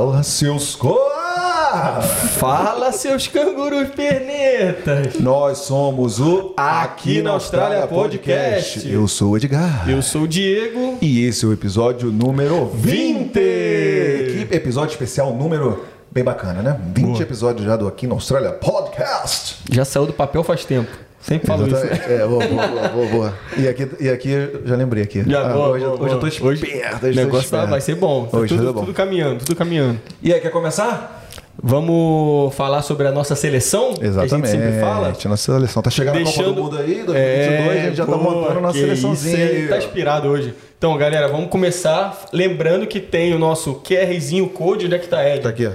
Fala, seus coa! Fala, seus cangurus pernetas! Nós somos o Aqui na Austrália Podcast. Eu sou o Edgar. Eu sou o Diego. E esse é o episódio número 20! 20. Que episódio especial número bem bacana, né? 20 Boa. episódios já do Aqui na Austrália Podcast. Já saiu do papel faz tempo. Sempre falo isso. né? Exatamente. É, boa, boa, boa, boa, boa. E aqui, e aqui eu já lembrei aqui. Já, Ah, boa, hoje, boa, hoje eu tô boa. esperto. Hoje hoje O eu tô negócio tá- vai ser bom. Tá Hoje tudo, bom. tudo caminhando, tudo caminhando. E aí, quer começar? Vamos falar sobre a nossa seleção? Que a Exatamente. gente sempre fala. Nossa seleção. Tá chegando a Copa do Mundo aí, 2022, a gente já tá pô, montando a nossa seleçãozinha isso, aí. Tá inspirado hoje. Então, galera, vamos começar. Lembrando que tem o nosso QRzinho Code. Onde é que tá, Ed? Tá aqui, ó.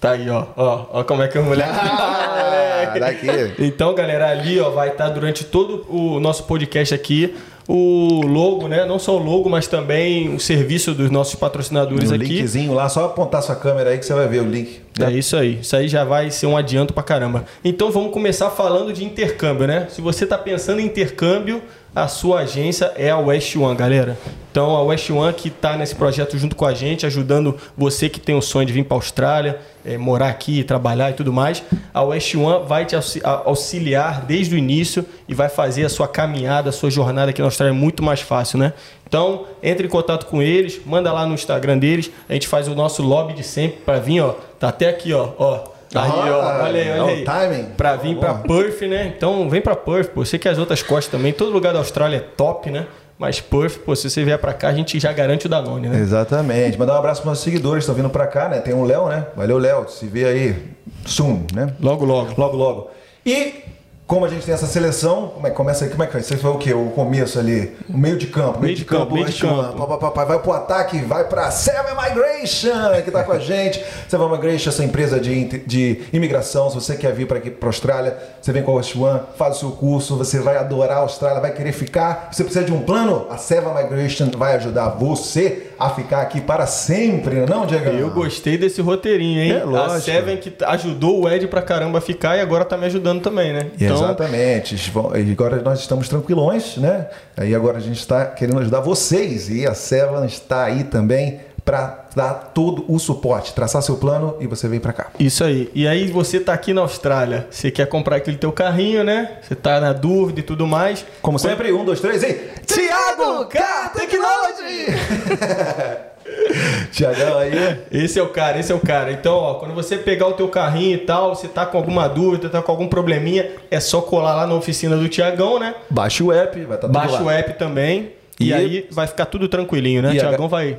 Tá aí, ó. Ó, ó como é que a mulher. Ah. Então, galera, ali ó, vai estar durante todo o nosso podcast aqui o logo, né? Não só o logo, mas também o serviço dos nossos patrocinadores Um aqui. linkzinho lá, só apontar sua câmera aí que você vai ver o link. É isso aí. Isso aí já vai ser um adianto pra caramba. Então vamos começar falando de intercâmbio, né? Se você tá pensando em intercâmbio, a sua agência é a West One, galera. Então a West One que tá nesse projeto junto com a gente, ajudando você que tem o sonho de vir para Austrália, eh, morar aqui, trabalhar e tudo mais. A West One vai te auxi- a- auxiliar desde o início e vai fazer a sua caminhada, a sua jornada aqui na Austrália muito mais fácil, né? Então, entre em contato com eles, manda lá no Instagram deles, a gente faz o nosso lobby de sempre para vir, ó. Tá até aqui, ó, ó. Aí, ó, Ah, olha aí, é olha o aí. timing. Pra vir pra Bom. Perth, né? Então, vem pra Perth, pô. Eu sei que as outras costas também, todo lugar da Austrália é top, né? Mas Perth, pô, se você vier pra cá, a gente já garante o Danone, né? Exatamente. Mandar um abraço para nossos seguidores que estão vindo pra cá, né? Tem o Léo, né? Valeu, Léo. Se vê aí soon, né? Logo, logo. Logo, logo. E como a gente tem essa seleção, como é que começa aí? Como é que foi? Você foi o quê? O começo ali? O meio de campo. Meio, de campo, meio de campo. Pá, pá, pá. Vai pro ataque, vai pra Seven Migration, que tá com a gente. Seven Migration, essa empresa de, de imigração. Se você quer vir para aqui pra Austrália, você vem com a West One, faz o seu curso, você vai adorar a Austrália, vai querer ficar. Você precisa de um plano? A Seven Migration vai ajudar você a ficar aqui para sempre, não, Diego? Eu gostei desse roteirinho, hein? É, lógico. a Seven que ajudou o Ed pra caramba a ficar e agora tá me ajudando também, né? Exatamente. Vão- E agora nós estamos tranquilões, né? Aí agora a gente está querendo ajudar vocês. E a Seven está aí também para dar todo o suporte, traçar seu plano e você vem para cá. Isso aí. E aí você tá aqui na Austrália, você quer comprar aquele teu carrinho, né? Você tá na dúvida e tudo mais. Como sempre, um, dois, três e. Tiago Car Technology! Tiagão aí. Esse é o cara, esse é o cara. Então, ó, quando você pegar o teu carrinho e tal, você tá com alguma dúvida, tá com algum probleminha, é só colar lá na oficina do Tiagão, né? Baixa o app, vai estar tudo Baixa lá. o app também. E, E- aí vai ficar tudo tranquilinho, né? Tiagão vai.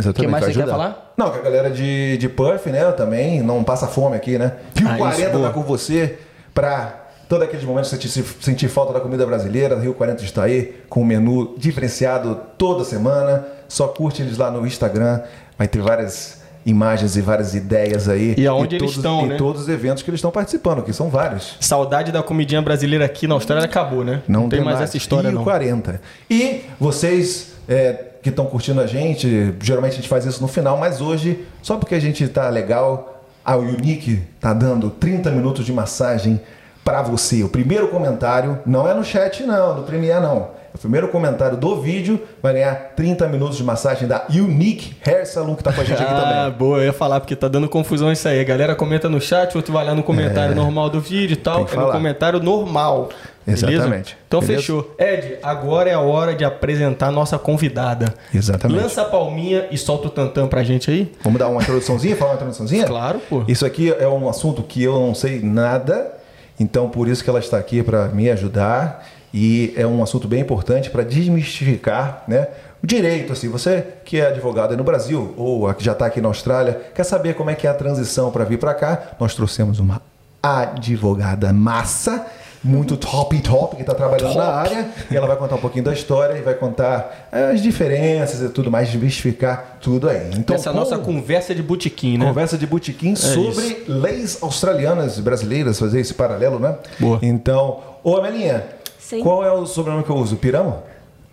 Exatamente. que mais você quer ajudar. falar? Não, que a galera de, de Perth, né, também não passa fome aqui, né? Rio Ah, isso, 40 boa. tá com você pra todos aqueles momentos que você te- sentir falta da comida brasileira. Rio 40 está aí com um menu diferenciado toda semana. Só curte eles lá no Instagram. Vai ter várias imagens e várias ideias aí. E aonde eles todos, estão, E né? todos os eventos que eles estão participando, que são vários. Saudade da comidinha brasileira aqui na Austrália acabou, né? Não, tem, mais, essa história, Rio não. 40. E vocês é, que estão curtindo a gente, geralmente a gente faz isso no final, mas hoje, só porque a gente tá legal, a Unique tá dando 30 minutos de massagem para você. O primeiro comentário não é no chat não, no Premiere não. O primeiro comentário do vídeo vai ganhar 30 minutos de massagem da Unique Hair Salon que tá com a gente aqui Ah, também. boa, eu ia falar porque tá dando confusão isso aí. A galera comenta no chat, outro vai lá no comentário normal do vídeo e tal. É no comentário normal. beleza? Exatamente. Então Beleza? fechou. Ed, agora é a hora de apresentar a nossa convidada. Exatamente. Lança a palminha e solta o tantã pra gente aí. Vamos dar uma introduçãozinha, falar uma introduçãozinha? Claro, pô. Isso aqui é um assunto que eu não sei nada, então por isso que ela está aqui para me ajudar e é um assunto bem importante para desmistificar, né? O direito, assim, você que é advogado aí no Brasil ou que já está aqui na Austrália, quer saber como é que é a transição para vir para cá? Nós trouxemos uma advogada massa, muito top top, que está trabalhando na área, e ela vai contar um pouquinho da história e vai contar eh, as diferenças e tudo mais, desmistificar tudo aí. Então, Essa é nossa conversa de botequim, né? Conversa de botequim sobre leis australianas e brasileiras, fazer esse paralelo, né? Boa. Então, ô Amelinha, Sim. qual é o sobrenome que eu uso? Piramo?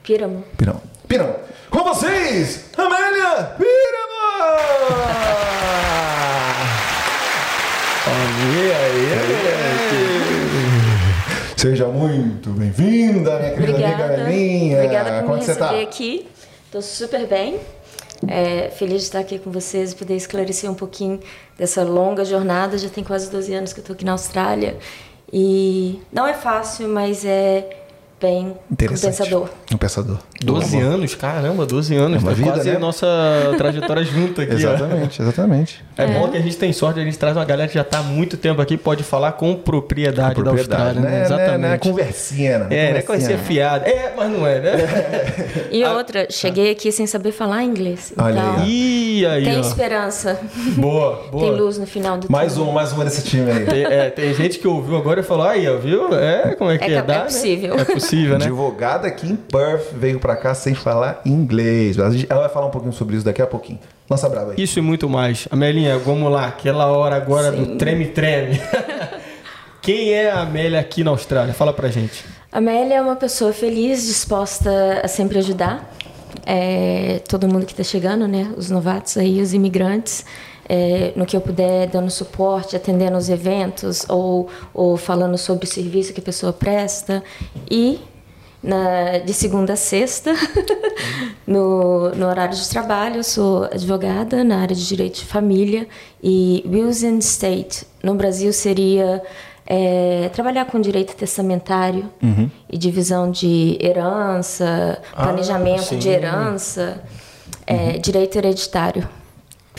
Piramo. Piramo. Piramo. Com vocês, Amélia Piramo! Aí, aí, Seja muito bem-vinda, minha querida amiga Obrigada. Amelinha. Obrigada por Como me é tá? receber aqui. Tô super bem. É, feliz de estar aqui com vocês e poder esclarecer um pouquinho dessa longa jornada. Já tem quase 12 anos que eu estou aqui na Austrália e não é fácil, mas é bem compensador. Compensador. 12 anos? Caramba, 12 anos. É uma tá vida, quase né? a nossa trajetória junto aqui. ó. Exatamente, exatamente. É, bom que a gente tem sorte, a gente traz uma galera que já está há muito tempo aqui, pode falar com propriedade, da Austrália, né? né? Exatamente. Né? Conversinha, né? É, não é conhecer fiada. É, mas não é, né? E outra, cheguei aqui sem saber falar inglês. Então, Olha aí. Ih, aí, tem ó. esperança. Boa, boa. Tem luz no final do Mais túnel. um, mais um desse time aí. Tem, é, tem gente que ouviu agora e falou, aí, ó, viu? É, como é que É é? cap- é Dá, né? possível. É possível, né? Advogada aqui em Perth veio pra cá sem falar inglês. Ela vai falar um pouquinho sobre isso daqui a pouquinho. Lança brava aí. Isso e muito mais. Amelinha, vamos lá, aquela hora agora do treme-treme. Quem é a Amélia aqui na Austrália? Fala pra gente. Amélia é uma pessoa feliz, disposta a sempre ajudar. É, todo mundo que está chegando, né? Os novatos aí, os imigrantes. É, no que eu puder, dando suporte, atendendo os eventos ou, ou falando sobre o serviço que a pessoa presta. E na, de segunda a sexta, no, no horário de trabalho, eu sou advogada na área de direito de família e wills and estate. No Brasil seria é, trabalhar com direito testamentário e divisão de herança, planejamento sim. de herança, é, direito hereditário.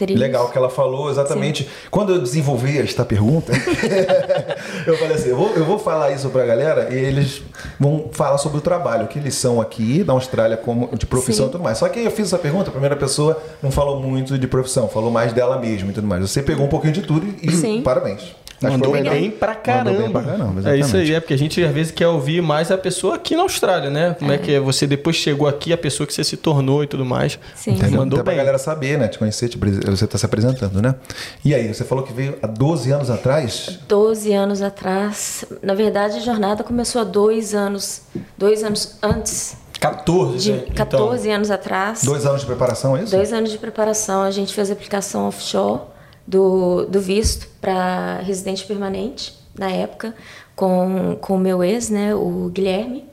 Legal que ela falou exatamente. Quando eu desenvolvi esta pergunta, eu falei assim: eu vou, eu vou falar isso pra galera e eles vão falar sobre o trabalho que eles são aqui na Austrália como de profissão Sim. e tudo mais. Só que eu fiz essa pergunta, a primeira pessoa não falou muito de profissão, falou mais dela mesma e tudo mais. Você pegou um pouquinho de tudo e Sim. parabéns. Mandou foi legal. bem pra caramba. Mandou bem pra caramba, é isso aí, é porque a gente às vezes quer ouvir mais a pessoa aqui na Austrália, né? Como é, que é? Você depois chegou aqui, a pessoa que você se tornou e tudo mais. Sim. Entendeu? Mandou Até pra bem. galera saber, né? Te conhecer, te, você está se apresentando, né? E aí, você falou que veio há 12 anos atrás. 12 anos atrás. Na verdade, a jornada começou há dois anos, dois anos antes, 14, de né? 14 anos atrás. Dois anos de preparação, é isso? Dois anos de preparação, a gente fez a aplicação offshore do, do visto para residente permanente, na época, com o meu ex, né, o Guilherme.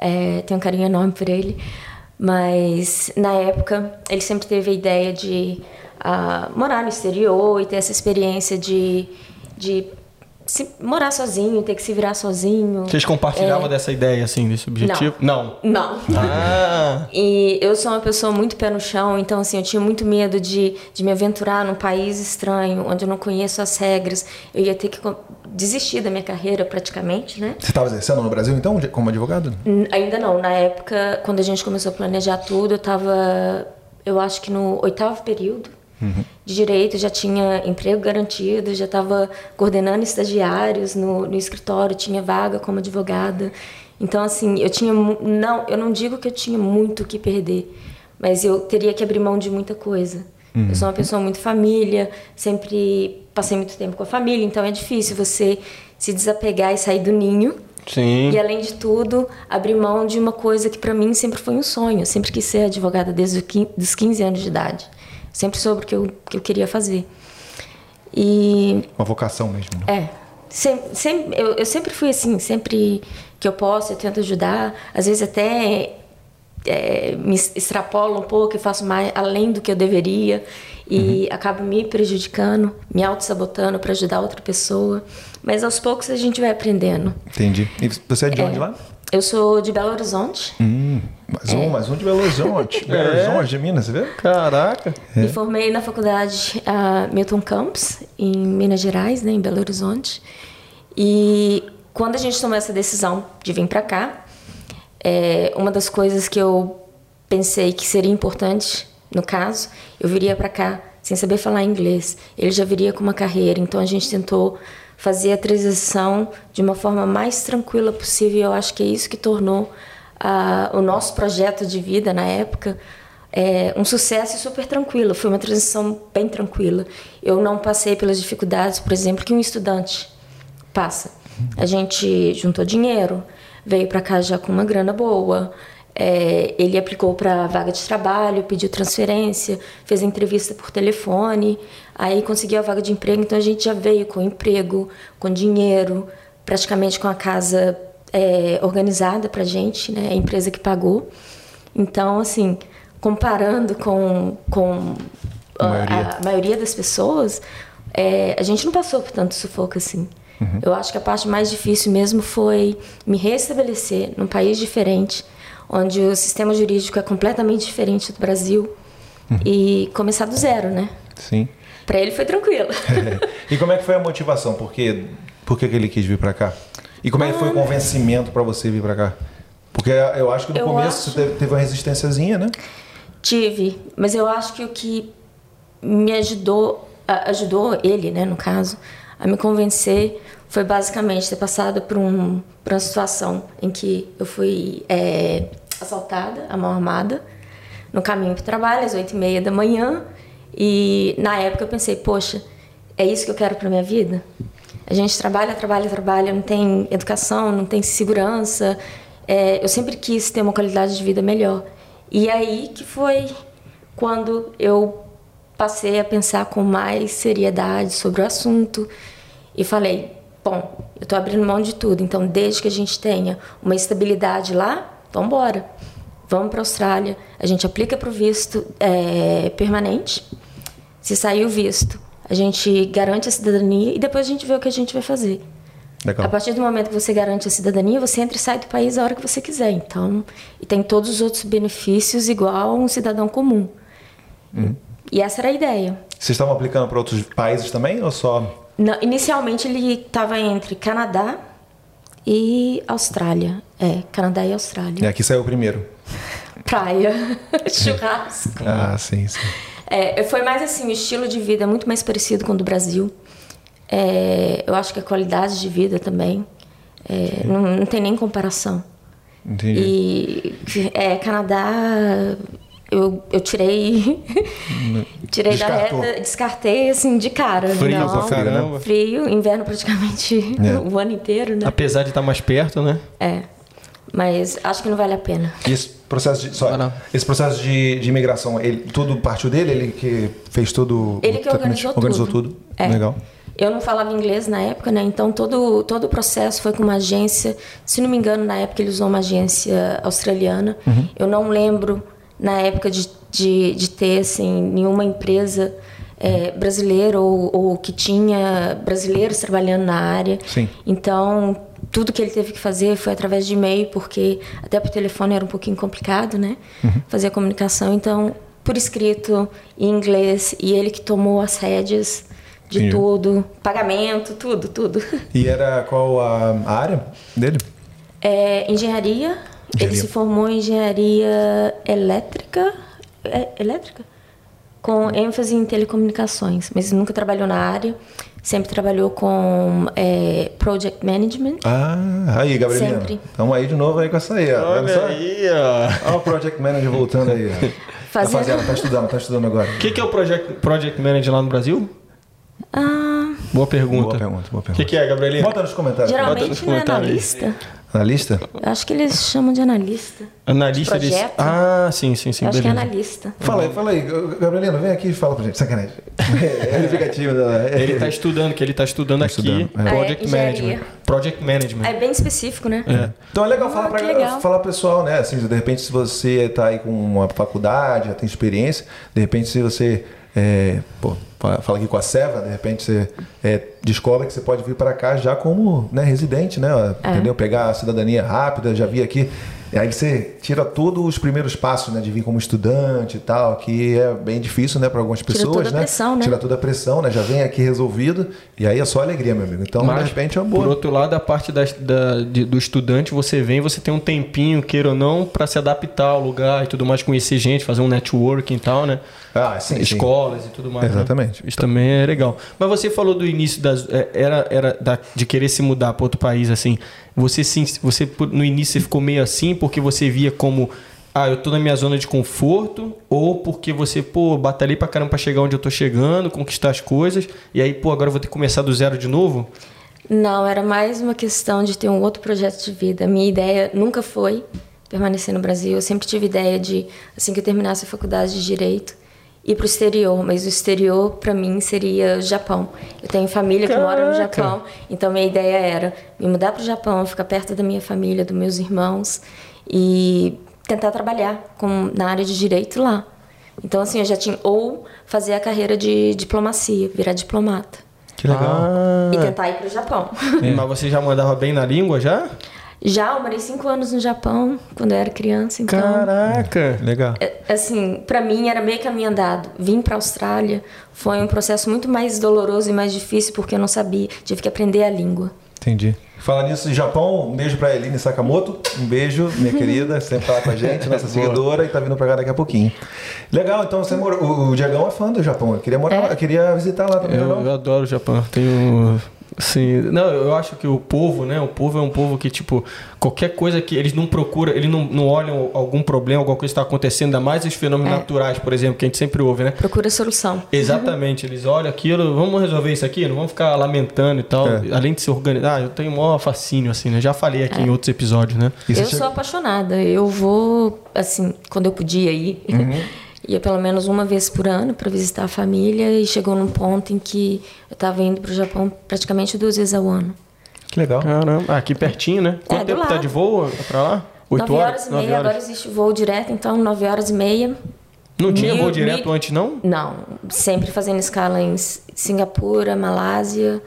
É, tenho um carinho enorme por ele. Mas, na época, ele sempre teve a ideia de ah, morar no exterior e ter essa experiência de, de se- morar sozinho, ter que se virar sozinho. Vocês compartilhavam dessa ideia, assim, desse objetivo? Não. Não. Ah, E eu sou uma pessoa muito pé no chão, então assim, eu tinha muito medo de, de me aventurar num país estranho, onde eu não conheço as regras. Eu ia ter que desistir da minha carreira praticamente, né? Você estava exercendo no Brasil, então, como advogado? Ainda não. Na época, quando a gente começou a planejar tudo, eu estava, eu acho que no oitavo período de direito, já tinha emprego garantido, já estava coordenando estagiários no, no escritório, tinha vaga como advogada. Então, assim, eu tinha. Não, eu não digo que eu tinha muito o que perder, mas eu teria que abrir mão de muita coisa. Eu sou uma pessoa muito família, sempre passei muito tempo com a família, então é difícil você se desapegar e sair do ninho. sim. E além de tudo, abrir mão de uma coisa que pra mim sempre foi um sonho. Eu sempre quis ser advogada desde os quin- dos 15 anos de idade. Sempre soube o que eu, que eu queria fazer. E Uma vocação mesmo, né? é, sem, sem, eu, eu sempre fui assim, sempre que eu posso, eu tento ajudar. Às vezes até é, me extrapolo um pouco e faço mais além do que eu deveria e acabo me prejudicando, me auto-sabotando para ajudar outra pessoa. Mas aos poucos a gente vai aprendendo. Entendi. E você é de onde É, lá? Eu sou de Belo Horizonte. Hum, mais um, mais um de Belo Horizonte. Belo É. Horizonte de Minas, você vê? Caraca. Me formei na faculdade ah, Milton Campos, em Minas Gerais, né, em Belo Horizonte. E quando a gente tomou essa decisão de vir para cá, é, uma das coisas que eu pensei que seria importante, no caso, eu viria para cá sem saber falar inglês. Ele já viria com uma carreira, então a gente tentou fazer a transição de uma forma mais tranquila possível. Eu acho que é isso que tornou ah, o nosso projeto de vida na época é, um sucesso super tranquilo. Foi uma transição bem tranquila. Eu não passei pelas dificuldades, por exemplo, que um estudante passa. A gente juntou dinheiro, veio para cá já com uma grana boa. É, ele aplicou para vaga de trabalho, pediu transferência, fez entrevista por telefone, aí conseguiu a vaga de emprego. Então a gente já veio com emprego, com dinheiro, praticamente com a casa é, organizada para gente, né? A empresa que pagou. Então, assim, comparando com, com A a, maioria. a maioria das pessoas, é, a gente não passou por tanto sufoco assim. Eu acho que a parte mais difícil mesmo foi me restabelecer num país diferente, onde o sistema jurídico é completamente diferente do Brasil e começar do zero, né? Sim. Pra ele foi tranquilo. e como é que foi a motivação? Por que, por que, que ele quis vir pra cá? E como é que foi o convencimento pra você vir pra cá? Porque eu acho que no Eu começo acho- você teve, uma resistênciazinha, né? Tive, mas eu acho que o que me ajudou, ajudou ele, né, no caso, a me convencer foi basicamente ter passado por, um, por uma situação em que eu fui é, assaltada, a mão armada, no caminho para o trabalho, às oito e meia da manhã, e na época eu pensei, poxa, é isso que eu quero para minha vida? A gente trabalha, trabalha, trabalha, não tem educação, não tem segurança. É, eu sempre quis ter uma qualidade de vida melhor. E aí que foi quando eu passei a pensar com mais seriedade sobre o assunto e falei, bom, eu estou abrindo mão de tudo, então desde que a gente tenha uma estabilidade lá, vamos embora. Vamos para a Austrália, a gente aplica para o visto é, permanente. Se sair o visto, a gente garante a cidadania e depois a gente vê o que a gente vai fazer. Legal. A partir do momento que você garante a cidadania, você entra e sai do país a hora que você quiser. Então, e tem todos os outros benefícios igual um cidadão comum. E essa era a ideia. Vocês estavam aplicando para outros países também ou só? Não, inicialmente ele estava entre Canadá e Austrália. É, Canadá e Austrália. É, aqui saiu o primeiro. Praia, churrasco. Ah, sim, sim. É, foi mais assim, o estilo de vida é muito mais parecido com o do Brasil. É, eu acho que a qualidade de vida também é, não, não tem nem comparação. Entendi. E é, Canadá, eu, eu tirei. tirei Descartou. da reta, descartei assim de cara. Frio não, pra caramba. Frio, inverno praticamente É. o ano inteiro, né? Apesar de estar mais perto, né? É. Mas acho que não vale a pena. E esse processo de, só, esse processo de, de imigração, ele, tudo partiu dele? Ele que fez tudo? Ele que organizou, organizou tudo. tudo? É. Legal. Eu não falava inglês na época, né? Então todo, todo o processo foi com uma agência. Se não me engano, na época ele usou uma agência australiana. Eu não lembro na época de, de, de ter assim, nenhuma empresa é, brasileira ou, ou que tinha brasileiros trabalhando na área. Sim. Então tudo que ele teve que fazer foi através de e-mail, porque até por telefone era um pouquinho complicado, né? Fazer a comunicação. Então, por escrito, em inglês, e ele que tomou as rédeas de Entendi. tudo, pagamento, tudo, tudo. E era qual a, a área dele? É, engenharia, ele Engenharia. se formou em engenharia elétrica, é, elétrica? Com ênfase em telecomunicações, mas nunca trabalhou na área, sempre trabalhou com é, project management. Ah, aí, Gabrielina. Sempre. Estamos aí de novo aí com essa aí, ó. Olha só. ó. Olha o Project Manager voltando aí. ó. Tá Fazendo- fazendo, tá estudando, tá estudando agora. O que, que é o project, project Manager lá no Brasil? Ah, Boa pergunta. Boa pergunta, boa O pergunta. que, que é, Gabrielina? Bota nos comentários. Bota geralmente nos não é comentários aí. analista. Analista? Eu acho que eles chamam de analista. Analista de de. projeto. Ah, sim, sim, sim. Eu acho que é analista. Fala aí, fala aí. Gabrielina, vem aqui e fala pra gente. Sacanagem. Ele fica tímido. né? Ele está estudando, que ele está estudando Tá aqui. estudando, é. Project Ah, é. Management. Project Management. É bem específico, né? É. Então é legal Ah, falar para legal. falar pro pessoal, né? Assim, de repente, se você está aí com uma faculdade, já tem experiência, de repente, se você é, pô, fa- fala aqui com a Seva, de repente você é, descobre que você pode vir para cá já como né, residente, né? É. Entendeu? Pegar a cidadania rápida, já vi aqui. E aí você tira todos os primeiros passos, né? De vir como estudante e tal, que é bem difícil, né? Para algumas Tira pessoas, toda a né? pressão, né? Tira toda a pressão, né? Já vem aqui resolvido e aí é só alegria, meu amigo. Então, de Mas, repente, é uma por boa. outro lado, a parte das- da- de- do estudante, você vem, você tem um tempinho, queira ou não, para se adaptar ao lugar e tudo mais, conhecer gente, fazer um networking e tal, né? Ah, sim, sim. Escolas e tudo mais. né? Exatamente. Isso também é legal. Mas você falou do início das, é, era, era da- de querer se mudar para outro país, assim. Você, sim, você no início você ficou meio assim porque você via como ah, eu tô na minha zona de conforto, ou porque você, pô, batalhei pra caramba pra chegar onde eu tô chegando, conquistar as coisas, e aí, pô, agora eu vou ter que começar do zero de novo? Não, era mais uma questão de ter um outro projeto de vida. Minha ideia nunca foi permanecer no Brasil. Eu sempre tive ideia de, assim que eu terminasse a faculdade de Direito, ir para o exterior. Mas o exterior, para mim, seria Japão. Eu tenho família que mora no Caraca! Japão. Então, minha ideia era me mudar para o Japão, ficar perto da minha família, dos meus irmãos. E tentar trabalhar com, na área de direito lá. Então, assim, eu já tinha. Ou fazer a carreira de diplomacia, virar diplomata. Que legal. Ah, E tentar ir para o Japão. Mas você já mandava bem na língua já? Já, eu morei cinco anos no Japão, quando eu era criança, então. Caraca! Legal. é, Assim, para mim era meio caminho andado. Vim para Austrália foi um processo muito mais doloroso e mais difícil porque eu não sabia, tive que aprender a língua. Entendi. Falar nisso, Japão, um beijo pra Eline Sakamoto. Um beijo, minha querida, sempre tá lá com a gente, nossa seguidora, e tá vindo pra cá daqui a pouquinho. Legal, então você morou. O, o Diegão é fã do Japão. Eu queria morar É? lá, eu queria visitar lá também. Eu, eu adoro o Japão. Tenho. Assim, não, eu acho que o povo, né? O povo é um povo que, tipo, qualquer coisa que eles não procuram, eles não, não olham algum problema, alguma coisa que está acontecendo, ainda mais os fenômenos É. naturais, por exemplo, que a gente sempre ouve, né? Procura solução. Exatamente, eles olham aquilo, vamos resolver isso aqui, não vamos ficar lamentando e tal. É. Além de se organizar, ah, eu tenho um maior fascínio, assim, né? Já falei aqui em outros episódios, né? Eu chega- sou apaixonada. Eu vou, assim, quando eu podia ir, ia pelo menos uma vez por ano para visitar a família e chegou num ponto em que eu estava indo para o Japão praticamente duas vezes ao ano. Que legal. Caramba, ah, aqui pertinho, né? Quanto do tempo tá lado. de voo pra lá? Oito nove horas, e meia, horas. agora existe voo direto, então nove horas e meia. Não tinha Mil- voo direto mil- antes, não? Não, sempre fazendo escala em Singapura, Malásia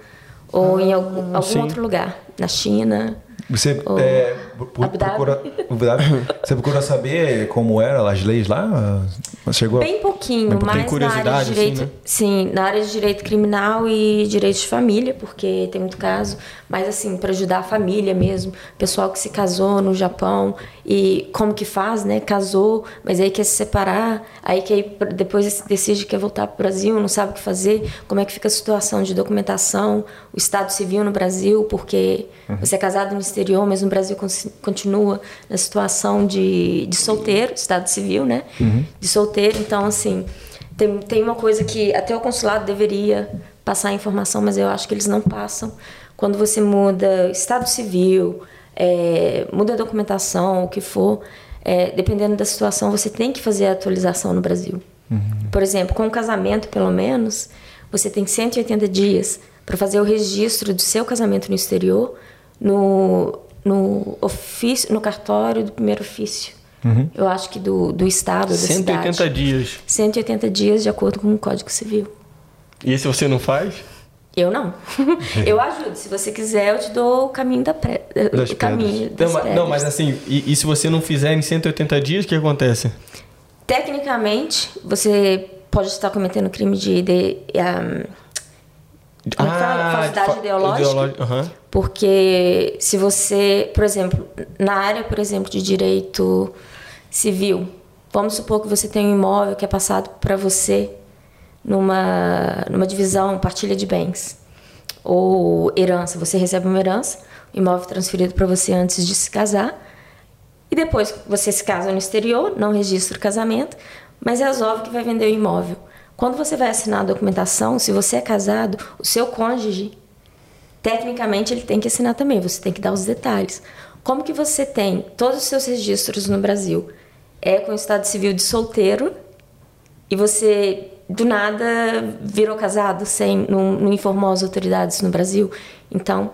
ou em algum, algum outro lugar, na China. Você, Ou é, Abu Dhabi. procura, Abu Dhabi. você procura saber como eram as leis lá? Você chegou Bem pouquinho, Bem pouquinho. mais na área Curiosidade, de direito. assim, né? Sim, na área de direito criminal e direito de família, porque tem muito caso. Mas assim, para ajudar a família mesmo, pessoal que se casou no Japão e como que faz, né? Casou, mas aí quer se separar, aí que aí depois decide que quer voltar para o Brasil, não sabe o que fazer, como é que fica a situação de documentação, o estado civil no Brasil, porque você é casado no exterior, mas no Brasil continua na situação de, de solteiro, estado civil, né? De solteiro, então assim, tem, tem uma coisa que até o consulado deveria passar a informação, mas eu acho que eles não passam. Quando você muda estado civil, é, muda a documentação, o que for, é, dependendo da situação, você tem que fazer a atualização no Brasil. Por exemplo, com o casamento, pelo menos, você tem 180 dias para fazer o registro do seu casamento no exterior no, no ofício, no cartório do primeiro ofício. Eu acho que do, do estado, da 180 cidade. dias. 180 dias de acordo com o Código Civil. E esse você não faz? Eu não. eu ajudo. Se você quiser, eu te dou o caminho da pre... Das o caminho Não, das mas, não, mas assim, e, e se você não fizer em 180 dias, o que acontece? Tecnicamente, você pode estar cometendo crime de... de um, Como que fala? Falsidade fa- ideológica? ideológica, aham. Porque se você, por exemplo, na área, por exemplo, de direito civil, vamos supor que você tem um imóvel que é passado para você numa, numa divisão, partilha de bens, ou herança, você recebe uma herança, o imóvel transferido para você antes de se casar, e depois você se casa no exterior, não registra o casamento, mas resolve que vai vender o imóvel. Quando você vai assinar a documentação, se você é casado, o seu cônjuge tecnicamente ele tem que assinar também, você tem que dar os detalhes. Como que você tem todos os seus registros no Brasil? É com o estado civil de solteiro e você do nada virou casado sem não, não informou as autoridades no Brasil. Então,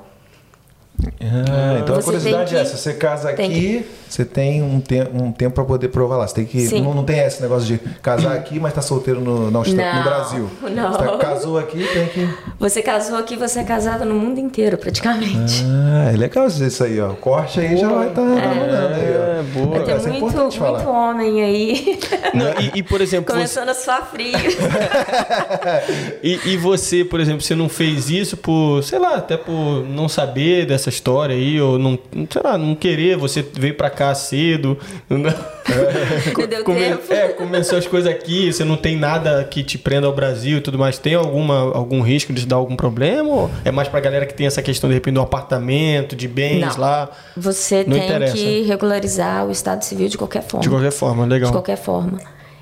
Ah, então a Você curiosidade tem é que- essa: você casa aqui, você tem um, te um tempo para poder provar lá. Você tem que. Não, não tem esse negócio de casar aqui, mas tá solteiro no, no Não, Brasil. não. Você tá- casou aqui, tem que. você casou aqui, você é casado no mundo inteiro, praticamente. Ah, é legal isso aí, ó. O corte aí já vai estar tá, mandando aí, ó. É, boa. Vai ter Essa é muito, falar. muito homem aí Não, e, e, por exemplo, você, começando a suar frio. e, e você, por exemplo, você não fez isso por, sei lá, até por não saber dessa história aí, ou não, sei lá, não querer, você veio pra cá cedo. Deu tempo. É, começou as coisas aqui, você não tem nada que te prenda ao Brasil e tudo mais. Tem alguma, algum risco de dar algum problema? Ou é mais pra galera que tem essa questão, de repente, do apartamento, de bens Não. lá? Você Não tem interessa. que regularizar o estado civil de qualquer forma. De qualquer forma, legal. De qualquer forma.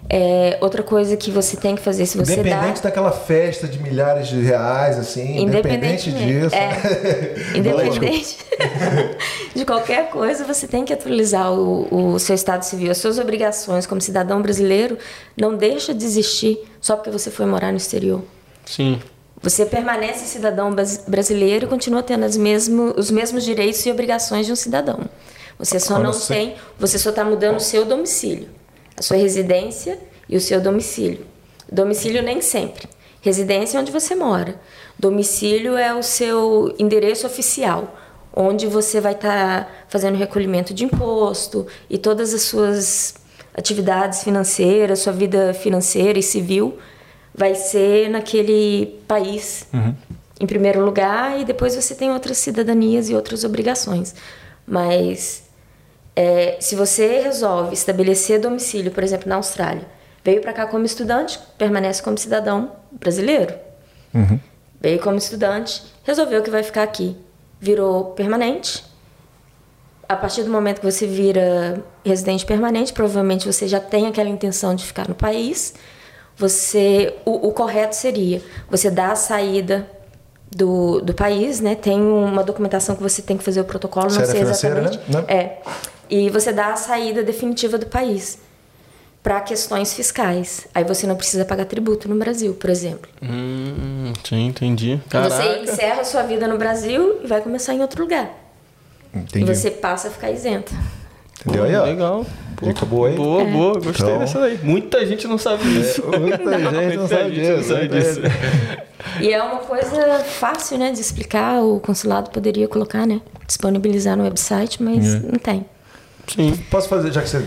É, outra coisa que você tem que fazer, se você Independente dá... daquela festa de milhares de reais, assim, independente disso. É, independente de qualquer coisa, você tem que atualizar o, o seu estado civil. As suas obrigações como cidadão brasileiro não deixa de existir só porque você foi morar no exterior. Sim. Você permanece cidadão brasileiro e continua tendo as mesmo, os mesmos direitos e obrigações de um cidadão. Você só Quando não você- tem, você só está mudando o seu domicílio, a sua residência e o seu domicílio. Domicílio nem sempre. Residência é onde você mora. Domicílio é o seu endereço oficial, onde você vai estar fazendo recolhimento de imposto e todas as suas atividades financeiras, sua vida financeira e civil vai ser naquele país em primeiro lugar e depois você tem outras cidadanias e outras obrigações. Mas é, se você resolve estabelecer domicílio, por exemplo, na Austrália, veio para cá como estudante, permanece como cidadão brasileiro. Veio como estudante, resolveu que vai ficar aqui, virou permanente. A partir do momento que você vira residente permanente, provavelmente você já tem aquela intenção de ficar no país. Você, o, o correto seria você dar a saída do, do país, né? Tem uma documentação que você tem que fazer o protocolo, não Série sei financeira, exatamente. Né? É. E você dá a saída definitiva do país para questões fiscais. Aí você não precisa pagar tributo no Brasil, por exemplo. Hum, sim, entendi. Você Caraca. encerra a sua vida no Brasil e vai começar em outro lugar. Entendi. E você passa a ficar isento. Entendeu aí, ó? Legal. Dica boa aí. Boa, boa. Gostei Então- dessa daí. Muita gente não sabe disso. Muita gente não Muita sabe gente não disso. sabe disso. E é uma coisa fácil, né, de explicar. O consulado poderia colocar, né? Disponibilizar no website, mas É. não tem. Sim. Posso fazer, já que você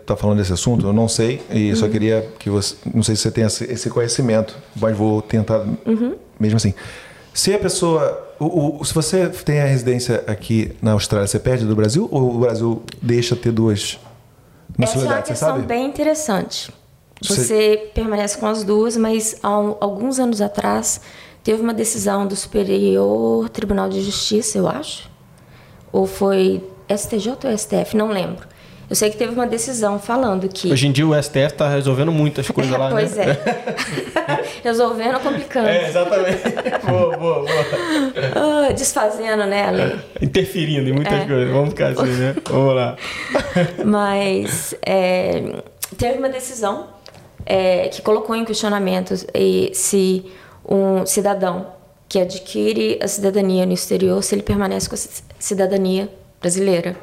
está falando desse assunto, eu não sei, e Uhum. só queria que você. Não sei se você tem esse, conhecimento, mas vou tentar Uhum. mesmo assim. Se a pessoa. O, o- se você tem a residência aqui na Austrália, você perde do Brasil ou o Brasil deixa ter duas Essa é uma nacionalidades? Questão bem interessante. Você- Você permanece com as duas, mas há alguns anos atrás teve uma decisão do Superior Tribunal de Justiça, eu acho. Ou foi STJ ou STF, não lembro. Eu sei que teve uma decisão falando que. Hoje em dia o STF tá resolvendo muitas coisas lá, pois né? é. Resolvendo ou complicando. É, exatamente. boa, boa, boa. Ah, desfazendo, né, a lei. Interferindo em muitas É. coisas. Vamos ficar assim, né? Vamos lá. Mas é, teve uma decisão é, que colocou em questionamento e se um cidadão que adquire a cidadania no exterior, se ele permanece com a ci- cidadania brasileira.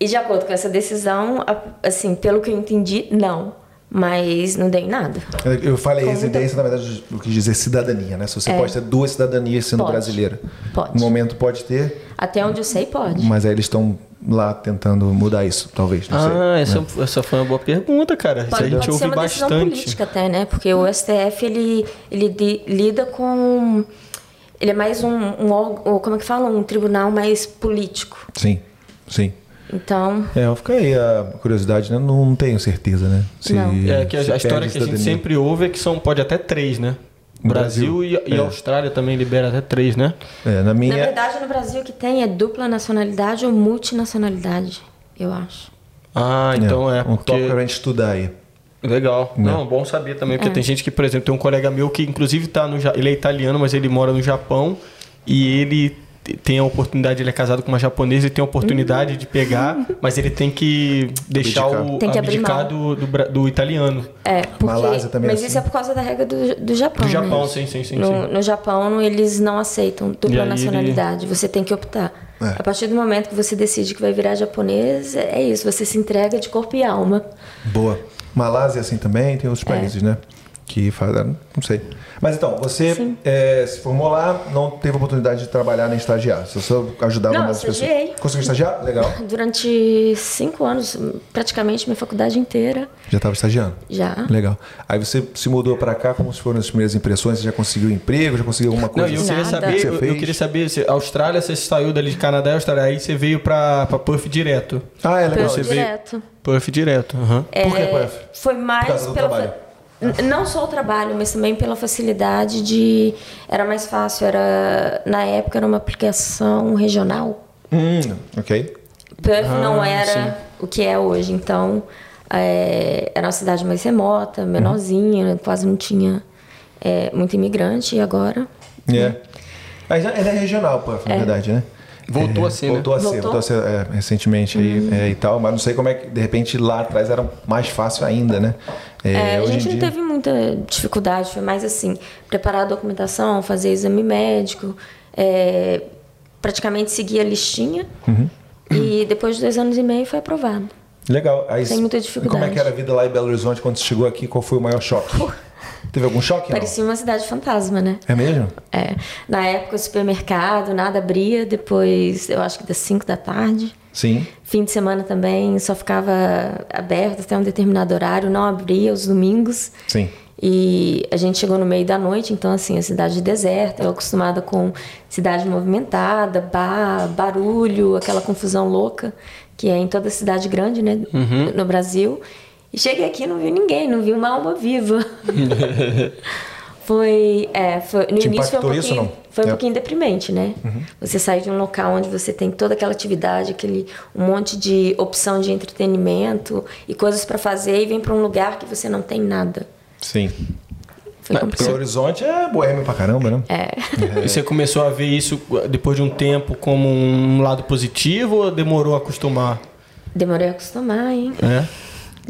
E de acordo com essa decisão, assim, pelo que eu entendi, não. Mas não deu em nada. Eu falei Como residência, na verdade, eu quis dizer cidadania, né? Se você É. pode ter duas cidadanias sendo Pode. brasileira. Pode. No momento pode ter, Até onde eu sei, pode. mas aí eles estão lá tentando mudar isso, talvez. Não sei. Ah, essa, essa foi uma boa pergunta, cara. Isso a Pode, gente pode ouve ser uma decisão bastante. política até, né? Porque o STF, ele, ele di- lida com... Ele é mais um, um órgão, como é que fala? Um tribunal mais político. Sim, sim. Então, É, fica aí a curiosidade, né? Não tenho certeza, né? Se Não. É que a, a história que a gente sempre ouve é que são, pode até três, né? Brasil, Brasil, e, e é. Austrália também libera até três, né? É, na minha. na verdade, no Brasil o que tem é dupla nacionalidade ou multinacionalidade, eu acho. Ah, então é. um porque... tópico pra gente estudar aí. Legal. Né? Não, bom saber também, É. porque tem gente que, por exemplo, tem um colega meu que inclusive tá no ele é italiano, mas ele mora no Japão e ele te- tem a oportunidade, ele é casado com uma japonesa e tem a oportunidade de pegar, mas ele tem que deixar Abdicar. o Tem que abdicar do, do, italiano. É, porque, Malásia também é mas assim. isso é por causa da regra do, do Japão, Do Japão, né? sim, sim, sim, no, sim. no Japão, eles não aceitam dupla nacionalidade. Você tem que optar. É. A partir do momento que você decide que vai virar japonês, é isso. Você se entrega de corpo e alma. Boa. Malásia assim também, tem outros É. países, né? Que fazem, não sei. Mas então, você é, se formou lá, não teve oportunidade de trabalhar nem estagiar. Você só ajudava Não, mais as pessoas. estagiei. Conseguiu estagiar? Legal. Durante cinco anos, praticamente minha faculdade inteira, Já estava estagiando. já. Legal. Aí você se mudou para cá, como foram as primeiras impressões? Você já conseguiu emprego? Já conseguiu alguma Não, coisa? e eu assim? queria Nada. saber, que você eu, eu queria saber, se Austrália, você saiu dali de Canadá e Austrália, aí você veio pra, pra Puff direto. Ah, é legal. Você veio- direto. Puff direto, aham. Por que, É, Puff? Foi mais Por causa do pela trabalho. Não só o trabalho, mas também pela facilidade de era mais fácil, era na época era uma aplicação regional. Hum, ok. Perth não Ah, era sim. o que é hoje, então é, era uma cidade mais remota, menorzinha, quase não tinha é, muito imigrante e agora É. Mas ele é regional, Puff, na verdade, né? Voltou É, a ser, né? Voltou a ser, Voltou? voltou a ser é, recentemente aí, é, e tal, mas não sei como é que, de repente, lá atrás era mais fácil ainda, né? É, a hoje gente em não dia- teve muita dificuldade, foi mais assim, preparar a documentação, fazer exame médico, é, praticamente seguir a listinha. Uhum. E depois de dois anos e meio foi aprovado. Legal. Aí, Sem muita e dificuldade. Como é que era a vida lá em Belo Horizonte quando você chegou aqui? Qual foi o maior choque? Teve algum choque? não? Parecia uma cidade fantasma, né? É mesmo? É. Na época, o supermercado, nada abria. Depois, eu acho que das 5 da tarde. Sim. Fim de semana também só ficava aberto até um determinado horário, não abria os domingos. Sim. E a gente chegou no meio da noite, então assim, a cidade deserta, eu acostumada com cidade movimentada, bar, barulho, aquela confusão louca que é em toda cidade grande, né, no Brasil. E cheguei aqui e não vi ninguém, não vi uma alma viva. foi, é, foi, no Te início foi um pouquinho, isso não? foi um É. pouquinho deprimente, né? Você sai de um local onde você tem toda aquela atividade, aquele um monte de opção de entretenimento e coisas para fazer e vem para um lugar que você não tem nada. Sim. Foi Belo complicado. Horizonte é boêmio pra caramba, né? É. E você começou a ver isso depois de um tempo como um lado positivo ou demorou a acostumar? Demorei a acostumar, hein? É.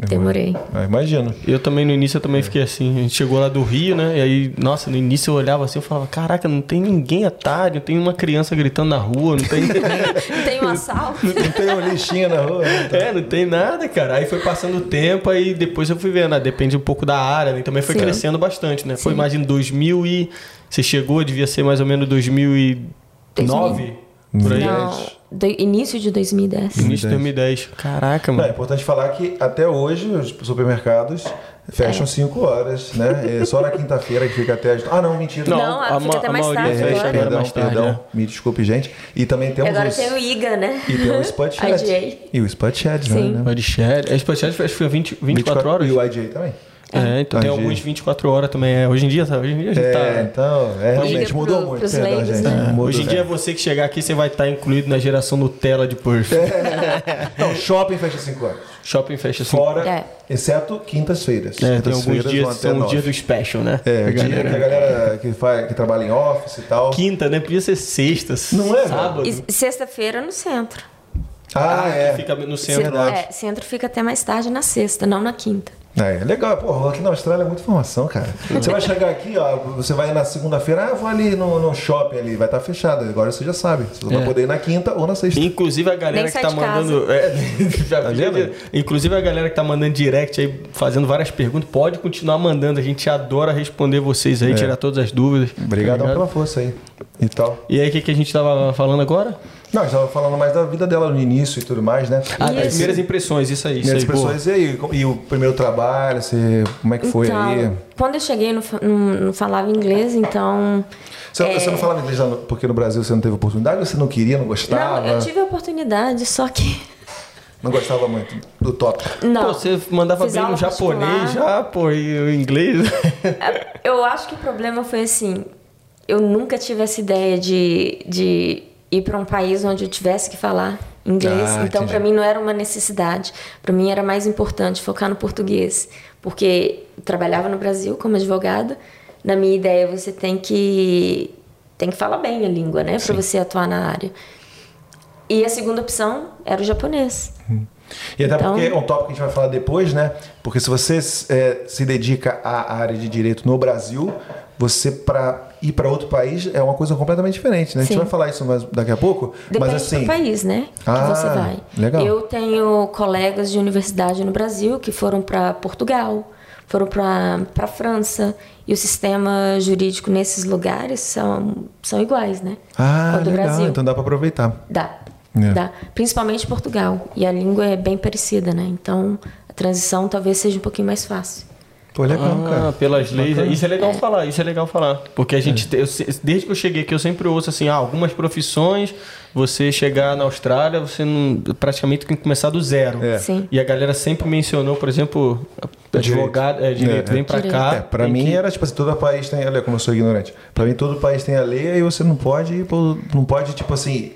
Demorei. Ah, imagino. Eu também no início eu também fiquei assim. A gente chegou lá do Rio, né? E aí, nossa, no início eu olhava assim, eu falava, caraca, não tem ninguém à tarde, não tem uma criança gritando na rua, não tem. Tem um assalto. Não tem um lixinho na rua. né? é, não tem nada, cara. Aí foi passando o tempo, aí depois eu fui vendo, ah, depende um pouco da área, né? Também foi Sim. crescendo bastante, né? Foi mais em 2000 e. Você chegou, devia ser mais ou menos 2009? Por aí? Não, do início de 2010. Início de 2010. Caraca, Não, é mano. importante falar que até hoje os supermercados fecham 5 horas, né? É só na quinta-feira que fica até as... Ah, não, mentira. Não, Não, a fica até a mais maioria tarde fecha agora. Perdão, mais tarde, perdão. né? Me desculpe, gente. E também temos Agora os... tem o IGA, né? E tem o Spot. E o Spot Chat, Sim. né? Pode share. Esse podcast acho que foi 20, 24 horas? E o IGA também. É, então tem Ah, alguns gente. 24 horas também. É, hoje em dia, tá? Hoje em dia a gente É, tá. então, é, realmente mudou pro- muito. pros Perdão, leigos, gente. né? Mudou, Hoje em dia, é. você que chegar aqui, você vai estar incluído na geração Nutella de Perth. Não, shopping fecha 5 horas. Shopping fecha assim. Fora, É. exceto quintas-feiras. É, tem alguns dias que são o dia do special, né? É, o dia que a galera que, faz, que trabalha em office e tal. Quinta, né? Podia ser sexta. Não é, Sábado. E sexta-feira no centro. Ah, que é. Fica no Ce- centro. é, centro fica até mais tarde na sexta, não na quinta. É, legal. Pô, aqui na Austrália é muita informação, cara. Você vai chegar aqui, ó, você vai na segunda-feira, ah, eu vou ali no, no shopping ali, vai estar fechado. Agora você já sabe. Você É. vai poder ir na quinta ou na sexta. Inclusive a galera Nem que tá mandando. É, já Tá? Inclusive a galera que tá mandando direct aí, fazendo várias perguntas, pode continuar mandando. A gente adora responder vocês aí, É. tirar todas as dúvidas. Obrigadão Tá ligado? pela força aí. E tal. E aí, o que, que a gente tava falando agora? Não, a gente tava falando mais da vida dela no início e tudo mais, né? Ah, das Isso. primeiras impressões, isso aí. Boa. expressões, e aí? E o primeiro trabalho, você, como é que foi então, aí? quando eu cheguei, não, não, não falava inglês, então. Você, é, você não falava inglês porque no Brasil você não teve oportunidade? Você não queria, não gostava? Não, eu tive a oportunidade, só que. Não gostava muito do tópico? Não. Pô, você mandava Fiz bem no japonês já, pô, e o inglês. Eu acho que o problema foi assim: eu nunca tive essa ideia de, de ir para um país onde eu tivesse que falar inglês. Ah, então, para mim, não era uma necessidade. Para mim, era mais importante focar no português. Porque trabalhava no Brasil como advogada. Na minha ideia, você tem que, tem que falar bem a língua, né? Para você atuar na área. E a segunda opção era o japonês. E até Então- porque é um tópico que a gente vai falar depois, né? Porque se você é, se dedica à área de direito no Brasil, você para ir para outro país é uma coisa completamente diferente, né? A gente Sim. vai falar isso mais daqui a pouco, Depende mas assim, do país, né? Ah, que você vai. legal. Eu tenho colegas de universidade no Brasil que foram para Portugal, foram para França. E o sistema jurídico nesses lugares são, são iguais, né? ah, Ao do legal, Brasil. então dá para aproveitar. Dá. É. Dá. Principalmente Portugal. E a língua é bem parecida, né? Então a transição talvez seja um pouquinho mais fácil. Pô, legal, Ah, cara. pelas leis. Isso é legal falar, isso é legal falar. Porque a gente, eu se- desde que eu cheguei aqui, eu sempre ouço assim, ah, algumas profissões, você chegar na Austrália, você não, praticamente tem que começar do zero. É. Sim. E a galera sempre mencionou, por exemplo, advogado, é, direito, É, é. vem pra cá. É, pra mim que- era tipo assim, todo país tem a lei, como eu sou ignorante. Pra mim todo país tem a lei e você não pode, não pode tipo assim,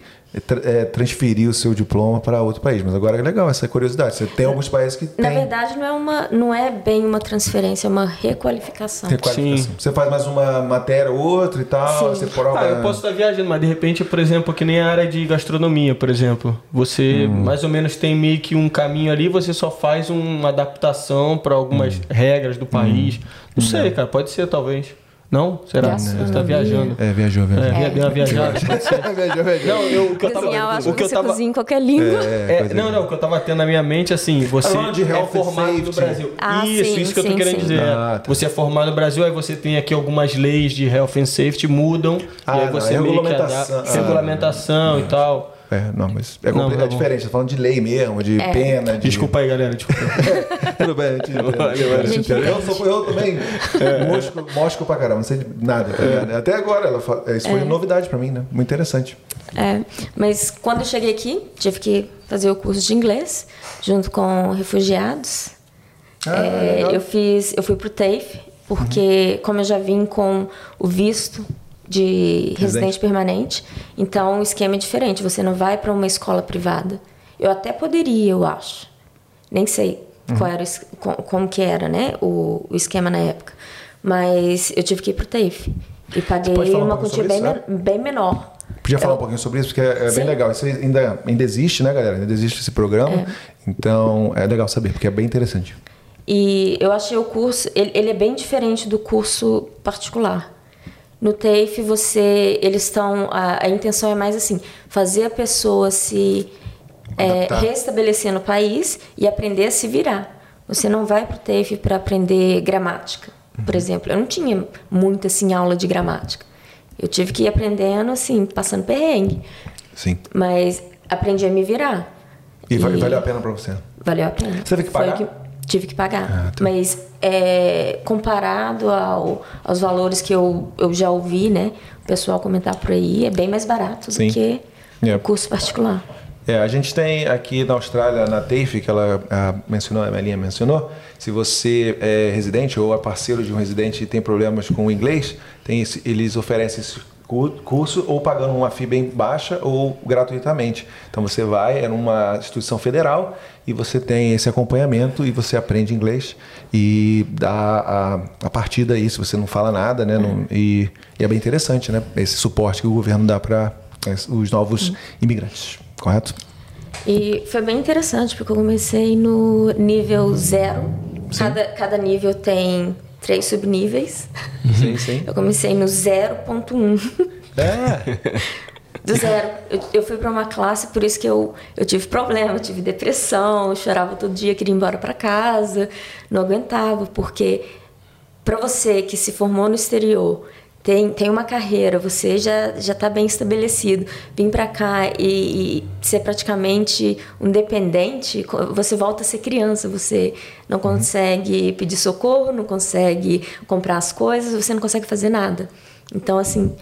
é, transferir o seu diploma para outro país. Mas agora é legal essa curiosidade. Você tem alguns países que Na tem verdade, não é, uma, não é bem uma transferência, é uma requalificação. requalificação. Sim. Você faz mais uma matéria ou outra e tal, Sim. você prova. Ah, eu posso estar viajando, mas de repente, por exemplo, que nem a área de gastronomia, por exemplo. Você Hum. mais ou menos tem meio que um caminho ali, você só faz uma adaptação para algumas Hum. regras do país. Não sei, cara, pode ser talvez. Não? Será? Você está viajando. É, viajou, viajou. É, viajada, ser. viajou, viajou. Não, eu, o que eu tava, Cozinhar, eu acho o que que eu você tava, cozinha em qualquer língua. É, coisa não, não, o que eu tava tendo na minha mente, assim, você é formado no. Brasil. Ah, isso, sim, isso que eu tô sim, querendo sim. dizer. Ah, tá. Você é formado no Brasil, aí você tem aqui algumas leis de health and safety, mudam, Ah, e aí não, você é meio que regulamentação. adapta, Ah, regulamentação e tal. É, não, mas é, Não, é bom. diferente. Tá falando de lei mesmo, de pena. De... Desculpa aí, galera, desculpa. Tudo bem. Eu, sou, eu também É. mosco, mosco pra caramba, não sei de nada. tá ligado? Até agora, ela fa- isso foi novidade pra mim, né? Muito interessante. É, mas quando eu cheguei aqui, tive que fazer o curso de inglês junto com refugiados. Ah, É, eu fiz, eu fui pro TAFE porque como eu já vim com o visto de residente permanente, então o esquema é diferente. Você não vai para uma escola privada. Eu até poderia, eu acho. Nem sei qual era o como que era, né, o, o esquema na época. Mas eu tive que ir pro TAFE e paguei um uma quantia bem, men- bem menor. Podia falar Eu- um pouquinho sobre isso, porque é, é bem legal. Isso ainda, ainda existe, né, galera? Ainda existe esse programa. Então, é legal saber, porque é bem interessante. E eu achei o curso, ele, ele é bem diferente do curso particular. No TAFE, você, eles estão, a, a intenção é mais assim, fazer a pessoa se é, restabelecer no país e aprender a se virar. Você não vai para o TAFE para aprender gramática, por exemplo. Eu não tinha muita assim aula de gramática. Eu tive que ir aprendendo assim, passando perrengue, Sim. mas aprendi a me virar. E, va- valeu a pena pra você. Valeu a pena. Você teve que pagar? Tive que pagar. Ah, tá. Mas é, comparado ao, aos valores que eu, eu já ouvi, né? O pessoal comentar por aí, é bem mais barato Sim. do que É. o curso particular. É, a gente tem aqui na Austrália, na TAFE, que ela ah, mencionou, a Melinha mencionou, se você é residente ou é parceiro de um residente e tem problemas com o inglês, tem eles oferecem curso ou pagando uma FII bem baixa ou gratuitamente. Então você vai, é numa instituição federal e você tem esse acompanhamento e você aprende inglês e dá a, a partir daí, se você não fala nada, né? não- e, e é bem interessante, né? Esse suporte que o governo dá para os novos imigrantes, correto? E foi bem interessante, porque eu comecei no nível zero. Cada, cada nível tem três subníveis. Sim, sim. Eu comecei no 0.1. É. Do zero. Eu, eu fui para uma classe, por isso que eu, eu tive problema, eu tive depressão, eu chorava todo dia, queria ir embora para casa, não aguentava, porque para você que se formou no exterior, tem, tem uma carreira, você já já está bem estabelecido, vir para cá e, e ser praticamente um dependente, você volta a ser criança, você não consegue pedir socorro, não consegue comprar as coisas, você não consegue fazer nada. Então, assim,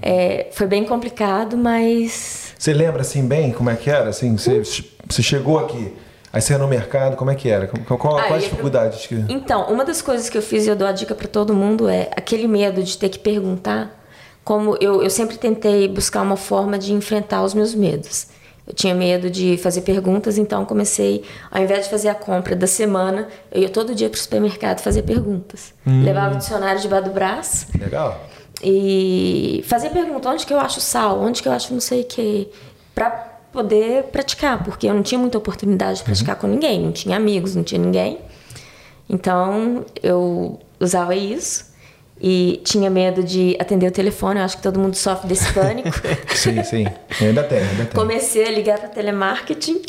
é, foi bem complicado, mas Você lembra assim bem como é que era? Assim, você, você chegou aqui, aí você ia no mercado, como é que era? Qual, qual, Ah, quais ia pro- dificuldades que. Então, uma das coisas que eu fiz e eu dou a dica para todo mundo é aquele medo de ter que perguntar. Como eu, eu sempre tentei buscar uma forma de enfrentar os meus medos. Eu tinha medo de fazer perguntas, então comecei, ao invés de fazer a compra da semana, eu ia todo dia para o supermercado fazer perguntas. Levava o dicionário debaixo do braço Legal. e fazer pergunta onde que eu acho sal, onde que eu acho não sei o que, para poder praticar, porque eu não tinha muita oportunidade de praticar com ninguém, não tinha amigos, não tinha ninguém. Então eu usava isso e tinha medo de atender o telefone, eu acho que todo mundo sofre desse pânico. Sim, sim. Ainda tem, ainda tem. Comecei a ligar para telemarketing,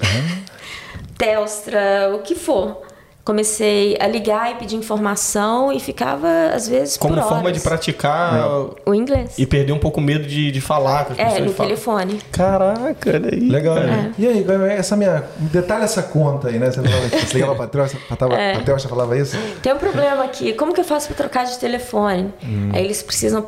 Telstra, o que for. Comecei a ligar e pedir informação e ficava, às vezes, Como por forma horas. de praticar o inglês. e perder um pouco o medo de, de falar com as É, no falam. telefone. Caraca, olha aí. Legal, É. né? E aí, essa minha. Detalhe essa conta aí, né? Você, falava, você ligava pra pra, pra, É. pra falava isso? Tem um problema aqui. Como que eu faço para trocar de telefone? Hum. Aí eles precisam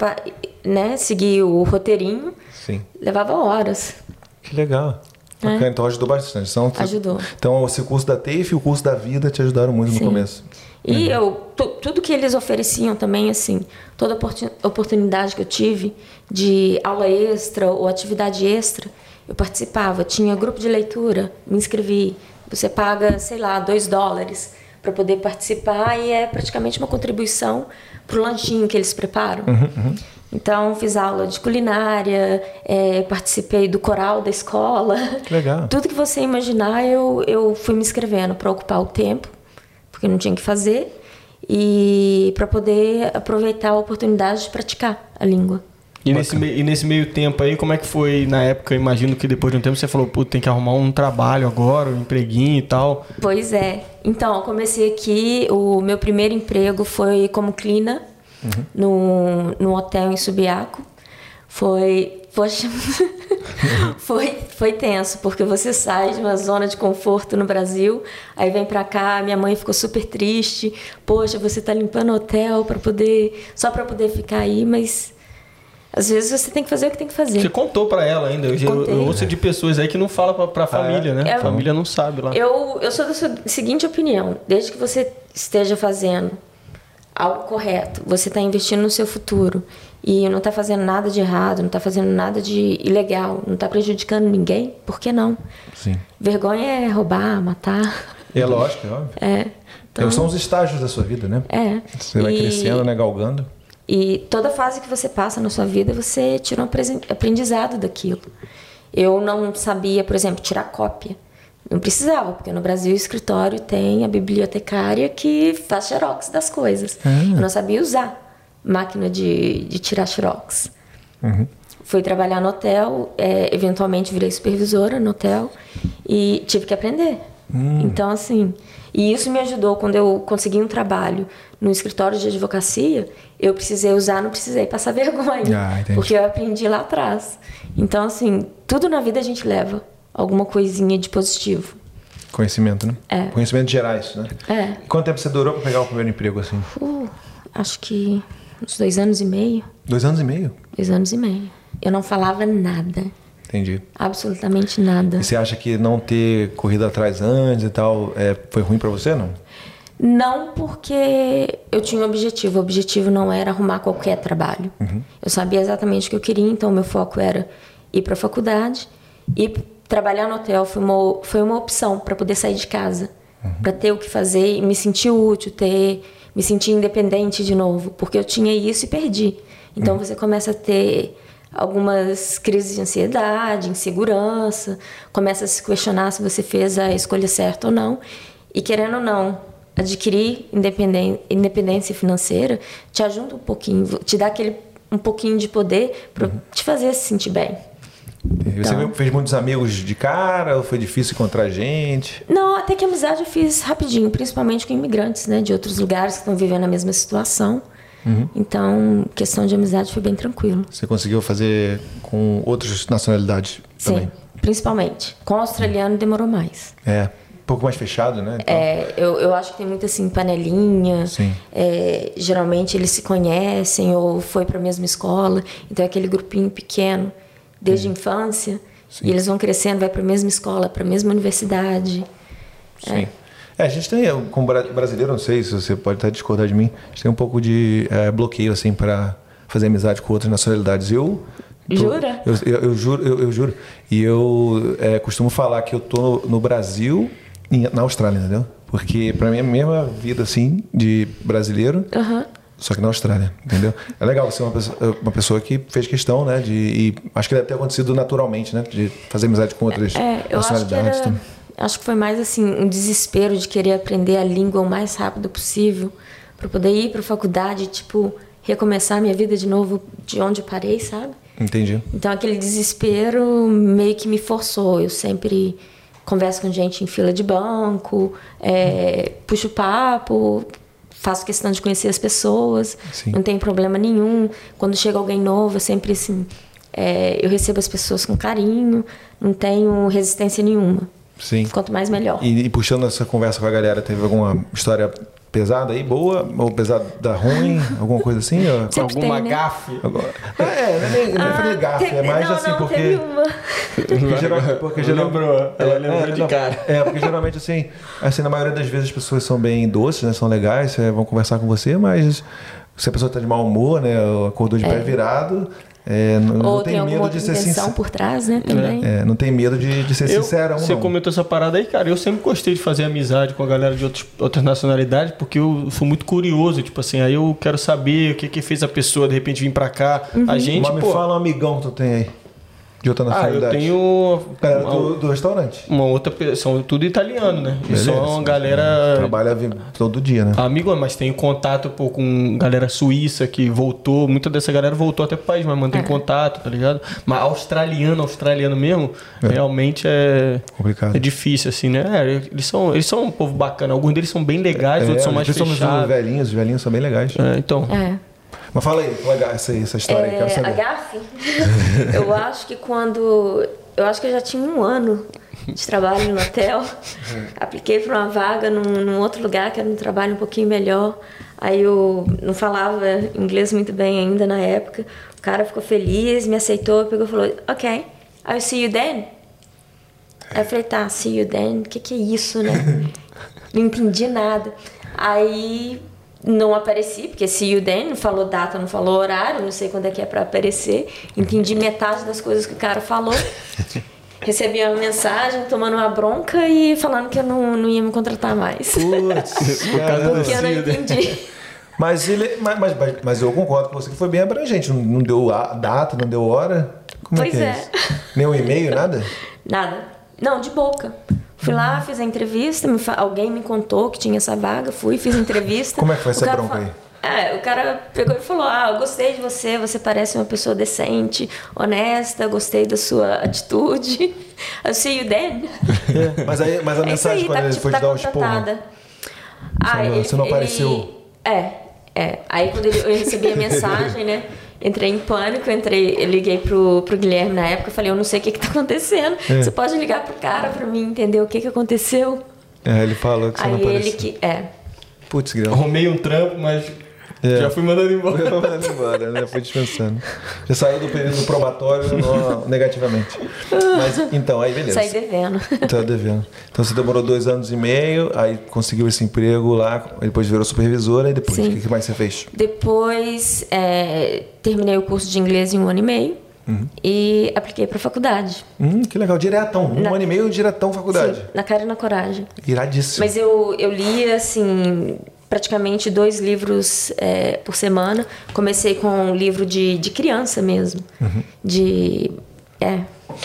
né, seguir o roteirinho. Sim. Levava horas. Que legal. Bacana, então ajudou bastante. Então, É. Ajudou. Então, esse curso da TAFE e o curso da vida te ajudaram muito no Sim. começo. E eu, tu- tudo que eles ofereciam também, assim, toda oportun- oportunidade que eu tive de aula extra ou atividade extra, eu participava. Tinha grupo de leitura, me inscrevi. Você paga, sei lá, dois dólares para poder participar e é praticamente uma contribuição pro lanchinho que eles preparam. Então, fiz aula de culinária, eh, participei do coral da escola. Que legal. Tudo que você imaginar, eu, eu fui me inscrevendo para ocupar o tempo, porque não tinha o que fazer. e para poder aproveitar a oportunidade de praticar a língua. E nesse, e nesse, meio tempo aí, como é que foi na época? Imagino que depois de um tempo você falou, tem que arrumar um trabalho agora, um empreguinho e tal. Pois é. Então, eu comecei aqui, o meu primeiro emprego foi como clina uhum. no, no hotel em Subiaco. Foi, poxa, foi, foi tenso, porque você sai de uma zona de conforto no Brasil, aí vem pra cá, minha mãe ficou super triste. Poxa, você tá limpando hotel para poder, só para poder ficar aí, mas às vezes você tem que fazer o que tem que fazer. Você contou para ela ainda. Eu, eu, ouço de pessoas aí que não fala para a ah, família, né? a família não sabe lá. Eu, eu sou da seguinte opinião: desde que você esteja fazendo algo correto, você está investindo no seu futuro e não está fazendo nada de errado, não está fazendo nada de ilegal, não está prejudicando ninguém, por que não? Sim. Vergonha é roubar, matar. É lógico, é óbvio. É. Então, são os estágios da sua vida, né? É. Você vai e... crescendo, né, galgando. E toda fase que você passa na sua vida, você tira um aprendizado daquilo. Eu não sabia, por exemplo, tirar cópia. Não precisava, porque no Brasil o escritório tem a bibliotecária que faz xerox das coisas. Ah. Eu não sabia usar máquina de, de tirar xerox. Uhum. Fui trabalhar no hotel, é, eventualmente virei supervisora no hotel e tive que aprender. Hum. Então, assim, e isso me ajudou quando eu consegui um trabalho no escritório de advocacia, eu precisei usar, não precisei passar vergonha, ah, porque eu aprendi lá atrás. Então, assim, tudo na vida a gente leva alguma coisinha de positivo. Conhecimento, né? É. Conhecimentos gerais, né? É. quanto tempo você durou para pegar o primeiro emprego assim? Uh, acho que uns dois anos e meio. Dois anos e meio? Dois anos e meio. Eu não falava nada. Entendi. Absolutamente nada. E você acha que não ter corrido atrás antes e tal é, foi ruim para você, não? Não porque eu tinha um objetivo. O objetivo não era arrumar qualquer trabalho. Uhum. Eu sabia exatamente o que eu queria, então meu foco era ir para a faculdade e trabalhar no hotel foi uma, foi uma opção para poder sair de casa, uhum. para ter o que fazer e me sentir útil, ter, me sentir independente de novo, porque eu tinha isso e perdi. Então uhum. você começa a ter algumas crises de ansiedade, insegurança, começa a se questionar se você fez a escolha certa ou não. E querendo ou não, adquirir independência financeira te ajuda um pouquinho, te dá aquele um pouquinho de poder para uhum. te fazer se sentir bem. Você então, fez muitos amigos de cara ou foi difícil encontrar gente? Não, até que amizade eu fiz rapidinho, principalmente com imigrantes, né, de outros lugares que estão vivendo a mesma situação. Uhum. Então, questão de amizade foi bem tranquilo. Você conseguiu fazer com outras nacionalidades também? Sim, principalmente. Com o australiano demorou mais. É, um pouco mais fechado, né? Então... É, eu, eu acho que tem muito assim, panelinha. Sim. É, geralmente eles se conhecem ou foi para a mesma escola. Então é aquele grupinho pequeno, desde a infância. Sim. E eles vão crescendo, vai para a mesma escola, para a mesma universidade. Sim. É. É, a gente tem, como brasileiro, não sei se você pode até discordar de mim, a gente tem um pouco de é, bloqueio, assim, para fazer amizade com outras nacionalidades. Eu. Tô, Jura? Eu, eu, eu juro, eu, eu, juro. E eu é, costumo falar que eu tô no, no Brasil e na Austrália, entendeu? Porque para mim é a mesma vida, assim, de brasileiro. Uhum. Só que na Austrália, entendeu? É legal você é uma pessoa, uma pessoa que fez questão, né? De, e acho que deve ter acontecido naturalmente, né? De fazer amizade com outras é, eu nacionalidades. Acho que, era, acho que foi mais assim um desespero de querer aprender a língua o mais rápido possível para poder ir para a faculdade, tipo recomeçar minha vida de novo de onde eu parei, sabe? Entendi. Então aquele desespero meio que me forçou. Eu sempre converso com gente em fila de banco, é, puxo papo, faço questão de conhecer as pessoas, Sim. não tem problema nenhum. Quando chega alguém novo, é sempre assim, é, eu recebo as pessoas com carinho, não tenho resistência nenhuma. Sim. Quanto mais melhor. E, e puxando essa conversa com a galera, teve alguma história pesada aí, boa, ou pesada ruim, alguma coisa assim? Sempre alguma tem, né? gafe? É, não é nem, não é ah, gafe, é mais não, assim não, porque. Teve uma. Porque, geral, porque geral, lembrou, ela é, lembrou é, de não, cara. É, porque geralmente assim, assim, na maioria das vezes as pessoas são bem doces, né? São legais, vão conversar com você, mas se a pessoa está de mau humor, né? Acordou de é. pé virado, é, não, Ou não tem, tem medo de ser sincero. por trás, né? Também. É, não tem medo de, de ser eu, sincero. Você não. comentou essa parada aí, cara. Eu sempre gostei de fazer amizade com a galera de outros, outras nacionalidades, porque eu sou muito curioso. Tipo assim, aí eu quero saber o que que fez a pessoa de repente vir pra cá. Uhum. A gente. Mas me pô, fala um amigão que tu tem aí. De outra Ah, eu nacionalidade. tenho Galera uma, do, do restaurante. uma outra pessoa, são tudo italiano, né? E Beleza. são uma galera Trabalha todo dia, né? amigo, mas tenho contato pô, com galera suíça que voltou, muita dessa galera voltou até pro país, mas mantém contato, tá ligado? Mas australiano, australiano mesmo, realmente é Complicado. é difícil assim, né? É, eles são eles são um povo bacana, alguns deles são bem legais, outros são mais principalmente os fechados. velhinhos, os velhinhos são bem legais. É, então, É. Mas fala aí, legal essa, essa história aí, É, a saber. GAF, eu acho que quando. Eu acho que eu já tinha um ano de trabalho no hotel. Apliquei para uma vaga num, num outro lugar, que era um trabalho um pouquinho melhor. Aí eu não falava inglês muito bem ainda na época. O cara ficou feliz, me aceitou, pegou e falou: Ok, I'll see you then. Aí eu falei: Tá, see you then. O que, que é isso, né? não entendi nada. Aí não apareci, porque see you then, não falou data, não falou horário, não sei quando é que é pra aparecer. Entendi metade das coisas que o cara falou. Recebi uma mensagem tomando uma bronca e falando que eu não, não ia me contratar mais. Putz, caramba. Porque eu não né? entendi. Mas ele. Mas, mas, mas- eu concordo com você que foi bem abrangente. Não, não deu a data, não deu hora. Como é Pois é, é. Nem um e-mail, nada? Nada. Não, de boca. Fui lá, fiz a entrevista, me fa- alguém me contou que tinha essa vaga, fui, fiz a entrevista. Como é que foi O essa bronca fa- aí? É, o cara pegou e falou: Ah, eu gostei de você, você parece uma pessoa decente, honesta, gostei da sua atitude. Eu see you then. Mas, aí, mas a É mensagem aí, quando tá, ele tipo, foi tá te dar o esporro. Ah, você não apareceu. É, é. Aí quando ele- eu recebi a mensagem, né? Entrei em pânico, entrei, eu liguei pro, pro Guilherme na época, falei, eu não sei o que, que tá acontecendo. É. Você pode ligar pro cara pra mim entender o que, que aconteceu? É, ele falou que você não Aí apareceu. ele que. É. Putz, grão. arrumei um trampo, mas É. já fui mandando embora. Foi mandando embora, né? Foi dispensando. Já saiu do período probatório no- negativamente. Mas então, aí beleza. Saí devendo. Tá devendo. Então você demorou dois anos e meio, aí conseguiu esse emprego lá, depois virou supervisora, e depois, Sim. o que mais você fez? Depois é, terminei o curso de inglês em um ano e meio Uhum. e apliquei pra faculdade. Hum, que legal, diretão. Um Na- ano e meio, diretão faculdade. Sim, na cara e na coragem. Iradíssimo. Mas eu, eu lia, assim, praticamente dois livros é, por semana. Comecei com um livro de, de criança mesmo. De. É.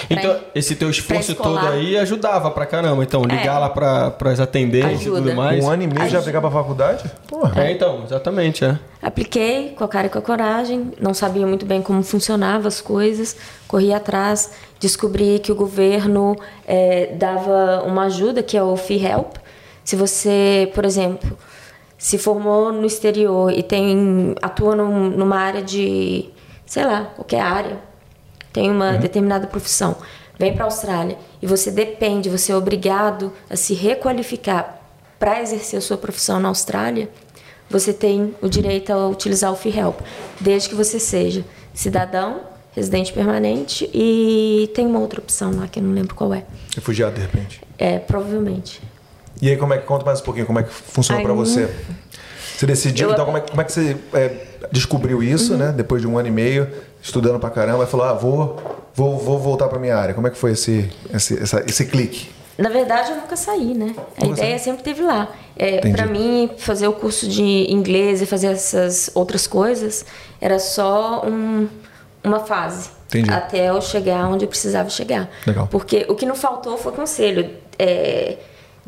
Então, pra- esse teu esforço todo aí ajudava pra caramba. Então, ligar É. lá pra, pras atendentes e Ajuda. tudo mais. Um ano e meio já Ai, pegar pra faculdade? Porra. É, então, exatamente, é. Apliquei com a cara e com a coragem, não sabia muito bem como funcionavam as coisas, corri atrás, descobri que o governo eh, dava uma ajuda, que é o Fee Help. Se você, por exemplo, se formou no exterior e tem atua num- numa área de, sei lá, qualquer área, tem uma determinada profissão, vem para a Austrália e você depende, você é obrigado a se requalificar para exercer a sua profissão na Austrália, você tem o direito a utilizar o Free Help, desde que você seja cidadão, residente permanente e tem uma outra opção lá que eu não lembro qual é. Refugiado, de repente. É, provavelmente. E aí, como é que conta mais um pouquinho como é que funcionou pra você? Você decidiu, Eu- então, como é, como é que você é, descobriu isso, né? Depois de um ano e meio, estudando pra caramba, e falou, ah, vou, vou, vou voltar pra minha área. Como é que foi esse, esse, essa- esse clique? Na verdade, eu nunca saí, né? A Nunca ideia sempre teve lá. É, para mim, fazer o curso de inglês e fazer essas outras coisas era só um- uma fase. Entendi. Até eu chegar onde eu precisava chegar. Legal. Porque o que não faltou foi conselho é,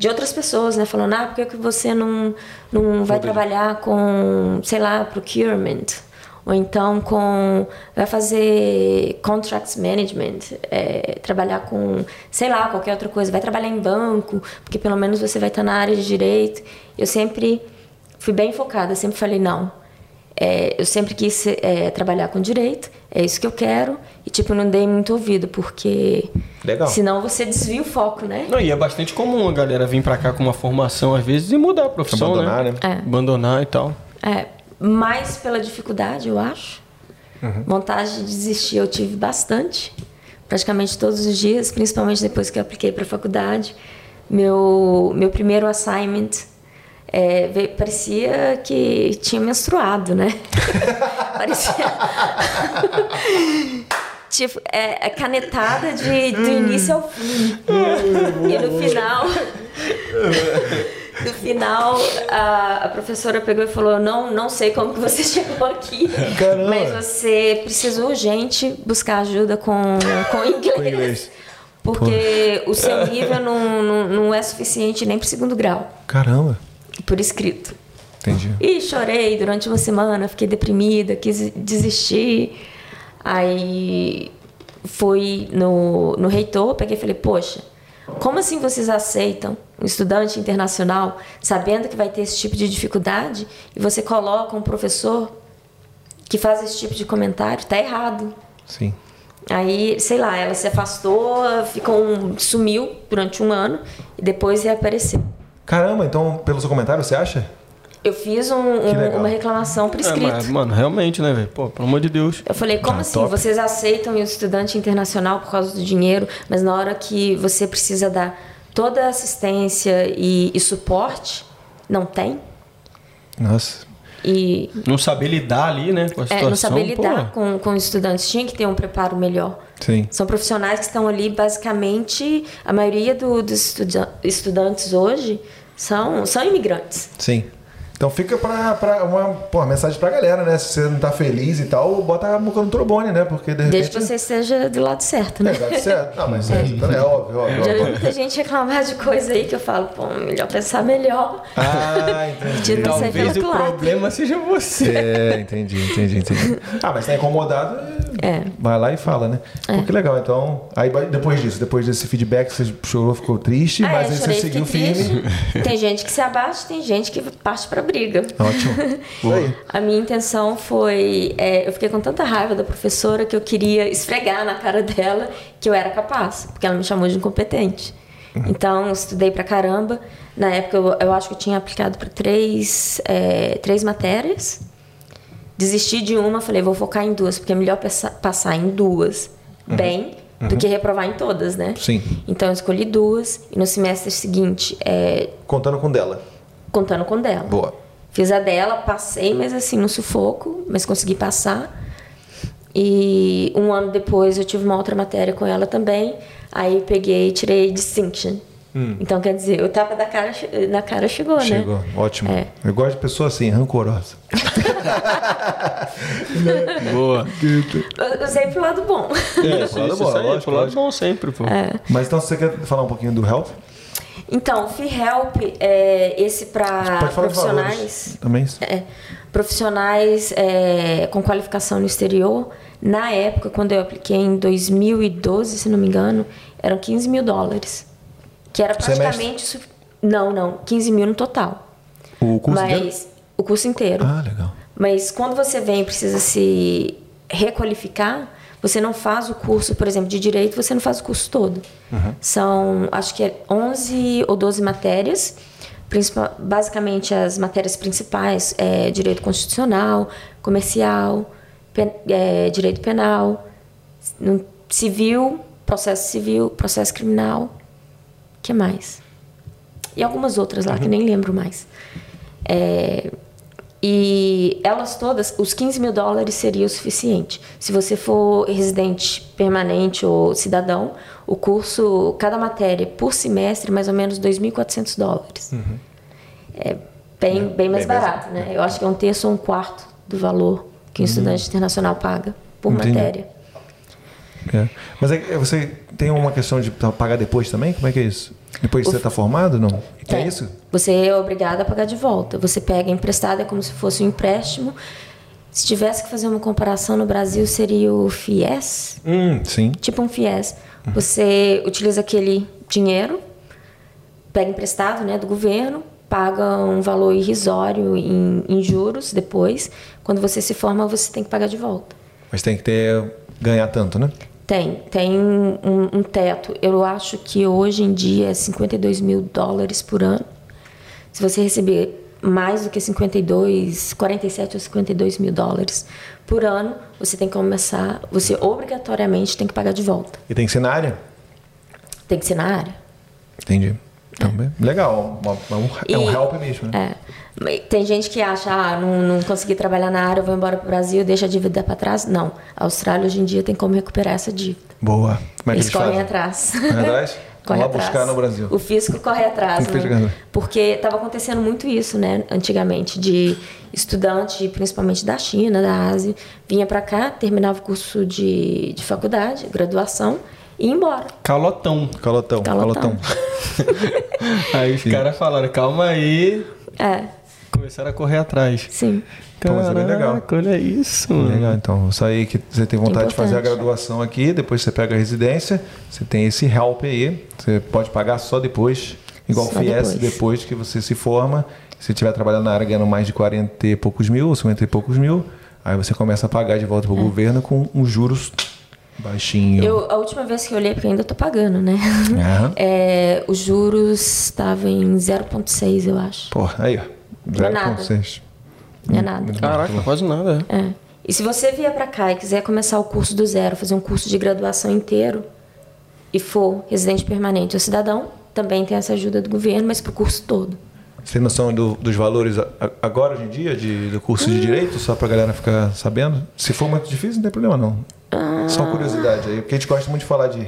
de outras pessoas, né? Falando, ah, por que que você não, não vai trabalhar com, sei lá, procurement? Ou então com. Vai fazer contracts management, é, trabalhar com, sei lá, qualquer outra coisa. Vai trabalhar em banco, porque pelo menos você vai estar na área de direito. Eu sempre fui bem focada, sempre falei, não. É, eu sempre quis é, trabalhar com direito, é isso que eu quero. E, tipo, eu não dei muito ouvido, porque. Legal. Senão você desvia o foco, né? Não, e é bastante comum a galera vir pra cá com uma formação, às vezes, e mudar a profissão, Abandonar, né? né? É. Abandonar e tal. É, mais pela dificuldade, eu acho. Vontade de desistir eu tive bastante, praticamente todos os dias, principalmente depois que eu apliquei para a faculdade. Meu, meu primeiro assignment é, veio- parecia que tinha menstruado, né? parecia. tipo, é, é canetada de, do início ao fim. e no final. no final, a, a, professora pegou e falou: não, não sei como que você chegou aqui, Caramba. mas você precisa urgente buscar ajuda com, com inglês. Com inglês. Porque Pô. o seu nível não, não, não é suficiente nem para segundo grau. Caramba. Por escrito. Entendi. E chorei durante uma semana, fiquei deprimida, quis desistir. Aí fui no, no reitor, peguei e falei, poxa, como assim vocês aceitam um estudante internacional sabendo que vai ter esse tipo de dificuldade e você coloca um professor que faz esse tipo de comentário? Tá errado. Sim. Aí, sei lá, ela se afastou, ficou um, sumiu durante um ano e depois reapareceu. Caramba, então, pelo seu comentário, você acha? Eu fiz um, um, uma reclamação por escrito. É, mas, mano, realmente, né, velho? Pô, pelo amor de Deus. Eu falei, como ah, assim? Top. Vocês aceitam o estudante internacional por causa do dinheiro, mas na hora que você precisa dar toda a assistência e, e suporte, não tem? Nossa. E, não saber lidar ali, né, com a situação. É, não saber lidar com, com os estudantes. Tinha que ter um preparo melhor. Sim. São profissionais que estão ali, basicamente, a maioria do, dos estudantes hoje são, são imigrantes. Sim. Então fica pra, pra uma pô, mensagem pra galera, né? Se você não tá feliz e tal, bota a boca no trombone, né? Porque de repente... Desde que você esteja do lado certo, né? É, do lado certo. Não, mas é, é óbvio, óbvio. Já vi muita gente reclamar de coisa aí que eu falo, pô, melhor pensar melhor. Ah, entendi. Talvez o problema seja você. É, entendi, entendi, entendi. Ah, mas tá incomodado, é. vai lá e fala, né? É. Pô, que legal. Então, aí depois disso, depois desse feedback, você chorou, ficou triste, ah, mas é, aí chorei, você seguiu firme. Tem gente que se abate, tem gente que parte pra briga. Ótimo. a minha intenção foi. É, eu fiquei com tanta raiva da professora que eu queria esfregar na cara dela que eu era capaz, porque ela me chamou de incompetente. Uhum. Então, eu estudei pra caramba. Na época, eu, eu acho que eu tinha aplicado para três, é, três matérias. Desisti de uma, falei, vou focar em duas, porque é melhor passar em duas uhum. bem uhum. do que reprovar em todas, né? Sim. Então, eu escolhi duas. E no semestre seguinte. É... Contando com dela. Contando com dela. Boa. Fiz a dela, passei, mas assim, no sufoco, mas consegui passar. E um ano depois eu tive uma outra matéria com ela também. Aí peguei e tirei distinction. Hum. Então, quer dizer, o tapa da cara, na cara chegou, chegou. né? Chegou, ótimo. É. Eu gosto de pessoa assim, rancorosa. Boa. Eu sei pro lado bom. É, isso, lado bom, aí, pro lado bom sempre, pô. É. Mas então você quer falar um pouquinho do Help? Então, Free Help é esse para profissionais. Também. É, profissionais é, com qualificação no exterior. Na época, quando eu apliquei em 2012, se não me engano, eram 15 mil dólares. Que era praticamente. Su... Não, não, 15 mil no total. O curso Mas inteiro? o curso inteiro. Ah, legal. Mas quando você vem e precisa se requalificar, você não faz o curso, por exemplo, de direito, você não faz o curso todo. Uhum. São, acho que é 11 ou 12 matérias. Basicamente, as matérias principais é direito constitucional, comercial, pen, é, direito penal, civil, processo civil, processo criminal. Que mais? E algumas outras lá uhum. que nem lembro mais. É, e elas todas, os 15 mil dólares seria o suficiente. Se você for residente permanente ou cidadão, o curso, cada matéria por semestre, mais ou menos 2.400 dólares. Uhum. É bem, é, bem mais bem barato, mais... né? Eu acho que é um terço ou um quarto do valor que um uhum. estudante internacional paga por Entendi. matéria. É. Mas é, você tem uma questão de pagar depois também? Como é que é isso? Depois de você estar tá formado, não? Tem. É isso? Você é obrigado a pagar de volta. Você pega emprestado, é como se fosse um empréstimo. Se tivesse que fazer uma comparação no Brasil, seria o FIES. Hum, sim. Tipo um FIES. Você utiliza aquele dinheiro, pega emprestado né, do governo, paga um valor irrisório em, em juros depois. Quando você se forma, você tem que pagar de volta. Mas tem que ter ganhar tanto, né? Tem, tem um, um, teto. Eu acho que hoje em dia é 52 mil dólares por ano. Se você receber mais do que 52, 47 ou 52 mil dólares por ano, você tem que começar, você obrigatoriamente tem que pagar de volta. E tem que ser na área? Tem que ser na área. Entendi. Também. É. Legal, é um, é um help mesmo. Né? É. Tem gente que acha, ah, não, não consegui trabalhar na área, vou embora para o Brasil, deixa a dívida para trás. Não. A Austrália hoje em dia tem como recuperar essa dívida. Boa. Como é eles, eles correm atrás. atrás? corre lá atrás. buscar no Brasil. O fisco corre atrás, né? Porque estava acontecendo muito isso, né? Antigamente, de estudante, principalmente da China, da Ásia, vinha para cá, terminava o curso de, de faculdade, graduação, e ia embora. Calotão. Calotão, Calotão. calotão. Aí os caras falaram, calma aí. É, Começaram a correr atrás. sim. Pô, mas é bem legal. Olha isso. mano. Legal, então, isso aí que você tem vontade de fazer a Importante. graduação aqui, depois você pega a residência, você tem esse help aí, você pode pagar só depois, igual Só o FIES, depois. depois. que você se forma, se estiver trabalhando na área ganhando mais de 40 e poucos mil, ou 50 e poucos mil, aí você começa a pagar de volta pro governo com uns juros baixinho. É. Eu, a última vez que eu olhei, porque ainda tô pagando, né? Aham. É, os juros estavam em 0,6, eu acho. Porra, aí, ó. Não é nada. 0,6. Não é nada. Caraca, quase nada. É. E se você vier pra cá e quiser começar o curso do zero, fazer um curso de graduação inteiro e for residente permanente ou cidadão, também tem essa ajuda do governo, mas pro curso todo. Você tem noção do- dos valores a- a- agora, hoje em dia, de, do curso de Direito? Só pra galera ficar sabendo? Se for muito difícil, não tem problema, não. Só curiosidade aí, porque a gente gosta muito de falar de,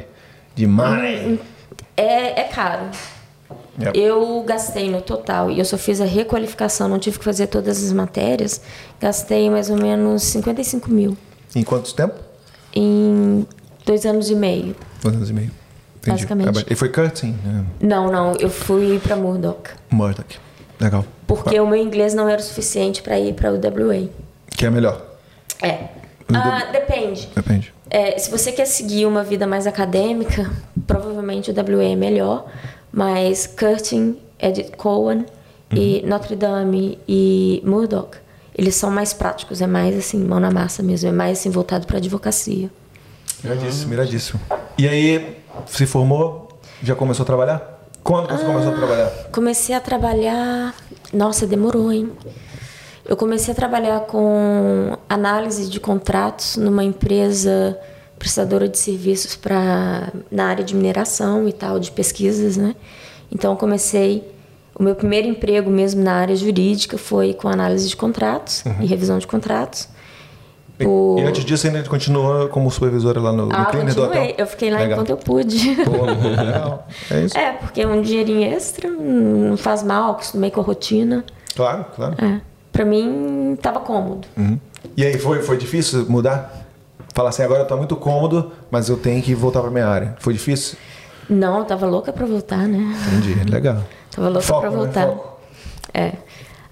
de money. É, é caro. Yep. Eu gastei no total, e eu só fiz a requalificação, não tive que fazer todas as matérias, gastei mais ou menos 55 mil Em quanto tempo? em dois anos e meio. Dois anos e meio. Entendi. Basicamente. E foi cutting, né? Não, não, eu fui pra Murdoch. Murdoch. Legal. Porque o meu inglês não era o suficiente para ir para o WA. Que é melhor? É. Ah, depende. Depende. É, se você quer seguir uma vida mais acadêmica, provavelmente o WA é melhor, mas Curtin, Edith Cowan e Notre Dame e Murdoch, eles são mais práticos, é mais assim, mão na massa mesmo, é mais assim, voltado para advocacia. Miradíssimo, miradíssimo. E aí, se formou, já começou a trabalhar? Quando você começou a trabalhar? Comecei a trabalhar. Nossa, demorou, hein? Eu comecei a trabalhar com análise de contratos numa empresa prestadora de serviços para na área de mineração e tal, de pesquisas, né? Então eu comecei o meu primeiro emprego mesmo na área jurídica foi com análise de contratos e revisão de contratos. E- Por- E, antes disso, ainda continuou como supervisora lá no, no Ah, cleaner do hotel? Eu fiquei lá Legal. enquanto eu pude. Pô, legal. É isso? É, porque um dinheirinho extra não faz mal, acostumei com a rotina. Claro, claro. É. Pra mim, tava cômodo. Uhum. E aí, foi, foi difícil mudar? Falar assim, agora eu tô muito cômodo, mas eu tenho que voltar pra minha área. Foi difícil? Não, eu tava louca pra voltar, né? Entendi, legal. Tava louca pra né? voltar. Foco. É.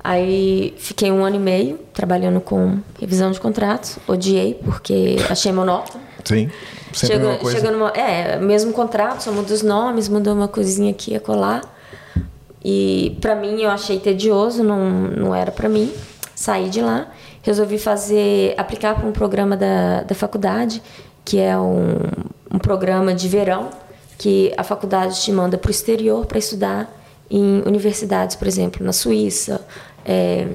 Aí fiquei um ano e meio trabalhando com revisão de contratos. Odiei, porque achei monótono. Sim, sempre coisa. chega numa, é, mesmo contrato, só muda os nomes, muda uma coisinha aqui e acolá. E pra mim eu achei tedioso, não, não era pra mim. Saí de lá, resolvi fazer, aplicar para um programa da, da faculdade, que é um, um programa de verão, que a faculdade te manda para o exterior para estudar em universidades, por exemplo, na Suíça, é,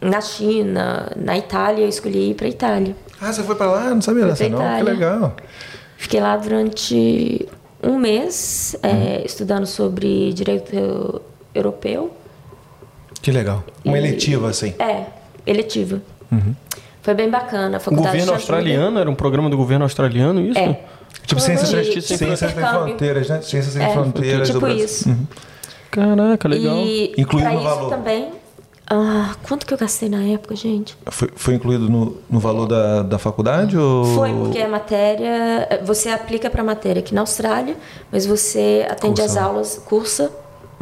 na China, na Itália. Eu escolhi ir para Itália. Ah, você foi pra lá? Não sabia dessa não? Que Itália. legal. Fiquei lá durante um mês é, estudando sobre direito europeu. Que legal. Uma E- eletiva, assim. É, eletiva. Foi bem bacana. A O faculdade governo te ajuda. australiano? Era um programa do governo australiano, isso? É. Tipo, ciências, De- ciências, de ciências sem fronteiras, né? Ciências sem É, fronteiras tipo Brasil. isso. Caraca, legal. E Incluído pra no isso valor. também. Ah, quanto que eu gastei na época, gente? Foi, foi incluído no, no valor da, da faculdade? Ou... Foi porque a matéria. Você aplica pra matéria aqui na Austrália, mas você atende Cursa as aulas, cursa.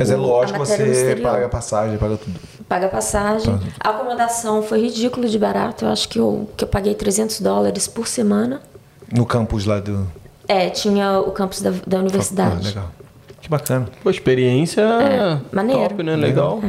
Mas é o- lógico, matéria no você paga passagem, paga tudo. Paga passagem. A acomodação foi ridículo de barato. Eu acho que eu, que eu paguei 300 dólares por semana. No campus lá do... É, tinha o campus da, da Ah, universidade. legal. Que bacana. Pô, experiência maneiro. top, né? Legal.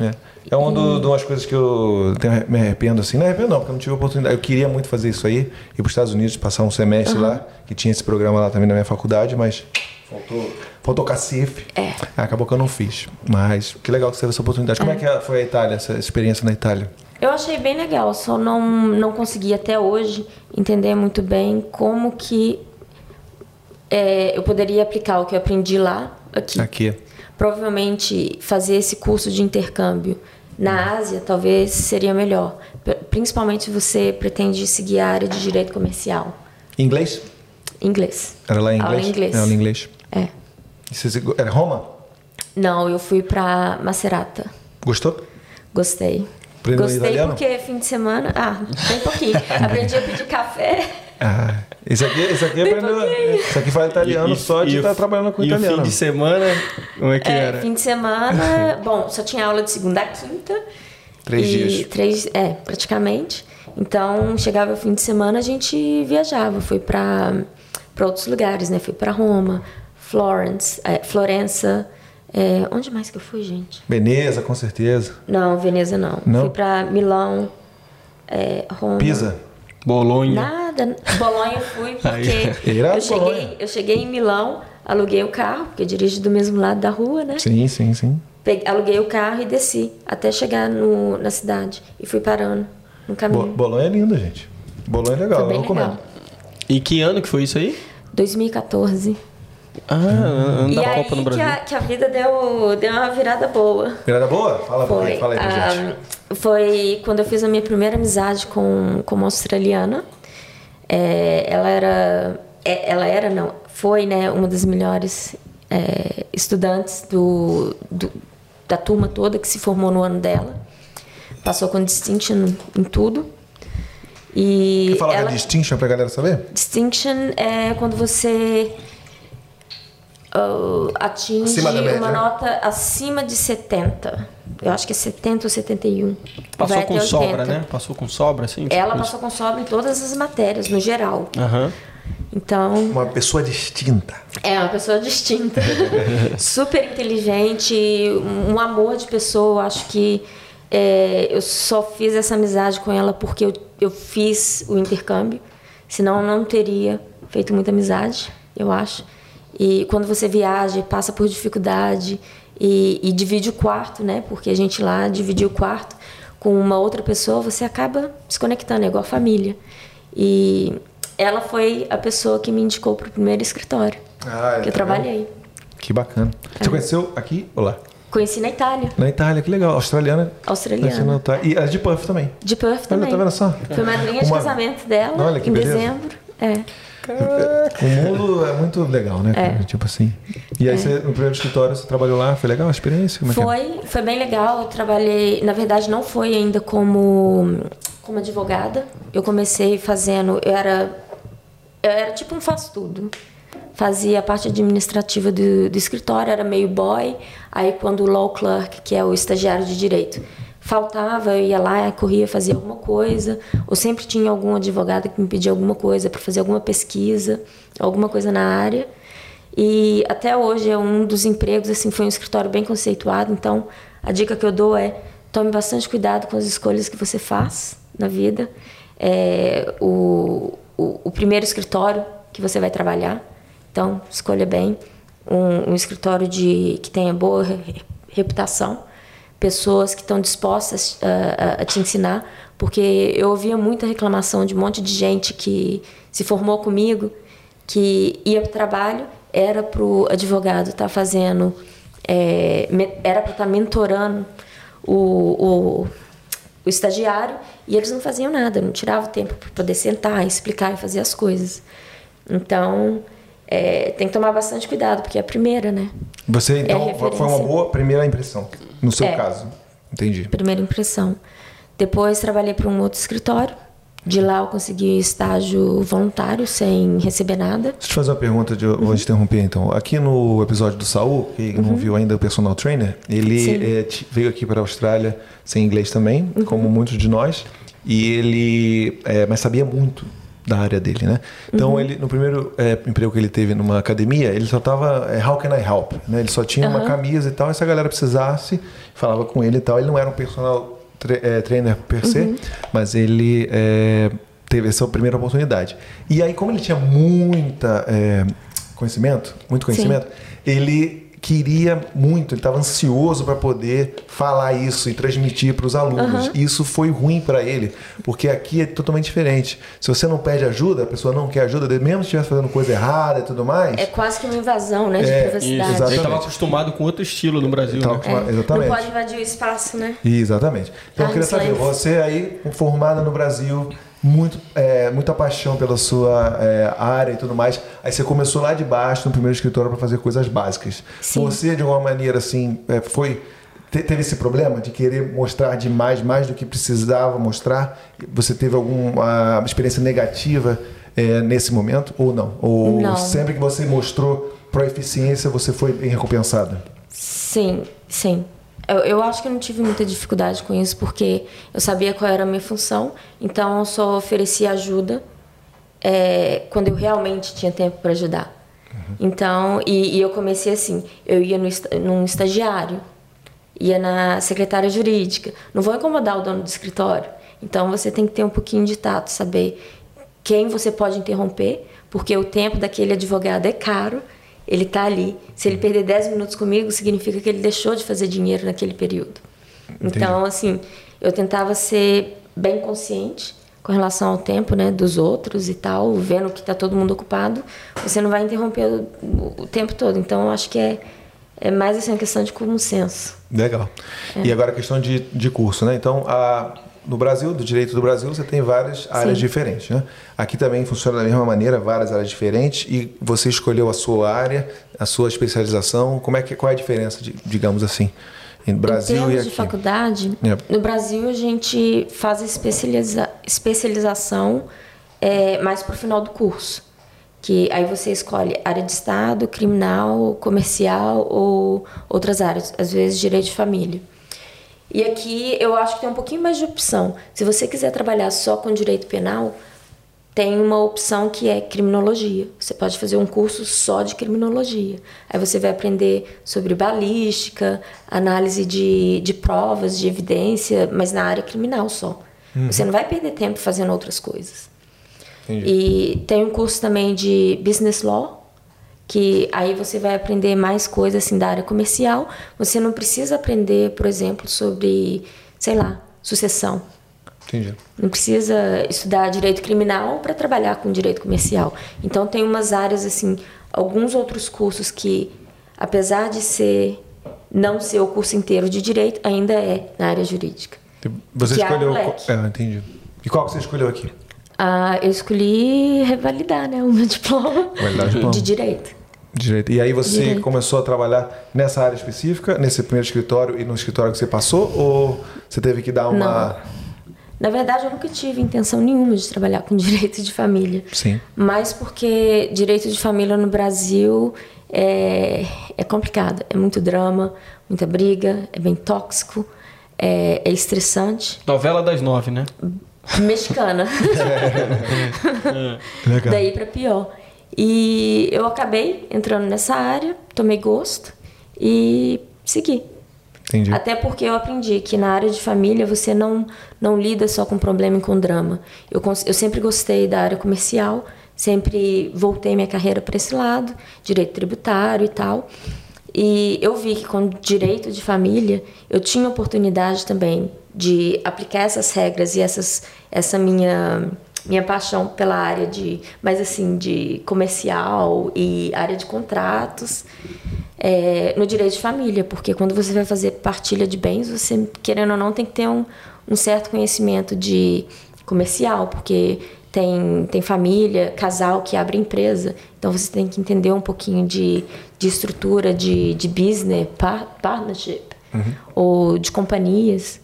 É, é uma do- de umas coisas que eu tenho- me arrependo, assim. Não arrependo não, porque eu não tive oportunidade. Eu queria muito fazer isso aí, ir para os Estados Unidos, passar um semestre lá, que tinha esse programa lá também na minha faculdade, mas faltou, faltou cacife. É. Acabou que eu não fiz. Mas que legal que você teve essa oportunidade. Como é que foi a Itália, essa experiência na Itália? Eu achei bem legal, só não, não consegui até hoje entender muito bem como que é, eu poderia aplicar o que eu aprendi lá aqui. Aqui. Provavelmente fazer esse curso de intercâmbio na Ásia talvez seria melhor, principalmente se você pretende seguir a área de direito comercial. Inglês? Inglês. Era lá em Aula inglês? em inglês. Era em inglês. É. Era Roma? Não, eu fui pra Macerata. Gostou? Gostei. Aprendeu Gostei italiano? porque fim de semana. Ah, bem pouquinho. Aprendi a pedir café. Ah, esse aqui, esse aqui aprendeu. Esse aqui fala italiano só de e estar o- trabalhando com e italiano. o fim de semana, como é que É, era? fim de semana. bom, só tinha aula de segunda a quinta. Três e dias. Três, é, praticamente. Então, chegava o fim de semana, a gente viajava. Fui pra outros lugares, né? Fui pra Roma, Florence, é, Florença. é, onde mais que eu fui, gente? Veneza, com certeza. Não, Veneza não. Não? Fui pra Milão, é, Roma. Pisa. Bolonha. Nada. Bolonha eu fui porque eu cheguei, eu cheguei em Milão, aluguei o carro, porque eu dirijo do mesmo lado da rua, né? Sim, sim, sim. Peguei- aluguei o carro e desci até chegar no, na cidade. E fui parando no Bo caminho. Bolonha é lindo, gente. Bolonha é legal, Foi bem eu recomendo. legal. E que ano que foi isso aí? 2014. Ah, ano e da aí Copa no que Brasil. a, que a vida deu, deu uma virada boa. Virada boa? Fala, pra Foi, quem? Fala aí pra gente. ah, foi quando eu fiz a minha primeira amizade com, com uma australiana. É, ela era. é, ela era, não. Foi, né, uma das melhores é, estudantes do, do- da turma toda que se formou no ano dela. Passou com distinction em tudo. E Quer falar ela, da distinction pra galera saber? Distinction é quando você ah, atinge da média. uma nota acima de 70. Eu acho que é 70 ou 71. Passou Vai com sobra, 80. né? Passou com sobra, assim? Ela tipo passou com sobra em todas as matérias, no geral. isso? Aham. Então, Uma pessoa distinta. é uma pessoa distinta. Super inteligente, um um amor de pessoa. Acho que é, eu só fiz essa amizade com ela porque eu, eu fiz o intercâmbio. Senão eu não teria feito muita amizade, eu acho. E quando você viaja, e passa por dificuldade e, e divide o quarto, né? Porque a gente lá dividiu o quarto com uma outra pessoa, você acaba se conectando, é igual família. E ela foi a pessoa que me indicou para o primeiro escritório Ah, que eu tá trabalhei. Que bacana. É. Você conheceu aqui ou lá? Conheci na Itália, Na Itália, que legal. Australiana. Australiana. E a de Puff também. de Perth também. tá vendo só? Foi madrinha de Uma- casamento dela Olha que em beleza. dezembro. É. O mundo é muito legal, né? cara? É. Tipo assim. E aí, você, no primeiro escritório, você trabalhou lá? Foi legal a experiência? Como é é? Foi, foi bem legal. Eu trabalhei, na verdade, não foi ainda como, como advogada. Eu comecei fazendo, eu era, eu era tipo um faz tudo. Fazia a parte administrativa do, do escritório, era meio boy. Aí quando o law clerk, que é o estagiário de direito, faltava, eu ia lá, corria, fazia alguma coisa. Ou sempre tinha algum advogado que me pedia alguma coisa para fazer alguma pesquisa, alguma coisa na área. E até hoje é um dos empregos, assim, foi um escritório bem conceituado. Então, a dica que eu dou é tome bastante cuidado com as escolhas que você faz na vida. É, o, o, o primeiro escritório que você vai trabalhar, então escolha bem um, um escritório de que tenha boa re- reputação, pessoas que estão dispostas a, a- a te ensinar, porque eu ouvia muita reclamação de um monte de gente que se formou comigo que ia para o trabalho, era para o advogado estar fazendo, é, era para estar mentorando o, o, o estagiário e eles não faziam nada, não tiravam tempo para poder sentar, explicar e fazer as coisas. Então, é, tem que tomar bastante cuidado, porque é a primeira, né? Você, então, É foi uma boa primeira impressão, no seu É. caso. Entendi. Primeira impressão. Depois trabalhei para um outro escritório. De lá eu consegui estágio voluntário, sem receber nada. Deixa eu te fazer uma pergunta, de, Uhum. vou te interromper então. Aqui no episódio do Saul, quem não viu ainda o personal trainer, ele t- veio aqui para a Austrália sem inglês também, Uhum. como muitos de nós, e ele, eh, mas sabia muito da área dele, né? Então Uhum. ele no primeiro eh, emprego que ele teve numa academia, ele só tava eh, how can I help, né? Ele só tinha uma Aham. camisa e tal, e se a galera precisasse, falava com ele e tal. Ele não era um personal tra- eh, trainer per se, Uhum. mas ele eh, teve essa primeira oportunidade. E aí, como ele tinha muita eh, conhecimento, muito conhecimento, ele queria muito, ele estava ansioso para poder falar isso e transmitir para os alunos. E isso foi ruim para ele, porque aqui é totalmente diferente. Se você não pede ajuda, a pessoa não quer ajuda, mesmo se estiver fazendo coisa errada e tudo mais. É quase que uma invasão, né, de É, privacidade. Isso. Ele estava acostumado com outro estilo no Brasil, Tá né? É, Exatamente. Não pode invadir o espaço, né? Exatamente. Então eu queria Arms saber, você aí, formada no Brasil, muito, é, muita paixão pela sua é, área e tudo mais. Aí você começou lá de baixo, no primeiro escritório, para fazer coisas básicas. Sim. Você, de alguma maneira, assim, é, foi te- teve esse problema de querer mostrar demais, mais do que precisava mostrar? Você teve alguma experiência negativa é, nesse momento ou não? Ou Não. sempre que você mostrou proeficiência, você foi bem recompensado? Sim, sim. Eu, eu acho que eu não tive muita dificuldade com isso, porque eu sabia qual era a minha função, então eu só oferecia ajuda é, quando eu realmente tinha tempo para ajudar. Então, e, e eu comecei assim: eu ia no, num estagiário, ia na secretária jurídica. Não vou incomodar o dono do escritório. Então, você tem que ter um pouquinho de tato, saber quem você pode interromper, porque o tempo daquele advogado é caro, ele está ali. Se ele perder 10 minutos comigo, significa que ele deixou de fazer dinheiro naquele período. Então, assim, eu tentava ser bem consciente com relação ao tempo né, dos outros e tal, vendo que está todo mundo ocupado, você não vai interromper o, o tempo todo. Então, eu acho que é, é mais assim, uma questão de comum senso. Legal. É. E agora a questão de, de curso, né? Então, a, no Brasil, do direito do Brasil, você tem várias áreas diferentes, né? Aqui também funciona da mesma maneira, várias áreas diferentes, e você escolheu a sua área, a sua especialização. Como é que, qual é a diferença, digamos assim, no Brasil em e termos aqui? de faculdade, É. no Brasil a gente faz a especializa- especialização é, mais para o final do curso. Que aí você escolhe área de Estado, criminal, comercial ou outras áreas, às vezes direito de família. E aqui eu acho que tem um pouquinho mais de opção. Se você quiser trabalhar só com direito penal, tem uma opção que é criminologia. Você pode fazer um curso só de criminologia. Aí você vai aprender sobre balística, análise de, de provas, de evidência, mas na área criminal só. Você não vai perder tempo fazendo outras coisas. Entendi. E tem um curso também de business law, que aí você vai aprender mais coisas assim da área comercial. Você não precisa aprender, por exemplo, sobre, sei lá, sucessão. Entendi. Não precisa estudar direito criminal para trabalhar com direito comercial. Então tem umas áreas assim, alguns outros cursos que, apesar de ser não ser o curso inteiro de direito, ainda é na área jurídica. Você Que há escolheu. É, entendi. E qual que você escolheu aqui? Ah, eu escolhi revalidar, né, o meu diploma Validar o diploma. de direito. Direito. E aí você Direito. começou a trabalhar nessa área específica, nesse primeiro escritório e no escritório que você passou? Ou você teve que dar uma. Na verdade, eu nunca tive intenção nenhuma de trabalhar com direito de família. Sim. Mas porque direito de família no Brasil é, é complicado. É muito drama, muita briga, é bem tóxico, é, é estressante. Novela das nove, né? Mexicana. Legal. Daí pra pior. E eu acabei entrando nessa área, tomei gosto e segui. Entendi. Até porque eu aprendi que na área de família você não, não lida só com problema e com drama. Eu, eu sempre gostei da área comercial, sempre voltei minha carreira para esse lado, direito tributário e tal. E eu vi que com direito de família eu tinha oportunidade também de aplicar essas regras e essas, essa minha minha paixão pela área de mais assim de comercial e área de contratos é, no direito de família, porque quando você vai fazer partilha de bens, você, querendo ou não, tem que ter um, um certo conhecimento de comercial, porque tem, tem família, casal que abre empresa, então você tem que entender um pouquinho de, de estrutura de, de business, par, partnership, ou de companhias.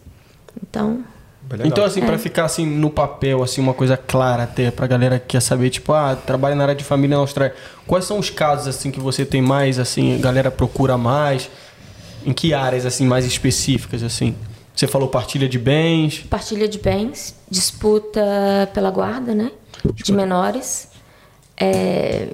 Então, Legal. Então, assim, pra ficar assim no papel, assim, uma coisa clara até pra galera que quer saber, tipo, ah, trabalha na área de família na Austrália. Quais são os casos, assim, que você tem mais, assim, a galera procura mais? Em que áreas, assim, mais específicas, assim? Você falou partilha de bens. partilha de bens, disputa pela guarda, né? De menores. É,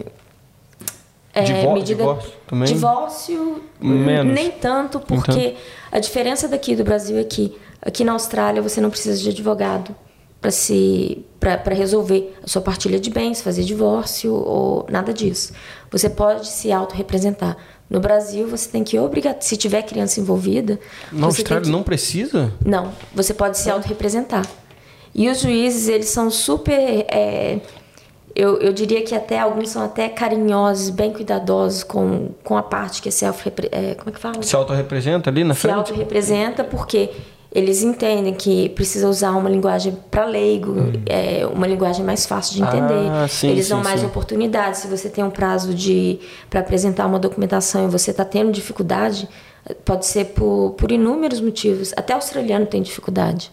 é, Divó- divórcio também? Divórcio, Menos. nem tanto, porque a diferença daqui do Brasil é que aqui na Austrália você não precisa de advogado para se para resolver a sua partilha de bens, fazer divórcio ou nada disso. Você pode se autorrepresentar. No Brasil, você tem que obrigar, se tiver criança envolvida, Na Austrália que- não precisa? não, você pode se autorrepresentar. E os juízes, eles são super. é, eu, eu diria que até alguns são até carinhosos, bem cuidadosos com, com a parte que é self é, Como é que fala? Se autorrepresenta ali na Se frente? autorrepresenta, porque eles entendem que precisa usar uma linguagem para leigo, Hum. é, uma linguagem mais fácil de entender. Ah, sim, eles sim, dão mais sim. oportunidades. Se você tem um prazo de para apresentar uma documentação e você está tendo dificuldade, pode ser por, por inúmeros motivos. Até o australiano tem dificuldade.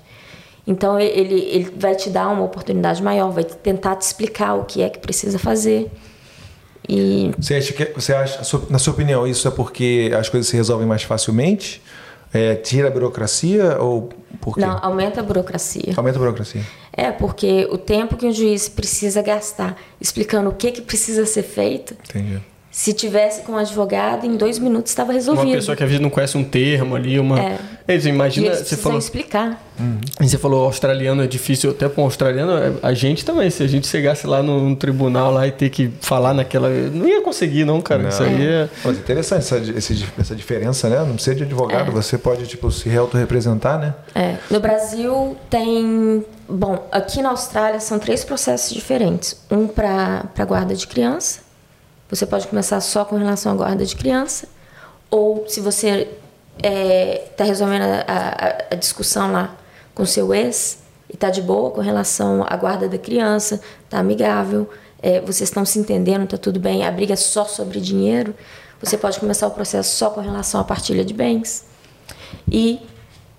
Então ele, ele vai te dar uma oportunidade maior, vai tentar te explicar o que é que precisa fazer. E Você acha que você acha, na sua opinião, isso é porque as coisas se resolvem mais facilmente? É, tira a burocracia ou por quê? não, aumenta a burocracia. Aumenta a burocracia. É, porque o tempo que o juiz precisa gastar explicando o que, que precisa ser feito, Entendi. Se tivesse com um advogado, em dois minutos estava Uma resolvido. pessoa que às vezes não conhece um termo ali, uma. É. Eles E imagina, eles você falou. explicar. E Você falou australiano é difícil, até para um australiano, é- a gente também, se a gente chegasse lá no, no tribunal lá e ter que falar naquela. Não ia conseguir, não, cara. Isso aí é. Mas interessante essa, esse- essa diferença, né? Não precisa de advogado, você pode tipo, se autorrepresentar, né? É. No Brasil tem. Bom, aqui na Austrália são três processos diferentes. Um para guarda de criança. Você pode começar só com relação à guarda de criança. Ou se você está resolvendo a, a- a discussão lá com seu ex e está de boa com relação à guarda da criança, está amigável, é, vocês estão se entendendo, está tudo bem, a briga é só sobre dinheiro, você pode começar o processo só com relação à partilha de bens. E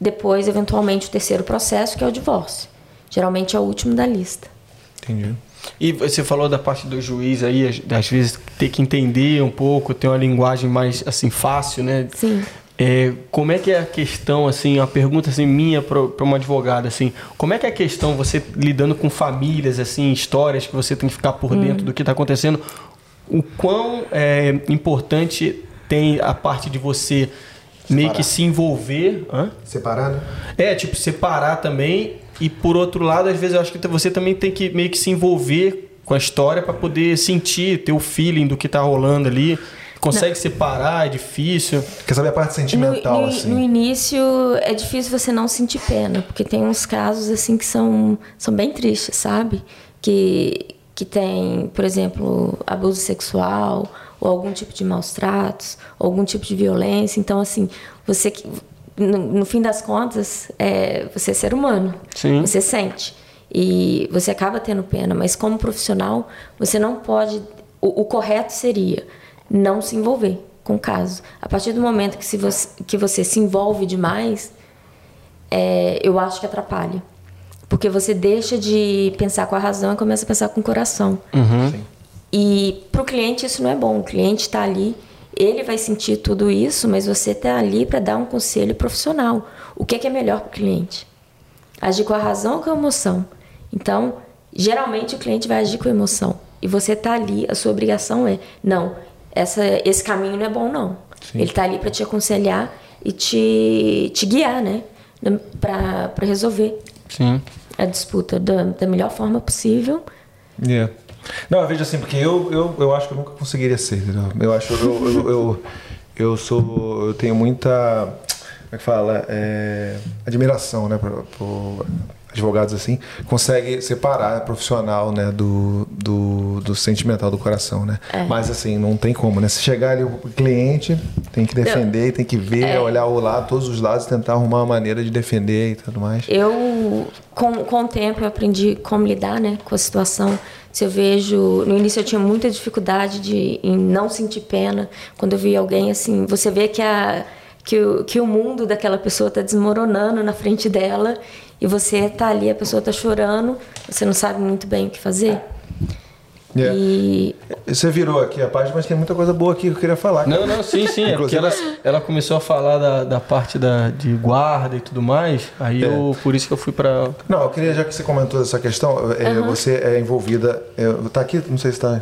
depois, eventualmente, o terceiro processo, que é o divórcio. Geralmente é o último da lista. Entendi. E você falou da parte do juiz aí, às- vezes ter que entender um pouco, ter uma linguagem mais assim fácil, né? Sim. É, como é que é a questão, assim, a pergunta assim, minha para uma advogada, assim, como é que é a questão, você lidando com famílias, assim, histórias que você tem que ficar por dentro do que está acontecendo, o quão é, importante tem a parte de você meio que se envolver, hã? Separado? É, tipo, separar também. E por outro lado, às vezes eu acho que você também tem que meio que se envolver com a história para poder sentir, ter o feeling do que tá rolando ali. Consegue separar, é difícil. Quer saber a parte sentimental, no, no- assim? no início é difícil você não sentir pena, porque tem uns casos assim que são, são bem tristes, sabe? Que, que tem, por exemplo, abuso sexual, ou algum tipo de maus tratos, ou algum tipo de violência. Então, assim, você que. No, no fim das contas, é, você é ser humano. Sim. Você sente. E você acaba tendo pena, mas como profissional, você não pode. O, o correto seria não se envolver com o caso. A partir do momento que, se você, que você se envolve demais, é, eu acho que atrapalha. Porque você deixa de pensar com a razão e começa a pensar com o coração. E para o cliente isso não é bom. O cliente está ali, ele vai sentir tudo isso, mas você está ali para dar um conselho profissional. O que é, que é melhor para o cliente? Agir com a razão ou com a emoção? Então, geralmente o cliente vai agir com a emoção. E você está ali, a sua obrigação é: não, essa, esse caminho não é bom, não. Ele está ali para te aconselhar e te, te guiar, né? Para resolver Sim. a disputa da, da melhor forma possil. Yeah. Não, eu vejo assim, porque eu, eu, eu acho que eu nunca conseguiria ser, entendeu? Eu acho eu, eu, eu, eu sou. Eu tenho muita. Como é que fala? É, admiração, né, por, por advogados assim. Consegue separar profissional, né, do, do, do sentimental do coração, né? Mas assim, não tem como, né? Se chegar ali o cliente, tem que defender, tem que ver, olhar o lado, todos os lados, tentar arrumar uma maneira de defender e tudo mais. Eu, com, com o tempo, eu aprendi como lidar né, com a situação. Se eu vejo. No início eu tinha muita dificuldade de, em não sentir pena. Quando eu vi alguém assim, você vê que, a, que, o, que o mundo daquela pessoa está desmoronando na frente dela e você está ali, a pessoa está chorando, você não sabe muito bem o que fazer. Yeah. E Você virou aqui a página, mas tem muita coisa boa aqui que eu queria falar. Não, não, sim, sim. É porque ela, ela começou a falar da, da parte da, de guarda e tudo mais. Aí eu, por isso que eu fui pra. Não, eu queria, já que você comentou essa questão, é, você é envolvida. É, tá aqui, não sei se está.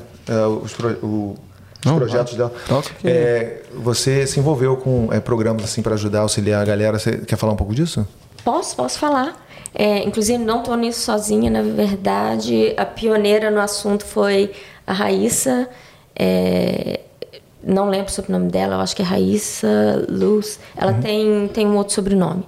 os pro- o- os Não, projetos dela. toca aqui. É, você se envolveu com é, programas assim para ajudar, auxiliar a galera. Você quer falar um pouco disso? Posso, posso falar. É, inclusive, não estou nisso sozinha, na verdade, a pioneira no assunto foi a Raíssa. é, não lembro o sobrenome dela, eu acho que é Raíssa Luz. Ela tem, tem um outro sobrenome.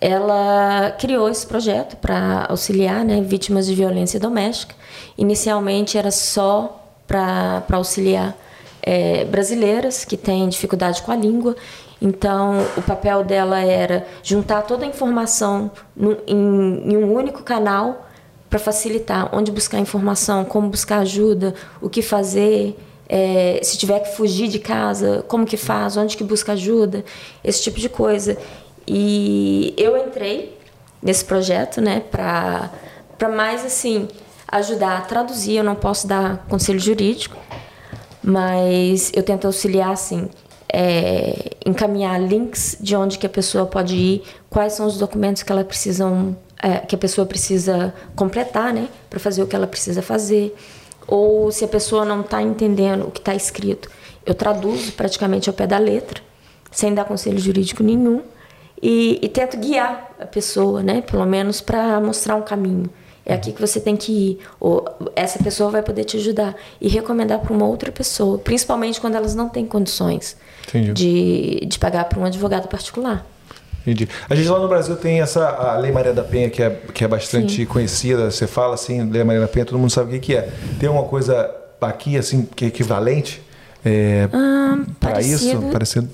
Ela criou esse projeto para auxiliar né, vítimas de violência doméstica. Inicialmente era só para auxiliar é, brasileiras que têm dificuldade com a língua. Então, o papel dela era juntar toda a informação no, em, em um único canal para facilitar onde buscar informação, como buscar ajuda, o que fazer, é, se tiver que fugir de casa, como que faz, onde que busca ajuda, esse tipo de coisa. E eu entrei nesse projeto, né, para para mais assim ajudar a traduzir. Eu não posso dar conselho jurídico, mas eu tento auxiliar assim, é, encaminhar links de onde que a pessoa pode ir, quais são os documentos que ela precisam, é, que a pessoa precisa completar, né, para fazer o que ela precisa fazer, ou se a pessoa não está entendendo o que está escrito, eu traduzo praticamente ao pé da letra, sem dar conselho jurídico nenhum, e, e tento guiar a pessoa, né, pelo menos para mostrar um caminho é aqui que você tem que ir, ou essa pessoa vai poder te ajudar e recomendar para uma outra pessoa, principalmente quando elas não têm condições de, de pagar para um advogado particular. Entendi. A gente lá no Brasil tem essa a Lei Maria da Penha, que é, que é bastante Sim. conhecida. Você fala assim, Lei Maria da Penha, todo mundo sabe o que, que é. Tem uma coisa aqui, assim, que é equivalente é, ah, para isso? Parecido?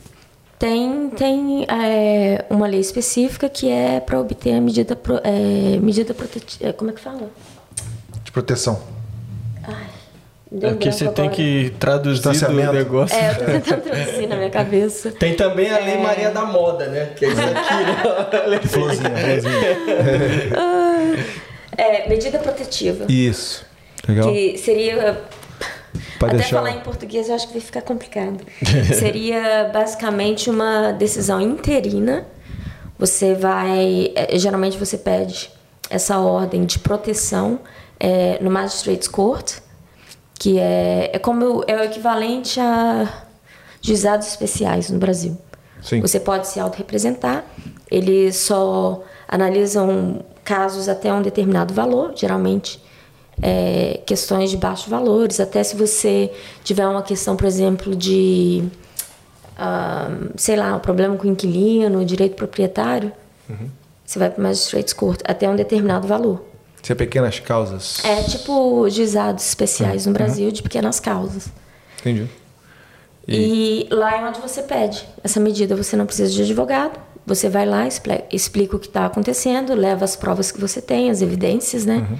Tem, tem é, uma lei específica que é para obter a medida, pro, é, medida protetiva. É, como é que fala? De proteção. Ai, é que você agora. tem que traduzir o negócio. É, eu tô tentando traduzir na minha cabeça. Tem também a Lei é... Maria da Moda, né? Que é isso aqui, né? florzinha, florzinha. é, medida protetiva. Isso. Legal. Que seria Até deixar... falar em português eu acho que vai ficar complicado. Seria basicamente uma decisão interina. Você vai. É, geralmente você pede essa ordem de proteção é, no Magistrates Court, que é, é como é o equivalente a juizados especiais no Brasil. Sim. Você pode se autorrepresentar, eles só analisam casos até um determinado valor, geralmente é, questões de baixos valores. Até se você tiver uma questão, por exemplo, de, uh, sei lá, um problema com o inquilino, direito proprietário, uhum. você vai para Magistrates Court até um determinado valor. Se é pequenas causas. É tipo juizados especiais uhum. no Brasil de pequenas causas. Entendi. E... e... lá é onde você pede essa medida. Você não precisa de advogado. Você vai lá, explica o que está acontecendo, leva as provas que você tem, as evidências, né? Uhum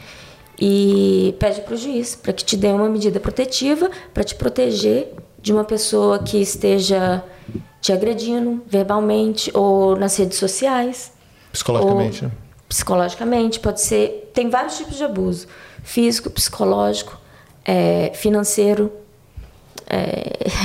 e pede para o juiz para que te dê uma medida protetiva para te proteger de uma pessoa que esteja te agredindo verbalmente ou nas redes sociais. Psicologicamente, né? Psicologicamente, pode ser. Tem vários tipos de abuso: físico, psicológico, é, financeiro.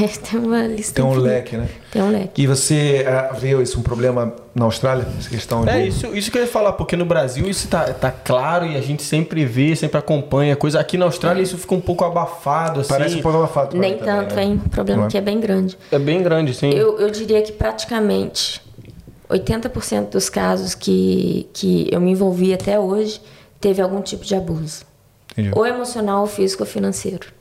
É, tem uma lista. Tem um infinita. leque, né? Tem um leque. E você uh, vê isso um problema na Austrália? Essa questão de... É isso, isso que eu ia falar, porque no Brasil isso tá, tá claro e a gente sempre vê, sempre acompanha coisa. Aqui na Austrália é. isso fica um pouco abafado, assim. Parece um pouco abafado. Nem tanto, também, né? hein? O problema aqui é? é bem grande. É bem grande, sim. Eu, eu diria que praticamente 80% dos casos que, que eu me envolvi até hoje teve algum tipo de abuso. Entendi. Ou emocional, ou físico, ou financeiro.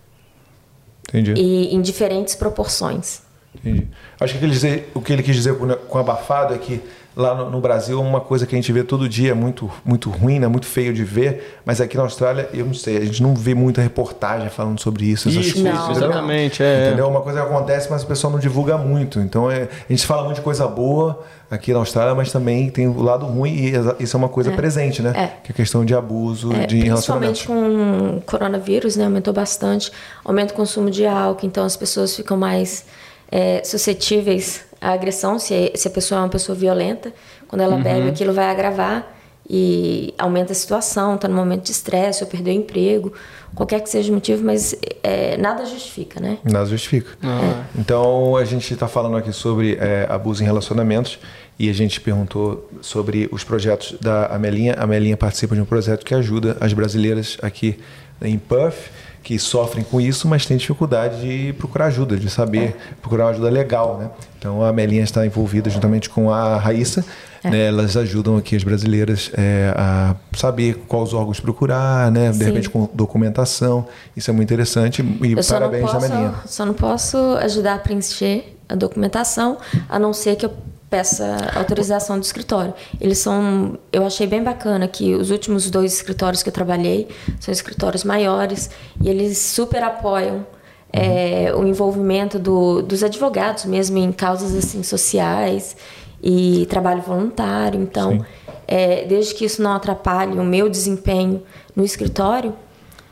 Entendi. E em diferentes proporções. Entendi. Acho que dizer, o que ele quis dizer com abafado é que lá no, no, Brasil uma coisa que a gente vê todo dia muito muito ruim, né? muito feio de ver, mas aqui na Austrália, eu não sei, a gente não vê muita reportagem falando sobre isso. Isso, coisas, não. exatamente. É, entendeu? Uma coisa que acontece, mas o pessoal não divulga muito. Então é, a gente fala muito de coisa boa aqui na Austrália, mas também tem o lado ruim e isso é uma coisa é. presente, né? É. Que é a questão de abuso é, de relacionamento. Principalmente com o coronavírus, né? Aumentou bastante, aumenta o consumo de álcool, então as pessoas ficam mais é, suscetíveis à agressão, se, se a pessoa é uma pessoa violenta. Quando ela uhum. bebe, aquilo vai agravar e aumenta a situação, está no momento de estresse, ou perdeu o emprego, qualquer que seja o motivo, mas é, nada justifica, né? Nada justifica. Ah. É. Então a gente está falando aqui sobre é, abuso em relacionamentos e a gente perguntou sobre os projetos da Amelinha. A Amelinha participa de um projeto que ajuda as brasileiras aqui em Perth que sofrem com isso, mas têm dificuldade de procurar ajuda, de saber é. procurar uma ajuda legal, né? Então a Melinha está envolvida juntamente com a Raíssa, é. né? Elas ajudam aqui as brasileiras é, a saber quais órgãos procurar, né? De Sim. repente com documentação. Isso é muito interessante e eu parabéns à Melinha. Só não posso ajudar a preencher a documentação, a não ser que eu peça autorização do escritório. Eles são, eu achei bem bacana que os últimos dois escritórios que eu trabalhei são escritórios maiores e eles super apoiam é, o envolvimento do, dos advogados mesmo em causas assim sociais e trabalho voluntário. Então, é, desde que isso não atrapalhe o meu desempenho no escritório,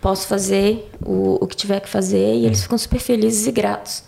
posso fazer o, o que tiver que fazer e eles ficam super felizes e gratos.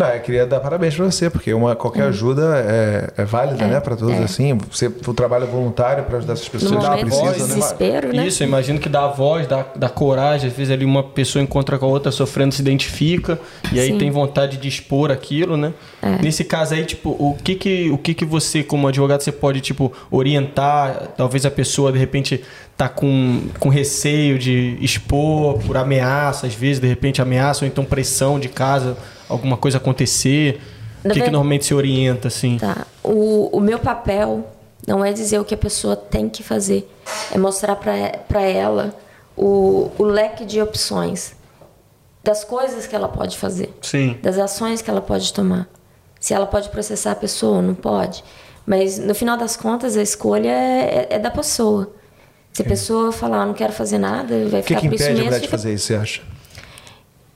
Não, eu queria dar parabéns para você, porque uma, qualquer ajuda é, é válida, É, né? Para todos, é. assim. Você, o trabalho voluntário para ajudar essas pessoas No que precisam, né? desespero, né? Isso, eu imagino que dá a voz, dá, dá coragem. Às vezes ali uma pessoa encontra com a outra sofrendo, se identifica e aí Sim. tem vontade de expor aquilo, né? É. Nesse caso aí, tipo, o que que, o que que você, como advogado, você pode, tipo, orientar? Talvez a pessoa, de repente, tá com, com receio de expor por ameaça, às vezes, de repente, ameaça ou então pressão de casa, alguma coisa acontecer. O que, que normalmente se orienta, assim? Tá. O, o meu papel não é dizer o que a pessoa tem que fazer, é mostrar para ela o, o leque de opções das coisas que ela pode fazer, Sim. das ações que ela pode tomar. Se ela pode processar a pessoa ou não pode. Mas no final das contas, a escolha é, é da pessoa. Se a pessoa falar, "Ah, não quero fazer nada, vai O que, ficar que por isso impede a mesmo. mulher de fica- fazer isso, você acha?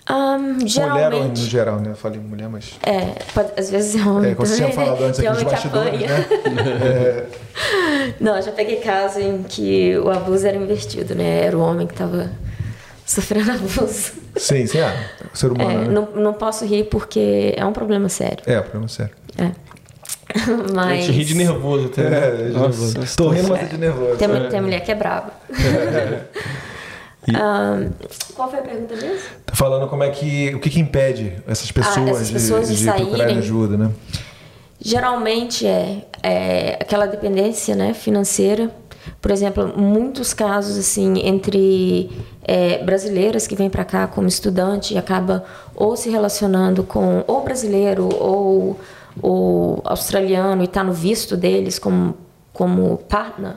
Ahn, Mulher ou no geralmente. geral, né? Eu falei mulher, mas. É, pode- às vezes é homem É, como você tinha né? falado antes aqui nos bastidores, apanha. né? Não, eu já peguei caso em que o abuso era invertido, né? Era o homem que tava sofrendo abuso. Sim, sim, ah, o ser humano. É, né? não, não posso rir porque é um problema sério. É, problema sério. É. A Mas. gente ri de nervoso até. né? É, de Nossa, nervoso. Tô rindo, mas tô de nervoso. Tem, tem mulher que é brava. Qual foi a pergunta mesmo? Tá falando como é que. O que, que impede essas pessoas, Ah, essas pessoas de, de de saírem. ajuda, né? Geralmente é, é aquela dependência né, financeira. Por exemplo, muitos casos assim entre é, brasileiras que vêm para cá como estudante e acaba ou se relacionando com ou brasileiro ou, ou australiano e está no visto deles como, como partner.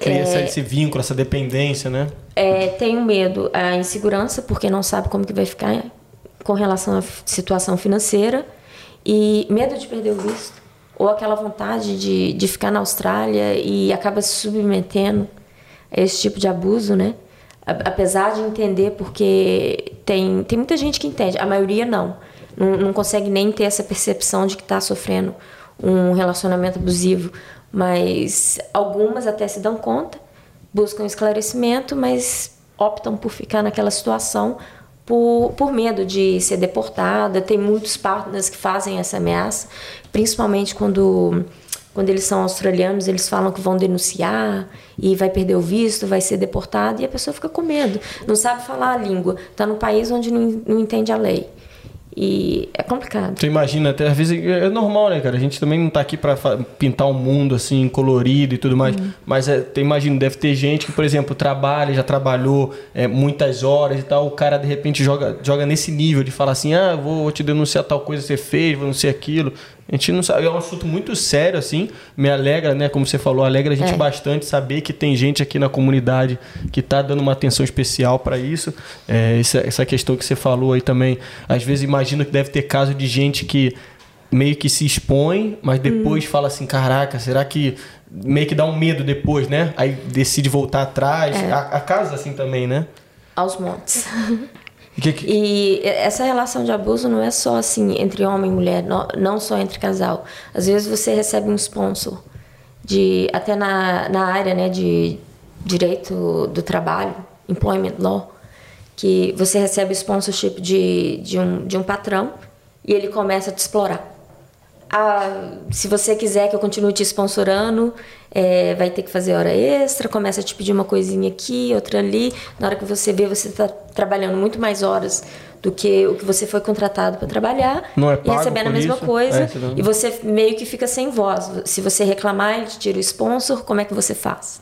Cria É, esse vínculo, essa dependência, né? É, tem o medo, a insegurança, porque não sabe como que vai ficar com relação à situação financeira e medo de perder o visto ou aquela vontade de, de ficar na Austrália e acaba se submetendo a esse tipo de abuso, né? Apesar de entender, porque tem, tem muita gente que entende, a maioria não. Não, não consegue nem ter essa percepção de que está sofrendo um relacionamento abusivo. Mas algumas até se dão conta, buscam esclarecimento, mas optam por ficar naquela situação por, por medo de ser deportada. Tem muitos partners que fazem essa ameaça, principalmente quando, quando eles são australianos, eles falam que vão denunciar e vai perder o visto, vai ser deportado, e a pessoa fica com medo, não sabe falar a língua, está num país onde não, não entende a lei. E é complicado. Tu imagina, até às vezes é normal, né, cara? A gente também não tá aqui pra fa- pintar um mundo assim colorido e tudo mais. Mas é, tu imagina, deve ter gente que, por exemplo, trabalha, já trabalhou é, muitas horas e tal. O cara de repente joga, joga nesse nível de falar assim: ah, vou te denunciar tal coisa que você fez, vou denunciar aquilo. A gente não sabe, é um assunto muito sério, assim. Me alegra, né? Como você falou, alegra a gente É. bastante saber que tem gente aqui na comunidade que tá dando uma atenção especial para isso. É, essa, essa questão que você falou aí também. Às vezes imagino que deve ter caso de gente que meio que se expõe, mas depois fala assim, caraca, será que meio que dá um medo depois, né? Aí decide voltar atrás. É. Há, há casos assim também, né? Aos montes. Que, que- E essa relação de abuso não é só assim entre homem e mulher, não, não só entre casal. Às vezes você recebe um sponsor de até na, na área, né, de direito do trabalho, employment law, que você recebe sponsorship de, de, um, de um patrão e ele começa a te explorar. Ah, se você quiser que eu continue te sponsorando, é, vai ter que fazer hora extra, começa a te pedir uma coisinha aqui, outra ali. Na hora que você vê, você está trabalhando muito mais horas do que o que você foi contratado para trabalhar Não é e pago recebendo a mesma isso? coisa. É, não- E você meio que fica sem voz. Se você reclamar, ele te tira o sponsor, como é que você faz?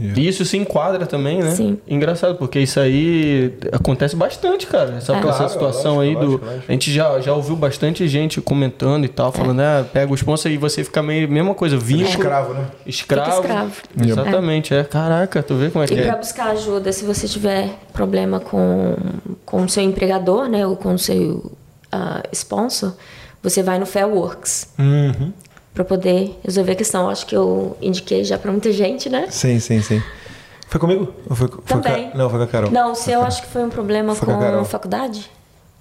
E isso se enquadra também, né? Sim. Engraçado, porque isso aí acontece bastante, cara. Essa, É. essa Claro, situação lógico, aí do. lógico, lógico. A gente já, já ouviu bastante gente comentando e tal, falando, ah, pega o sponsor e você fica meio. Mesma coisa, vínculo. Escravo, né? Escravo. Fica escravo. Exatamente, é. Caraca, tu vê como é que E para é. buscar ajuda, se você tiver problema com, com o seu empregador, né, ou com o seu ah, sponsor, você vai no Fair Works Uhum. Para poder resolver a questão. Acho que eu indiquei já para muita gente, né? Sim, sim, sim. Foi comigo? Ou foi, foi Também. Com a, não, foi com a Carol. Não, o seu acho que foi um problema Foi com a com a faculdade.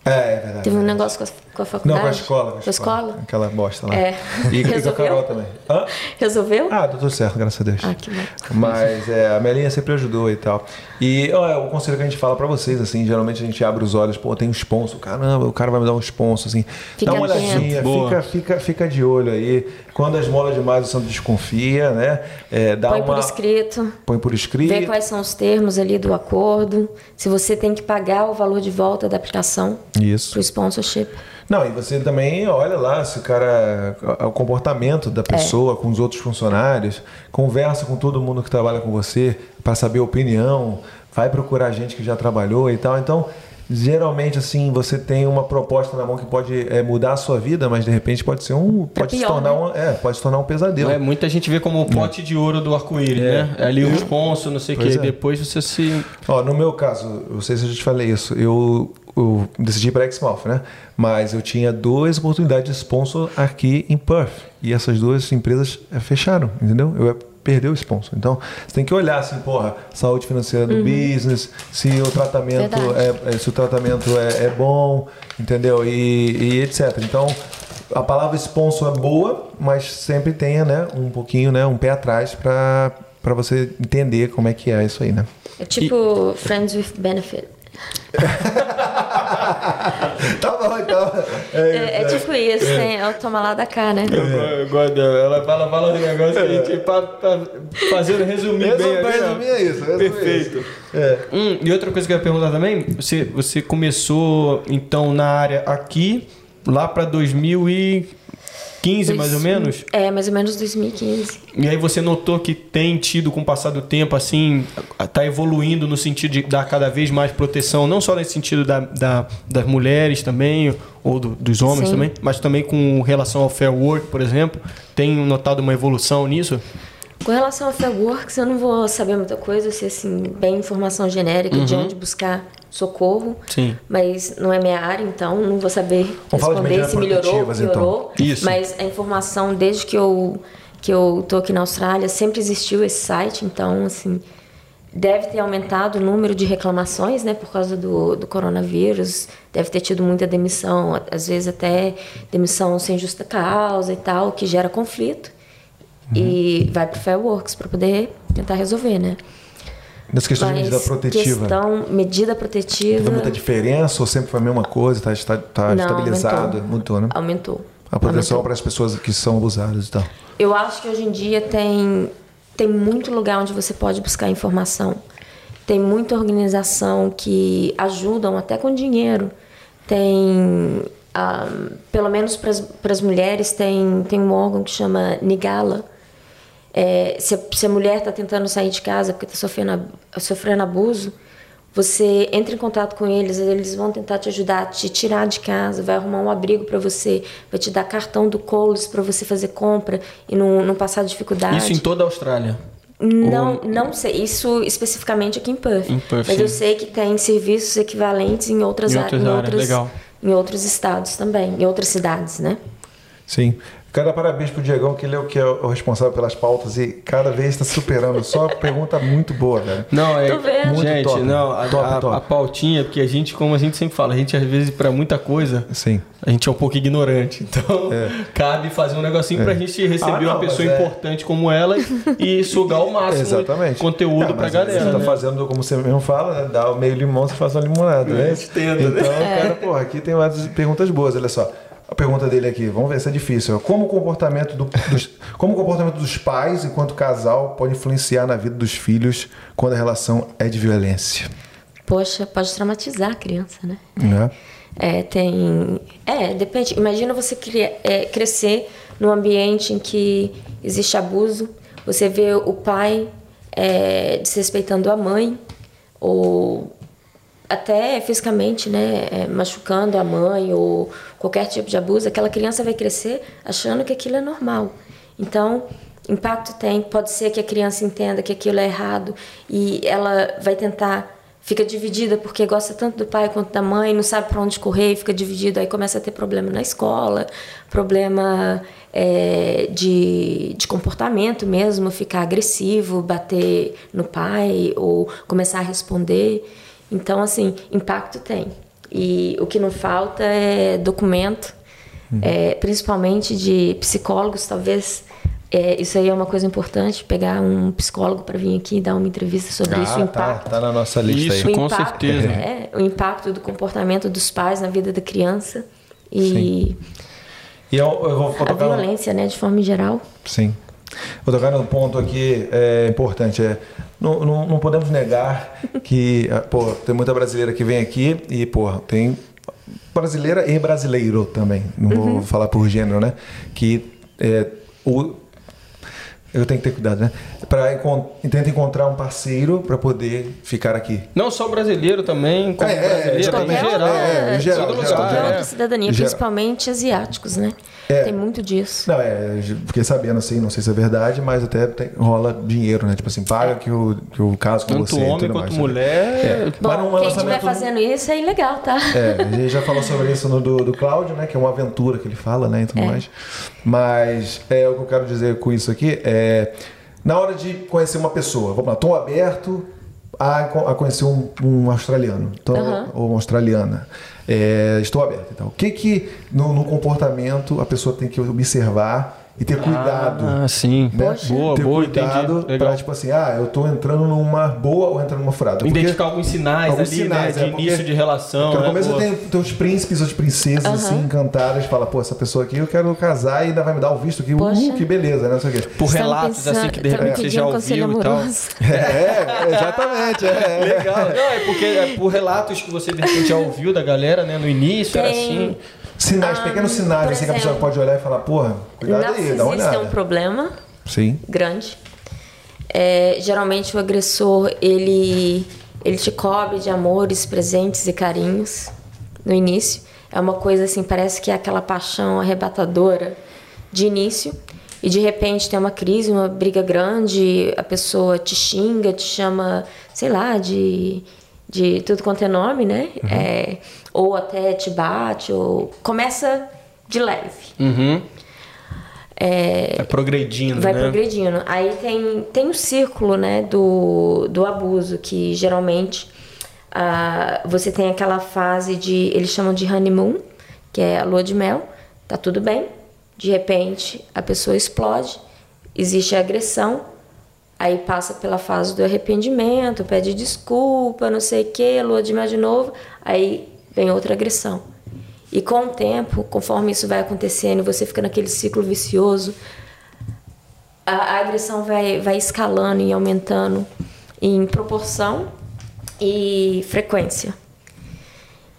É, é verdade. Teve um é negócio com a, com a Não, faculdade. com a escola. Com a escola? Aquela bosta lá. É. E, e com a Resolveu? Carol também. Hã? Resolveu? Ah, deu tudo certo, graças a Deus. Ah, que bom. Mas é, a Melinha sempre ajudou e tal. E ó, é o conselho que a gente fala pra vocês, assim, geralmente a gente abre os olhos, pô, tem um sponsor, caramba, o cara vai me dar um sponsor, assim. Fica Dá uma olhadinha, fica, fica, fica de olho aí. Quando a esmola demais, o santo desconfia, né? É, dá Põe uma... por escrito. Põe por escrito. Vê quais são os termos ali do acordo. Se você tem que pagar o valor de volta da aplicação Isso. pro sponsorship. Não, e você também olha lá se o cara. o comportamento da pessoa com os outros funcionários, conversa com todo mundo que trabalha com você para saber a opinião, vai procurar gente que já trabalhou e tal. Então, geralmente, assim, você tem uma proposta na mão que pode é, mudar a sua vida, mas de repente pode ser um. Pode se pior, tornar né? um. É, pode se tornar um pesadelo. É, muita gente vê como o pote de ouro do arco-íris, né? Ali o sponsor, não sei o é. Depois você se. Ó, no meu caso, não sei se eu já te falei isso, eu, eu decidi para Exmouth, né? Mas eu tinha duas oportunidades de sponsor aqui em Perth. E essas duas empresas eh, fecharam, entendeu? Eu ia perder o sponsor. Então, você tem que olhar assim, porra, saúde financeira do business, se o tratamento é, é- se o tratamento é, é bom, entendeu? E, e etc. Então, a palavra sponsor é boa, mas sempre tenha, né, um pouquinho, né, um pé atrás para para você entender como é que é isso aí, né? É tipo Friends with Benefit. tá bom, então. É, é tipo isso, tem, é o toma lá da cá, né? Eu, eu gosto dela. Ela fala, fala um negócio que a gente, pra, pra fazer resumir bem. Resumir, ali, ó. resumir é isso. resumir Perfeito. isso. É. Hum, e outra coisa que eu ia perguntar também, você, você começou então na área aqui, lá pra 2015 mais ou menos? É, mais ou menos 2015. E aí você notou que tem tido com o passar do tempo, assim, tá evoluindo no sentido de dar cada vez mais proteção, não só nesse sentido da, da- das mulheres também, ou do- dos homens Sim. também, mas também com relação ao fair work, por exemplo. Tem notado uma evolução nisso? Com relação ao Fair Works, eu não vou saber muita coisa, eu sei assim, bem informação genérica de onde buscar socorro. Sim. Mas não é minha área, então não vou saber Vamos responder se melhorou, então. piorou. Isso. Mas a informação, desde que eu, que eu tô aqui na Austrália, sempre existiu esse site, então, assim, deve ter aumentado o número de reclamações, né, por causa do, do coronavírus. Deve ter tido muita demissão, às vezes até demissão sem justa causa e tal, que gera conflito. E vai pro Fair Works para poder tentar resolver, né? Nessa questão de Mas medida protetiva. questão, medida protetiva... Teve muita diferença ou sempre foi a mesma coisa? Tá, está tá Não, estabilizado? aumentou. Né? Aumentou. A proteção Aumentou. para as pessoas que são abusadas e tal. Eu acho que hoje em dia tem, tem muito lugar onde você pode buscar informação. Tem muita organização que ajudam até com dinheiro. Tem, ah, pelo menos para as mulheres, tem, tem um órgão que chama Nigala. É, se, a, se a mulher está tentando sair de casa porque está sofrendo, sofrendo abuso, você entra em contato com eles, eles vão tentar te ajudar, te tirar de casa, vai arrumar um abrigo para você, vai te dar cartão do Coles para você fazer compra e não, não passar dificuldade. Isso em toda a Austrália. Não, não sei. Isso especificamente aqui em Perth. Em Perth, Mas sim. eu sei que tem serviços equivalentes em outras, Em outras em áreas, outras, legal. em outros estados também, em outras cidades, né? Sim. Quero dar parabéns pro Diegão, que ele é o que é o responsável pelas pautas e cada vez está superando. Só pergunta muito boa, velho. Não, é. Muito Gente, top. não, a, Top, a- top. a pautinha, porque a gente, como a gente sempre fala, a gente às vezes, pra muita coisa, Sim. a gente é um pouco ignorante. Então, cabe fazer um negocinho pra gente receber Ah, não, uma pessoa é- importante como ela e, sugar o máximo Exatamente. de conteúdo Não, pra mas galera. Você tá né? fazendo, como você mesmo fala, né? dá o meio limão, você faz uma limonada, né? A gente tenta, né? Então, cara, porra, aqui tem várias perguntas boas, olha só. A pergunta dele aqui, vamos ver se é difícil. Como o comportamento, do- dos, como o comportamento dos pais enquanto casal pode influenciar na vida dos filhos quando a relação é de violência? Poxa, pode traumatizar a criança, né? Né? É, tem. É, depende. Imagina você cria- é, crescer num ambiente em que existe abuso, você vê o pai é, desrespeitando a mãe, ou até fisicamente, né, é, machucando a mãe, ou qualquer tipo de abuso, aquela criança vai crescer achando que aquilo é normal. Então, impacto tem, pode ser que a criança entenda que aquilo é errado e ela vai tentar fica dividida porque gosta tanto do pai quanto da mãe, não sabe para onde correr, fica dividido, aí começa a ter problema na escola, problema é, de, de comportamento mesmo, ficar agressivo, bater no pai ou começar a responder. Então, assim, impacto tem. E o que não falta é documento, uhum. é, principalmente de psicólogos, talvez. É, isso aí é uma coisa importante, pegar um psicólogo para vir aqui e dar uma entrevista sobre ah, isso, o tá, impacto. Tá, tá na nossa lista isso, aí. com impacto, certeza. É, o impacto do comportamento dos pais na vida da criança. E, e eu, eu vou a violência, né, de forma geral. Sim. Vou tocar num ponto aqui é, importante. É, não, não, não podemos negar que ah, pô, tem muita brasileira que vem aqui e pô, tem brasileira e brasileiro também. Não uhum. vou falar por gênero, né? Que é, o, eu tenho que ter cuidado, né? Para tenta encontrar um parceiro para poder ficar aqui. Não só brasileiro também, como é, é brasileiro é, em geral. É, em geral, todo lugar. É. cidadania, principalmente asiáticos, né? É. Tem muito disso. Não, é, fiquei sabendo assim, não sei se é verdade, mas até tem, rola dinheiro, né? Tipo assim, paga é. que, o, que o caso com Tanto você. Tanto homem quanto mulher. É. Bom, quem estiver fazendo isso é ilegal, tá? É, a gente já falou sobre isso no do, do Cláudio, né? Que é uma aventura que ele fala, né? E tudo é. mais. Mas é, o que eu quero dizer com isso aqui é. Na hora de conhecer uma pessoa, vamos lá, estou aberto a, a conhecer um, um australiano, então, uhum. ou uma australiana. É, estou aberto. Então, o que que no, no, comportamento a pessoa tem que observar e ter cuidado. Ah, sim. Né? Boa, ter boa, cuidado para tipo assim, ah, eu estou entrando numa boa ou entrando numa furada. Porque Identificar alguns sinais alguns ali, né, sinais, né? De é, início de relação. Porque no né? começo tem, tem os príncipes, as princesas uhum. assim, encantadas, fala, pô, essa pessoa aqui eu quero casar e ainda vai me dar o visto aqui. Uh, que beleza, né? Não sei o quê. Por relatos pensando, assim que de repente você já ouviu e tal. É, exatamente. É. Legal. Não, é porque é por relatos que você de repente já ouviu da galera, né? No início tem... era assim. Sinais, ah, pequenos sinais, assim que a pessoa pode olhar e falar, porra, cuidado aí, dá uma olhada. é um problema Sim. grande. É, geralmente o agressor, ele, ele te cobre de amores, presentes e carinhos no início. É uma coisa assim, parece que é aquela paixão arrebatadora de início. E de repente tem uma crise, uma briga grande, a pessoa te xinga, te chama, sei lá, de de tudo quanto é nome, né? Uhum. É, ou até te bate, ou começa de leve. Uhum. É, vai progredindo, vai né? progredindo. Aí tem, tem o círculo, né, do, do abuso, que geralmente uh, você tem aquela fase de, eles chamam de honeymoon, que é a lua de mel, tá tudo bem, de repente a pessoa explode, existe a agressão, Aí passa pela fase do arrependimento, pede desculpa, não sei o que, lua de mel de novo, aí vem outra agressão. E com o tempo, conforme isso vai acontecendo, você fica naquele ciclo vicioso, a, a agressão vai, vai escalando e aumentando em proporção e frequência.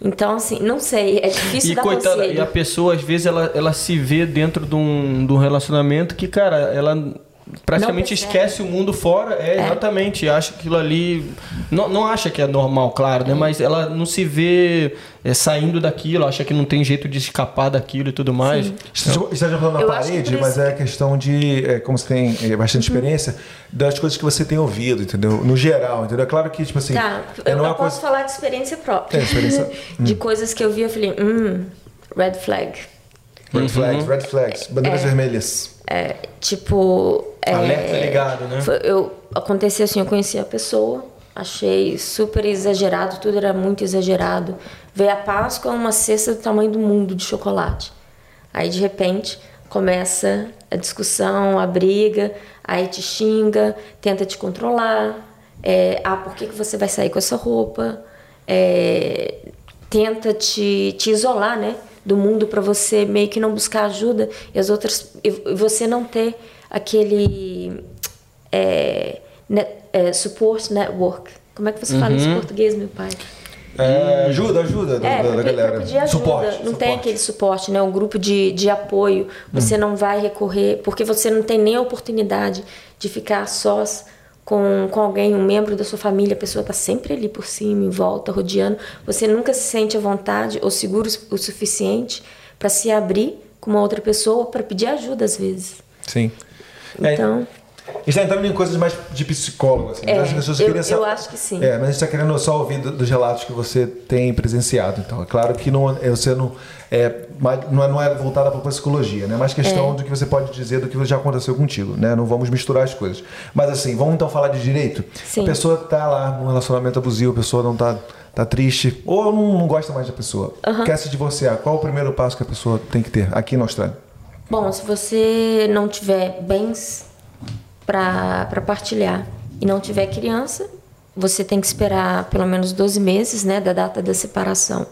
Então, assim, não sei, é difícil e, dar coitada, conselho. E a pessoa, às vezes, ela, ela se vê dentro de um, de um relacionamento que, cara, ela praticamente esquece o mundo fora, é, é, exatamente, acha aquilo ali, não, não acha que é normal, claro, né? É. Mas ela não se vê é, saindo daquilo, acha que não tem jeito de escapar daquilo e tudo mais. Então, você está falando na parede, mas é questão de, é, como você tem é, bastante uhum. experiência, das coisas que você tem ouvido, entendeu? No geral, entendeu? É claro que, tipo assim... Tá, eu não posso coisa... falar de experiência própria. É, experiência... de hum. coisas que eu vi, eu falei, hum, red flag. Red uhum. flags, red flags, bandeiras vermelhas. É, tipo. É, Alerta ligado, né? Foi, eu, aconteceu assim, eu conheci a pessoa, achei super exagerado, tudo era muito exagerado. Veio a Páscoa, uma cesta do tamanho do mundo de chocolate. Aí de repente começa a discussão, a briga, aí te xinga, tenta te controlar. É, ah, por que, que você vai sair com essa roupa? É, tenta te, te isolar, né? Do mundo para você meio que não buscar ajuda e as outras e você não ter aquele é, net, é, support network. Como é que você uhum. fala isso em uhum. português, meu pai? É, ajuda, ajuda é, da, da galera. Pedir ajuda. Suporte, não suporte. tem aquele suporte, né? Um grupo de, de apoio. Você hum. não vai recorrer, porque você não tem nem a oportunidade de ficar sós com, com alguém, um membro da sua família, a pessoa está sempre ali por cima, em volta, rodeando. Você nunca se sente à vontade ou seguro o suficiente para se abrir com uma outra pessoa para pedir ajuda às vezes. Sim. Então. A gente está entrando em coisas mais de psicólogo, assim. É, Mas as pessoas eu- queriam eu acho que sim. É, mas a gente está querendo só ouvir do- dos relatos que você tem presenciado. Então, é claro que não, é- você não é, não é, não é voltada para a psicologia, né? É mais questão É. do que você pode dizer do que já aconteceu contigo, né? Não vamos misturar as coisas. Mas assim, vamos então falar de direito? Sim. A pessoa tá lá num relacionamento abusivo, a pessoa não tá, tá triste, ou não, não gosta mais da pessoa. Quer se divorciar. Qual o primeiro passo que a pessoa tem que ter aqui na Austrália? Bom, se você não tiver bens para partilhar e não tiver criança, você tem que esperar pelo menos 12 meses né, da data da separação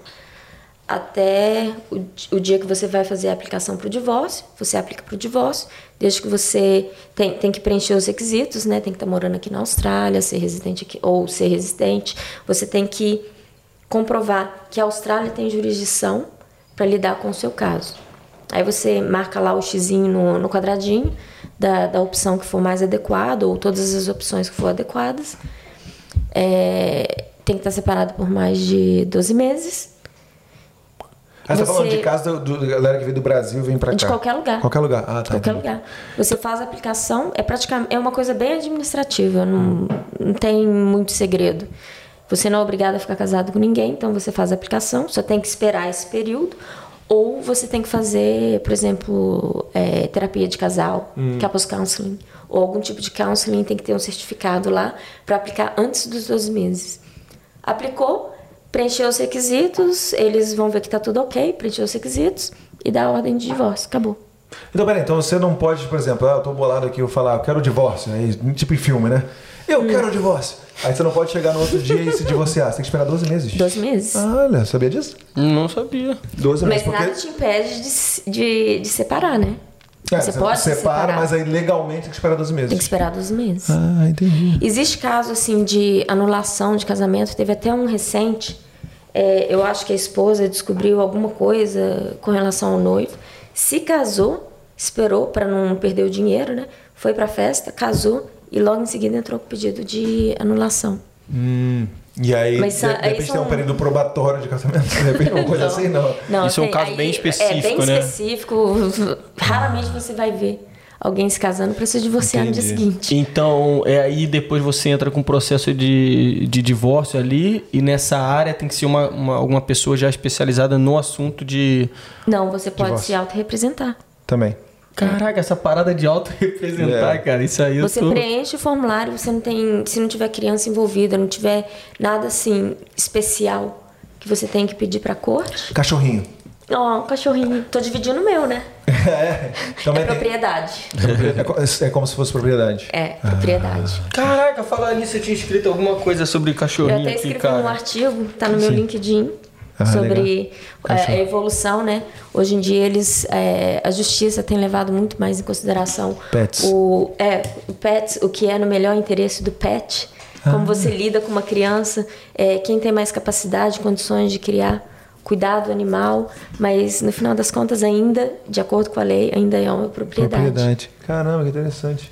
até o, o dia que você vai fazer a aplicação para o divórcio. Você aplica para o divórcio, desde que você tem, tem que preencher os requisitos, né? Tem que estar morando aqui na Austrália, ser residente aqui, ou ser residente. Você tem que comprovar que a Austrália tem jurisdição para lidar com o seu caso. Aí você marca lá o xizinho no, no quadradinho da, da opção que for mais adequada, ou todas as opções que for adequadas. É, tem que estar separado por mais de 12 meses. Ah, você tá falando de casa do, do- da galera que veio do Brasil vem pra cá? De qualquer lugar. Qualquer lugar. Ah, tá. Qualquer lugar. Você faz a aplicação, é praticamente é uma coisa bem administrativa, não, não tem muito segredo. Você não é obrigado a ficar casado com ninguém, então você faz a aplicação, só tem que esperar esse período. Ou você tem que fazer, por exemplo, é, terapia de casal, couples counseling, ou algum tipo de counseling, tem que ter um certificado lá para aplicar antes dos 12 meses. Aplicou, preencheu os requisitos, eles vão ver que tá tudo ok, preencheu os requisitos e dá a ordem de divórcio. Acabou. Então, peraí, então você não pode, por exemplo, ah, eu tô bolado aqui, eu falar, eu quero o divórcio, aí, tipo em filme, né? Eu Hum. quero o divórcio. Aí você não pode chegar no outro dia e se divorciar, você tem que esperar 12 meses. 12 meses. Olha, sabia disso? Não sabia. 12 Mas meses, porque... nada te impede de, de, de separar, né? É, você pode se separa, separar. mas aí legalmente tem que esperar 12 meses. Tem que esperar 12 meses. Ah, entendi. Existe caso assim de anulação de casamento, teve até um recente. é, eu acho que a esposa descobriu alguma coisa com relação ao noivo, se casou, esperou para não perder o dinheiro, né? Foi pra festa, casou e logo em seguida entrou com pedido de anulação. Hum, e aí, Mas de, de aí repente tem um período probatório de casamento, de repente uma coisa assim, não. Isso é um tem- caso bem É específico, bem né? específico. Raramente você vai ver alguém se casando para se divorciar no dia Entendi. seguinte. Então, é aí depois você entra com um processo de, de divórcio ali e nessa área tem que ser uma, uma, alguma pessoa já especializada no assunto de... Não, você pode Divórcio. se autorrepresentar. Também. Caraca, essa parada de auto-representar, É. cara, isso aí eu Você tô... preenche o formulário, você não tem. Se não tiver criança envolvida, não tiver nada assim especial que você tem que pedir pra corte. Cachorrinho. Ó, um cachorrinho. Tô dividindo o meu, né? é, também é tem- propriedade. é, co- é como se fosse propriedade. É, propriedade. Caraca, falar nisso, eu tinha escrito alguma coisa sobre Eu cachorrinho até aqui, escrevi cara. um artigo, tá no meu LinkedIn, Ah, sobre legal. é, a evolução, né? Hoje em dia eles, é, a justiça tem levado muito mais em consideração Pets. o, é, o pets, o que é no melhor interesse do pet, Ah. como você lida com uma criança, é, quem tem mais capacidade, condições de criar, cuidar do animal, mas no final das contas ainda, de acordo com a lei, ainda é uma propriedade. Caramba, que interessante.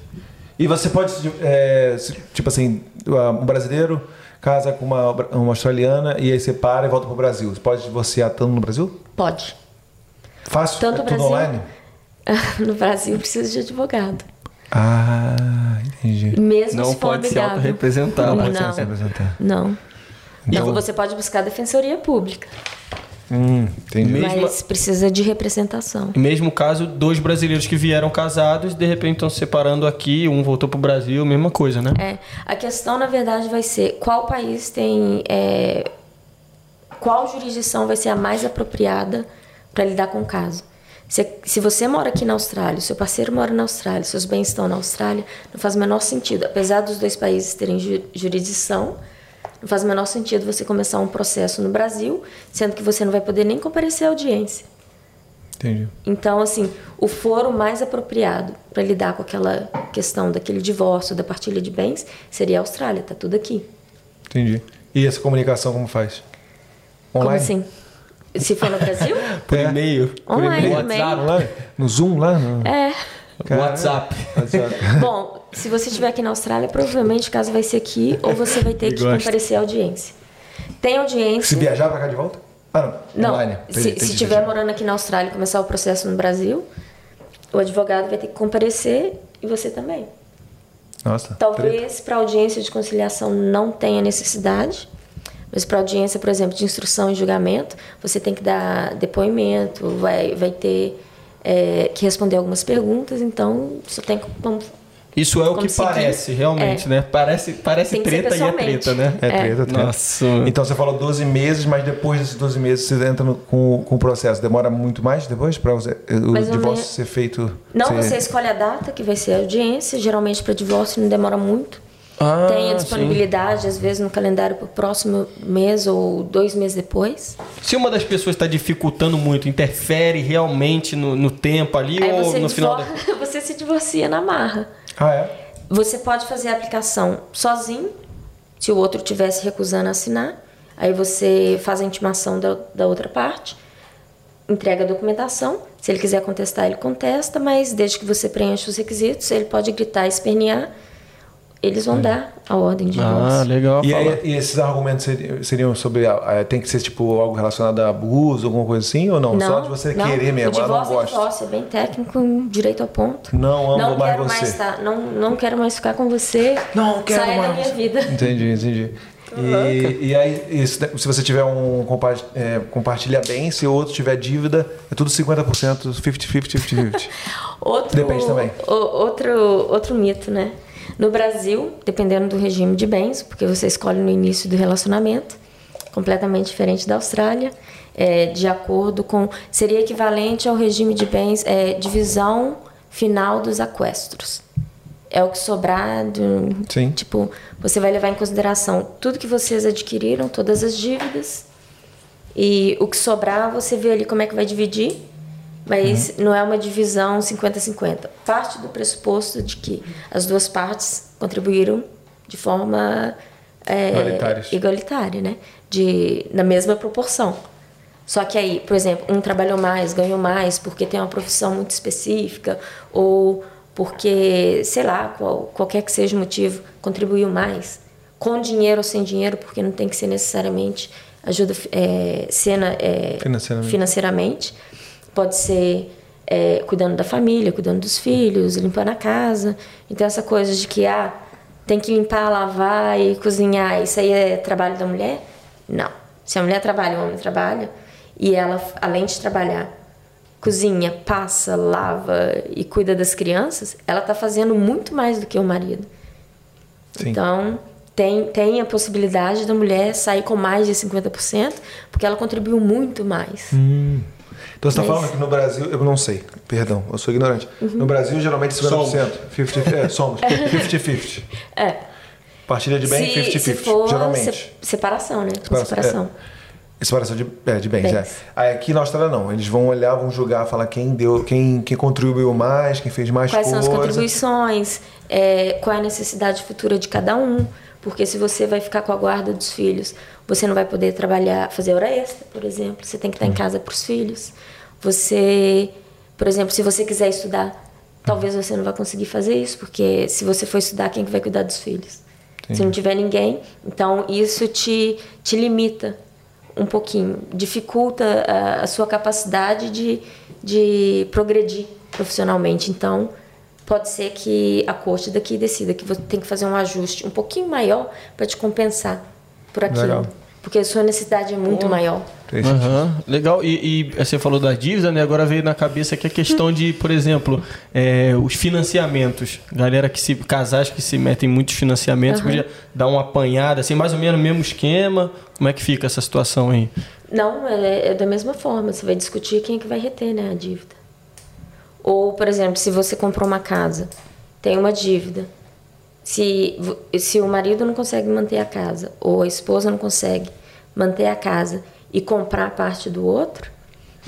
E você pode, é, tipo assim, um brasileiro casa com uma, uma australiana e aí separa e volta pro Brasil. Você pode divorciar estando no Brasil? Pode. Fácil? Tanto é o tudo Brasil- online? No Brasil precisa de advogado. Ah, entendi. Mesmo Não se for pode se amigável. autorrepresentar, Não pode Não. se. Não. Então- Não, você pode buscar a defensoria pública, Hum, entendi. Mas precisa de representação. Mesmo caso, dois brasileiros que vieram casados, de repente estão se separando aqui, um voltou pro Brasil, mesma coisa, né? É, a questão, na verdade, vai ser qual país tem. é, qual jurisdição vai ser a mais apropriada para lidar com o caso. Se, se você mora aqui na Austrália, seu parceiro mora na Austrália, seus bens estão na Austrália, não faz o menor sentido. Apesar dos dois países terem ju- jurisdição, não faz o menor sentido você começar um processo no Brasil, sendo que você não vai poder nem comparecer à audiência. Entendi. Então, assim, o foro mais apropriado para lidar com aquela questão daquele divórcio, da partilha de bens, seria a Austrália, tá tudo aqui. Entendi. E essa comunicação como faz? Online? Como assim? Se for no Brasil? Por É. e-mail. Por Online e-mail. também. WhatsApp. Online? No Zoom lá? No... É. Caramba. WhatsApp. WhatsApp. Bom, se você estiver aqui na Austrália, provavelmente o caso vai ser aqui ou você vai ter que comparecer à audiência. Tem audiência. Se viajar pra cá de volta? Ah, não. Não, Online. se, se estiver morando aqui na Austrália e começar o processo no Brasil, o advogado vai ter que comparecer e você também. Nossa. Talvez para audiência de conciliação não tenha necessidade, mas para audiência, por exemplo, de instrução e julgamento, você tem que dar depoimento, vai, vai ter é, que responder algumas perguntas, então só tem que vamos Isso é o que parece, realmente, É. né? Parece, parece treta e é treta, né? É É. treta, treta. Nossa. Então você falou 12 meses, mas depois desses 12 meses você entra no- com, com o processo. Demora muito mais depois para o divórcio menos. ser feito? Não, ser- você escolhe a data que vai ser a audiência. Geralmente para divórcio não demora muito. Ah, Tem a sim. disponibilidade, às vezes, no calendário para o próximo mês ou dois meses depois. Se uma das pessoas está dificultando muito, interfere realmente no, no tempo ali Aí ou você, no final da... você se divorcia na marra. Ah, é? Você pode fazer a aplicação sozinho, se o outro tivesse recusando a assinar. Aí você faz a intimação da, da outra parte, entrega a documentação. Se ele quiser contestar, ele contesta, mas desde que você preencha os requisitos, ele pode gritar e espernear. Eles vão dar a ordem de Ah, divórcio. legal. E, aí- e esses argumentos seri- seriam sobre. tem que ser tipo algo relacionado a abuso, alguma coisa assim? Ou não? Só de você não. querer mesmo, O ah, não divórcio é divórcio, é bem técnico, direito ao ponto. Não amo não mais quero você. mais estar, não, não quero mais ficar com você. Não quero Saia da mais minha você. vida. Entendi, entendi. E, e aí, isso, se você tiver um compa- é, compartilha bem, se o outro tiver dívida, é tudo 50%, 50-50, 50-50. Outro, Depende também. o- outro, outro mito, né? No Brasil, dependendo do regime de bens, porque você escolhe no início do relacionamento, completamente diferente da Austrália, é, de acordo com. seria equivalente ao regime de bens, é, divisão final dos aquestros. É o que sobrar do. Sim. Tipo, você vai levar em consideração tudo que vocês adquiriram, todas as dívidas, e o que sobrar, você vê ali como é que vai dividir, mas não é uma divisão 50-50. Parte do pressuposto de que as duas partes contribuíram de forma é, igualitária, né? De, na mesma proporção. Só que aí, por exemplo, um trabalhou mais, ganhou mais porque tem uma profissão muito específica ou porque, sei lá, qual, qualquer que seja o motivo, contribuiu mais, com dinheiro ou sem dinheiro, porque não tem que ser necessariamente ajuda é, cena, é, Financeiramente. financeiramente. Pode ser é, cuidando da família, cuidando dos filhos, limpando a casa. Então, essa coisa de que ah, tem que limpar, lavar e cozinhar, isso aí é trabalho da mulher? Não. Se a mulher trabalha, o homem trabalha, e ela, além de trabalhar, cozinha, passa, lava e cuida das crianças, ela está fazendo muito mais do que o marido. Sim. Então, tem, tem a possibilidade da mulher sair com mais de 50%, porque ela contribuiu muito mais. Então você está falando que no Brasil, eu não sei, perdão, eu sou ignorante. Uhum. No Brasil, geralmente 50%. 50, é, somos. 50-50. É. Partilha de bem, se, se 50-50, for geralmente. se- separação, né? Separação, separação. Separação de, é, de bens, Bens. é. Aí aqui na Austrália não. Eles vão olhar, vão julgar, falar quem deu, quem, quem contribuiu mais, quem fez mais Quais são coisa. as contribuições, é, qual é a necessidade futura de cada um. Porque se você vai ficar com a guarda dos filhos, você não vai poder trabalhar, fazer hora extra, por exemplo. Você tem que estar em casa para os filhos. Você, por exemplo, se você quiser estudar, talvez você não vai conseguir fazer isso, porque se você for estudar, quem que vai cuidar dos filhos? Se não tiver ninguém, então isso te, te limita um pouquinho, dificulta a, a sua capacidade de, de progredir profissionalmente. Então, pode ser que a corte daqui decida que você tem que fazer um ajuste um pouquinho maior para te compensar por aquilo. Legal. Porque a sua necessidade é muito maior. Fez Aham, legal. E, e você falou da dívida, né? Agora veio na cabeça aqui a questão de, por exemplo, é, os financiamentos. Galera que se. casais que se metem em muitos financiamentos, Aham. podia dar uma apanhada, assim, mais ou menos o mesmo esquema. Como é que fica essa situação aí? Não, é, é da mesma forma. Você vai discutir quem é que vai reter né, a dívida. Ou, por exemplo, se você comprou uma casa, tem uma dívida. Se, se o marido não consegue manter a casa, ou a esposa não consegue manter a casa e comprar parte do outro,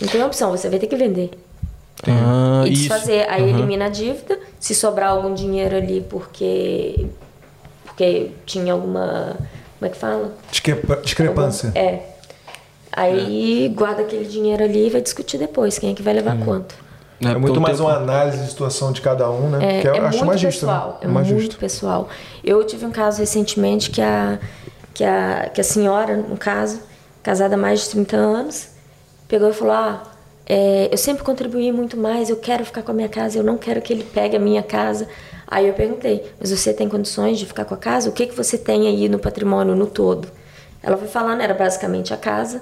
não tem opção, você vai ter que vender. Ah, e isso. desfazer. Aí Aham. elimina a dívida. Se sobrar algum dinheiro ali porque, porque tinha alguma. Como é que fala? Discrepa- Discrepância. É. Aí guarda aquele dinheiro ali e vai discutir depois quem é que vai levar quanto. Né, É muito porque o mais tempo- uma análise de situação de cada um, né? É, que eu é acho muito mais justo. pessoal. né? É mais muito justo. pessoal. Eu tive um caso recentemente que a, que a, que a senhora, no caso, casada há mais de 30 anos, pegou e falou: Ah, é, eu sempre contribuí muito mais, eu quero ficar com a minha casa, eu não quero que ele pegue a minha casa. Aí eu perguntei, mas você tem condições de ficar com a casa? O que, que você tem aí no patrimônio no todo? Ela foi falando, era basicamente a casa,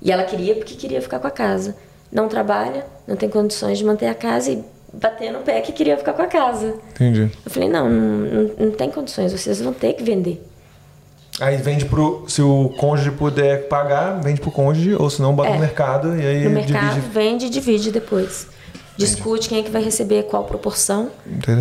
e ela queria porque queria ficar com a casa. Não trabalha, não tem condições de manter a casa e batendo o pé que queria ficar com a casa. Entendi. Eu falei, não, não, não, tem condições, vocês vão ter que vender. Aí vende pro. Se o cônjuge puder pagar, vende pro cônjuge, ou se não, bota É. no mercado e aí No mercado, divide. vende e divide depois. Discute quem é que vai receber qual proporção,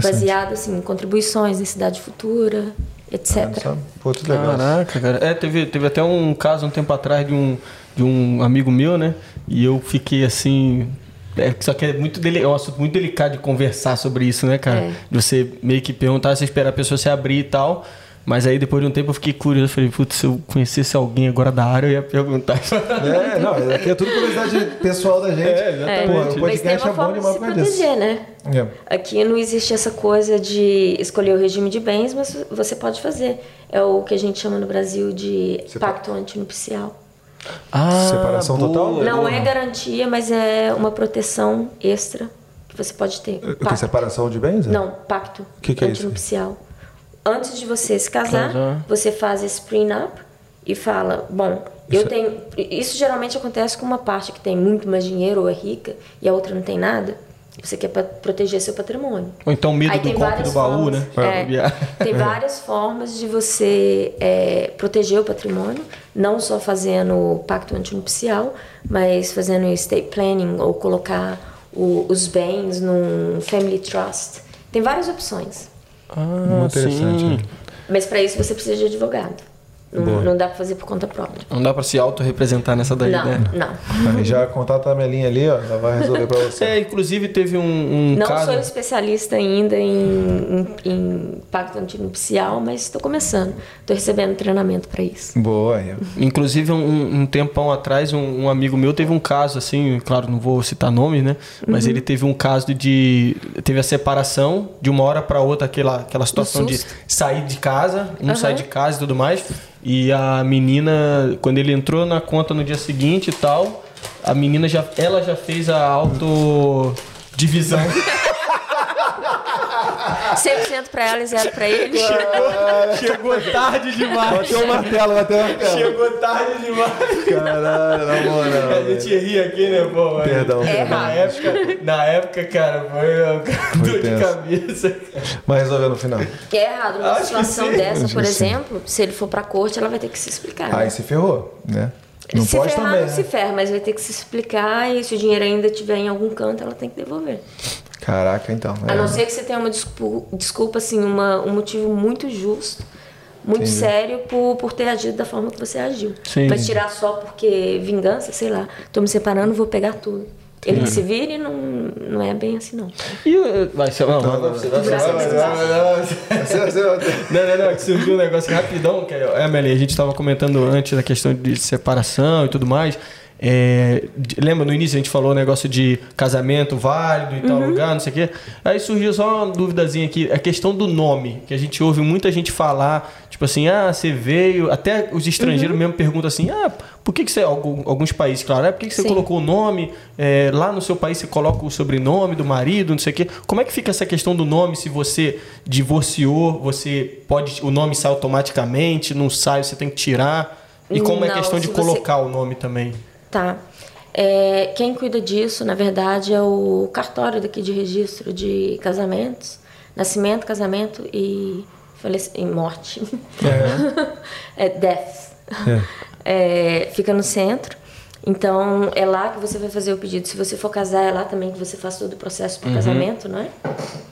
baseado assim, em contribuições, necessidade futura, etc. Sabe? Pô, tudo legal. Caraca, cara. É, teve, teve até um caso um tempo atrás de um, de um amigo meu, né? E eu fiquei assim. É, só que é, muito dele, é um assunto muito delicado de conversar sobre isso, né, cara? É. De você meio que perguntar, você esperar a pessoa se abrir e tal. Mas aí depois de um tempo eu fiquei curioso. Eu falei, putz, se eu conhecesse alguém agora da área, eu ia perguntar. É, não, aqui é tudo curiosidade pessoal da gente. É, exatamente. Pô, o Mas tem uma é forma de se proteger, né? É. Aqui não existe essa coisa de escolher o regime de bens, mas você pode fazer. É o que a gente chama no Brasil de Você pacto antinupcial. Ah, Separação total? Não é garantia, mas é uma proteção extra que você pode ter. Tem Pacto. separação de bens? é? Não, pacto Que que é isso? antinupcial. Antes de você se casar, Casar. você faz esse prenup e fala, bom, eu Isso é- tenho... Isso geralmente acontece com uma parte que tem muito mais dinheiro ou é rica e a outra não tem nada. Você quer pa- proteger seu patrimônio. Ou então medo Aí do golpe do baú, formas, né? é, tem várias formas de você é, proteger o patrimônio, não só fazendo o pacto antinupcial, mas fazendo estate planning ou colocar o- os bens num family trust. Tem várias opções, Ah, Muito interessante. sim. né? mas para isso você precisa de advogado. Não, não dá para fazer por conta própria. Não dá pra se autorrepresentar nessa daí, Não, né? não. Aí já contata a minha linha ali, ó, ela vai resolver pra você. É, inclusive teve um, um Não caso. sou especialista ainda em, em, em pacto antinupcial, mas estou começando. Estou recebendo treinamento para isso. Boa aí. ó. Inclusive, um, um tempão atrás, um, um amigo meu teve um caso, assim, claro, não vou citar nome, né? Mas ele teve um caso de. Teve a separação de uma hora para outra, aquela, aquela situação de sair de casa, um Aham. sai de casa e tudo mais. E a menina, quando ele entrou na conta no dia seguinte e tal, a menina já. Ela já fez a autodivisão. 100% para ela e zero para ele. Chegou tarde demais. Bateu o martelo, bateu o martelo. Chegou tarde demais. Caralho, na moral. A gente ri aqui, né, pô? mas Perdão, É Na época, na época, cara, foi uma dor de cabeça. Mas resolveu no final. É errado. Numa Acho situação dessa, Acho por exemplo, se ele for para corte, ela vai ter que se explicar. Aí se ferrou, né? Não se pode ferrar, também, não né? se ferra, mas vai ter que se explicar e se o dinheiro ainda estiver em algum canto, ela tem que devolver. Caraca, então. A é. não ser que você tenha uma desculpa, desculpa assim, uma, um motivo muito justo, muito Entendi. sério por, por ter agido da forma que você agiu. Sim. Mas tirar só porque vingança, sei lá, tô me separando, vou pegar tudo. Ele que se vire, não, não é bem assim, não. E uh, vai ser. Não, não, não, mais Você- você- não, não, não, que surgiu um negócio rapidão, que é, Emily, a gente estava comentando antes da questão de separação e tudo mais. É, lembra no início a gente falou o negócio de casamento válido em tal lugar, não sei o quê. Aí surgiu só uma duvidazinha aqui, a questão do nome, que a gente ouve muita gente falar, tipo assim, ah, você veio, até os estrangeiros mesmo perguntam assim, ah, por que, que você, alguns países, claro, é por que, que você Sim. colocou o nome, é, lá no seu país você coloca o sobrenome do marido, não sei o quê. Como é que fica essa questão do nome, se você divorciou, você pode, o nome sai automaticamente, não sai, você tem que tirar? E como é a Não, questão de se você- colocar o nome também? Tá. É, quem cuida disso, na verdade, é o cartório daqui de registro de casamentos, nascimento, casamento e, falece- e morte. É. death. É, fica no centro. Então, é lá que você vai fazer o pedido. Se você for casar, é lá também que você faz todo o processo para casamento, não é?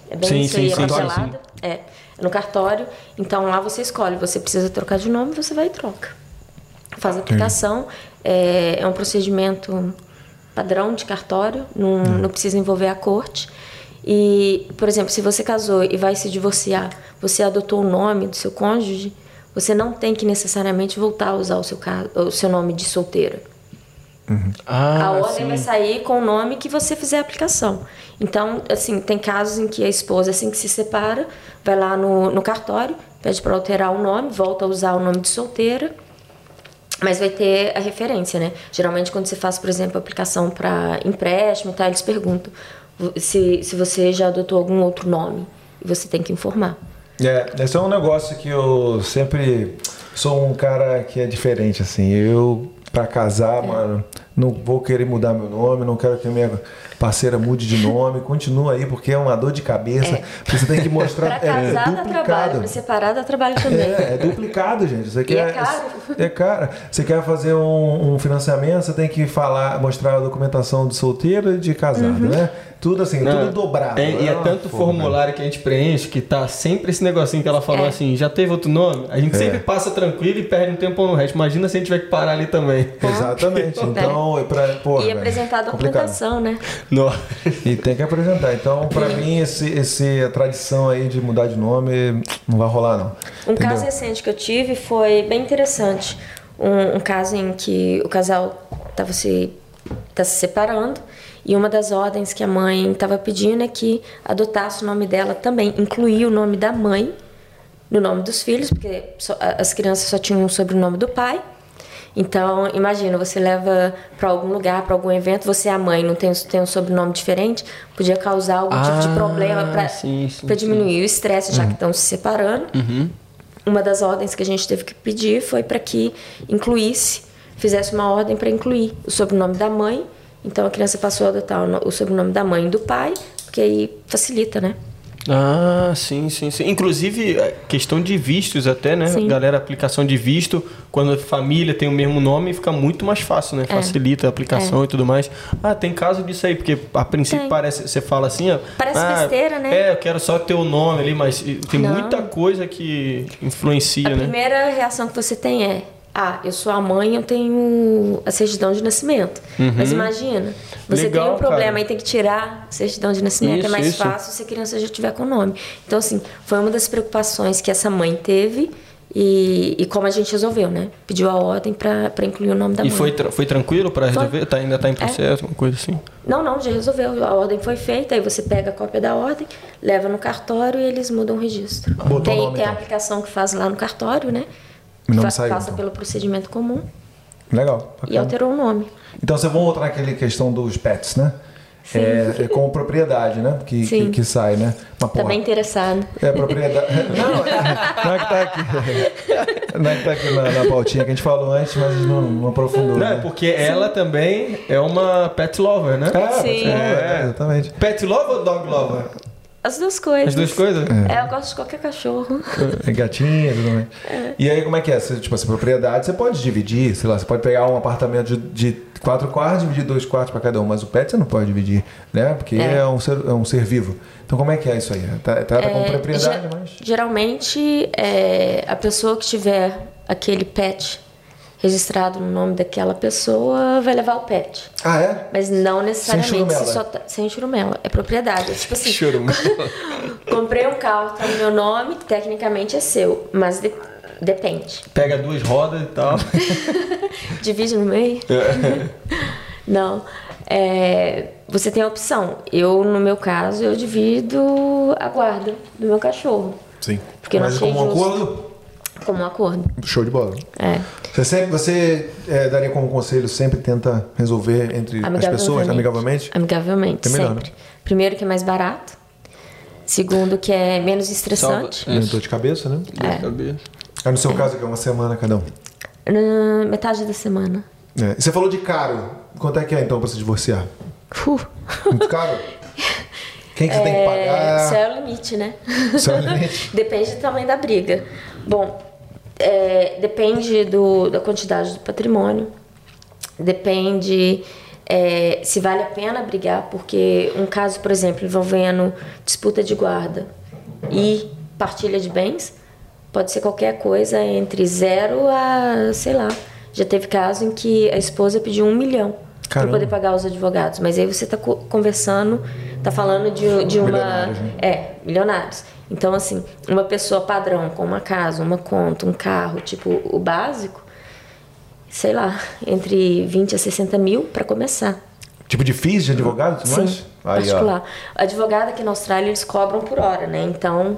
É bem Sim, isso sim, aí, é sim, papelada. É, é no cartório. Então, lá você escolhe. Você precisa trocar de nome, você vai e troca faz a aplicação. É, é um procedimento padrão de cartório, não, não precisa envolver a corte. E, por exemplo, se você casou e vai se divorciar, você adotou o nome do seu cônjuge, você não tem que necessariamente voltar a usar o seu, o seu nome de solteira. Ah, a ordem sim. vai sair com o nome que você fizer a aplicação. Então, assim, tem casos em que a esposa, assim que se separa, vai lá no, no cartório, pede para alterar o nome, volta a usar o nome de solteira Mas vai ter a referência, né? Geralmente, quando você faz, por exemplo, aplicação para empréstimo, tá, eles perguntam se, se você já adotou algum outro nome. E você tem que informar. É, esse é um negócio que eu sempre sou um cara que é diferente, assim. Eu, para casar, é. mano, não vou querer mudar meu nome, não quero que minha parceira mude de nome, continua aí, porque é uma dor de cabeça. É. Você tem que mostrar. pra é, casar é, duplicado. dá trabalho, pra separar dá trabalho também. É, é duplicado, gente. Você quer, é caro. É, caro. Você quer fazer um, um, financiamento, você tem que falar, mostrar a documentação de solteiro e de casado, uhum. né? Tudo assim, Não, tudo dobrado. É, e é tanto forma, formulário que a gente preenche que tá sempre esse negocinho que ela falou é. assim, já teve outro nome? A gente é. sempre passa tranquilo e perde um tempo no resto. Imagina se a gente tiver que parar ali também. Exatamente. Então, é pra, pô, e apresentar a documentação, né? Nossa. E tem que apresentar. Então, para mim, esse, esse a tradição aí de mudar de nome não vai rolar, não. Um Entendeu? caso recente que eu tive foi bem interessante. Um, um caso em que o casal estava se, tá se separando e uma das ordens que a mãe estava pedindo é que adotasse o nome dela também, incluir o nome da mãe no nome dos filhos, porque só, as crianças só tinham o sobrenome do pai. Então, imagina, você leva para algum lugar, para algum evento, você é a mãe, não tem, tem um sobrenome diferente, podia causar algum ah, tipo de ah, problema para diminuir o estresse, já uhum. que estão se separando. Uhum. Uma das ordens que a gente teve que pedir foi para que incluísse, fizesse uma ordem para incluir o sobrenome da mãe. Então, a criança passou a adotar o sobrenome da mãe e do pai, porque aí facilita, né? Ah, sim, sim, sim. Inclusive, é, questão de vistos até, né? Sim. Galera, aplicação de visto, quando a família tem o mesmo nome, fica muito mais fácil, né? É. Facilita a aplicação é. e tudo mais. Ah, tem caso disso aí, porque a princípio tem. parece, você fala assim, ó. Parece ah, besteira, né? É, eu quero só ter o nome ali, mas tem Não. muita coisa que influencia, a né? A primeira reação que você tem é, ah, eu sou a mãe, eu tenho a certidão de nascimento. Uhum. Mas imagina, você Legal, tem um problema cara. e tem que tirar a certidão de nascimento. É isso, é mais isso. fácil se a criança já tiver com o nome. Então, assim, foi uma das preocupações que essa mãe teve. E, e como a gente resolveu, né? Pediu a ordem para incluir o nome da e mãe. E foi, foi tranquilo para resolver? Tá, ainda está em é. processo, é. uma coisa assim? Não, não, já resolveu. A ordem foi feita, aí você pega a cópia da ordem, leva no cartório e eles mudam o registro. Botou tem nome, tem então. a aplicação que faz lá no cartório, né? Não Fa saiu, passa então. pelo procedimento comum. Legal. Bacana. E alterou o nome. Então você voltar naquela questão dos pets, né? É, é como propriedade, né? Que, que, que, sai, né? Mas, tá bem interessado. É propriedade. Não, não é que tá aqui. Não é que tá aqui na, na pautinha que a gente falou antes, mas não, não aprofundou. Não, é né? porque Sim. ela também é uma pet lover, né? É, Sim. É, exatamente. Pet lover ou dog lover? As duas coisas. As duas coisas? É, é eu gosto de qualquer cachorro. É gatinha, tudo mais. É. E aí, como é que é? Você, tipo, essa propriedade, você pode dividir, sei lá, você pode pegar um apartamento de, de quatro quartos, dividir dois quartos para cada um, mas o pet você não pode dividir, né? Porque é, é um, ser, é um ser vivo. Então, como é que é isso aí? Trata tá, tá é, como propriedade, mas... Geralmente, é, a pessoa que tiver aquele pet registrado no nome daquela pessoa vai levar o pet. Ah, é? Mas não necessariamente sem só tá, sem churumela. É propriedade. É tipo assim. comprei um carro, tá no meu nome, tecnicamente é seu, mas de, depende. Pega duas rodas e tal. Divide no meio? É. não. É, você tem a opção. Eu, no meu caso, eu divido a guarda do meu cachorro. Sim. Porque Mas como um acordo? Como um acordo. Show de bola. É. Você, sempre, você é, daria como conselho, sempre tenta resolver entre as pessoas amigavelmente? Amigavelmente, é melhor, sempre. Né? Primeiro que é mais barato. Segundo que é menos estressante. Salva, menos dor de cabeça, né? Dor de cabeça. É no seu é. caso que é uma semana cada um? Na metade da semana. É. E você falou de caro. Quanto é que é então para se divorciar? Uh. Muito caro? Quem que você é, tem que pagar? Isso é o limite, né? Isso é o limite? Depende do tamanho da briga. Bom, é, depende do, da quantidade do patrimônio, depende é, se vale a pena brigar, porque um caso, por exemplo, envolvendo disputa de guarda e partilha de bens, pode ser qualquer coisa entre zero a, sei lá. Já teve caso em que a esposa pediu um milhão para poder pagar os advogados, mas aí você está conversando, está falando de, de uma. Né? É, milionários. Então, assim, uma pessoa padrão com uma casa, uma conta, um carro, tipo o básico, sei lá, entre 20 a 60 mil para começar. Tipo de FIIs de advogado? Sim, mais? Aí, particular. Ó. Advogado aqui na Austrália eles cobram por hora, né? Então,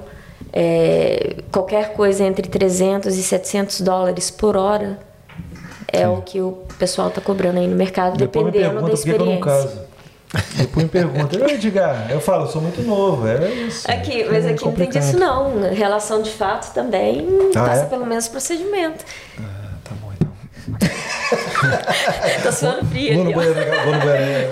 é, qualquer coisa entre 300 e 700 dólares por hora é o que o pessoal tá cobrando aí no mercado, Depois me dependendo da pergunta por que eu não experiência. caso. Depois me pergunta, eu, Edgar, eu falo, eu sou muito novo, é isso. Aqui, mas É aqui não tem disso não. Relação de fato também Ah, passa é? pelo mesmo procedimento. Então. Tô suando frio Vou no banheiro, vou no banheiro.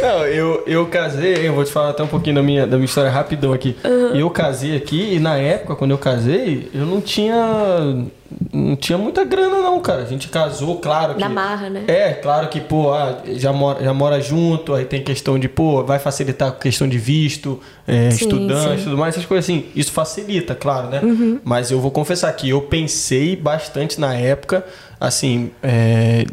Não, eu, eu casei, eu vou te falar até um pouquinho da minha, da minha história rapidão aqui. Eu casei aqui e na época, quando eu casei, eu não tinha. Não tinha muita grana, não, cara. A gente casou, claro que. Na marra, né? É, claro que, pô, ah, já, mora, já mora junto, aí tem questão de, pô, vai facilitar a questão de visto, é, Sim, estudante, sim. tudo mais, essas coisas assim. Isso facilita, claro, né? Uhum. Mas eu vou confessar que eu pensei bastante na época, assim, é,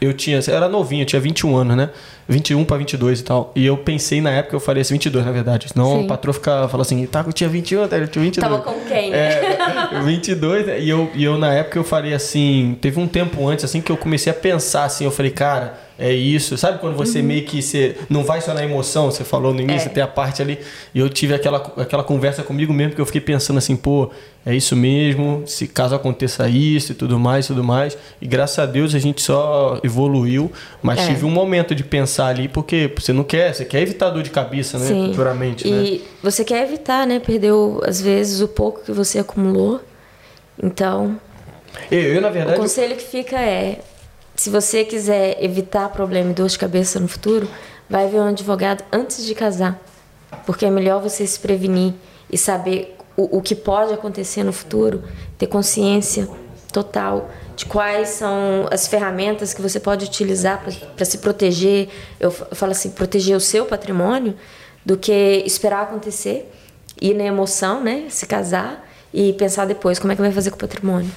eu tinha, era novinho, eu tinha 21 anos, né? 21 pra 22 e tal. E eu pensei na época, eu faria assim, 22 na verdade. Senão Sim. o patrão fica, fala assim, tá, eu tinha 21, tá, eu tinha 22. Tava com quem? É, 22, né? e eu, e eu na época eu faria assim, teve um tempo antes assim que eu comecei a pensar assim, eu falei, cara, é isso. Sabe quando você Uhum. meio que você não vai só na emoção, você falou no início, É. tem a parte ali, e eu tive aquela, aquela conversa comigo mesmo que eu fiquei pensando assim, pô, é isso mesmo, se caso aconteça isso e tudo mais, tudo mais. E graças a Deus a gente só evoluiu, mas É. tive um momento de pensar ali, porque você não quer, você quer evitar dor de cabeça, né? Sim. Futuramente, né? E você quer evitar, né? Perder, o- às vezes, o pouco que você acumulou. Então, Eu, eu, na o verdade, conselho que fica é: se você quiser evitar problema e dor de cabeça no futuro, vai ver um advogado antes de casar. Porque é melhor você se prevenir e saber o, o que pode acontecer no futuro, ter consciência total de quais são as ferramentas que você pode utilizar para se proteger. Eu, falo assim: proteger o seu patrimônio do que esperar acontecer, ir na emoção, né? Se casar e pensar depois como é que vai fazer com o patrimônio.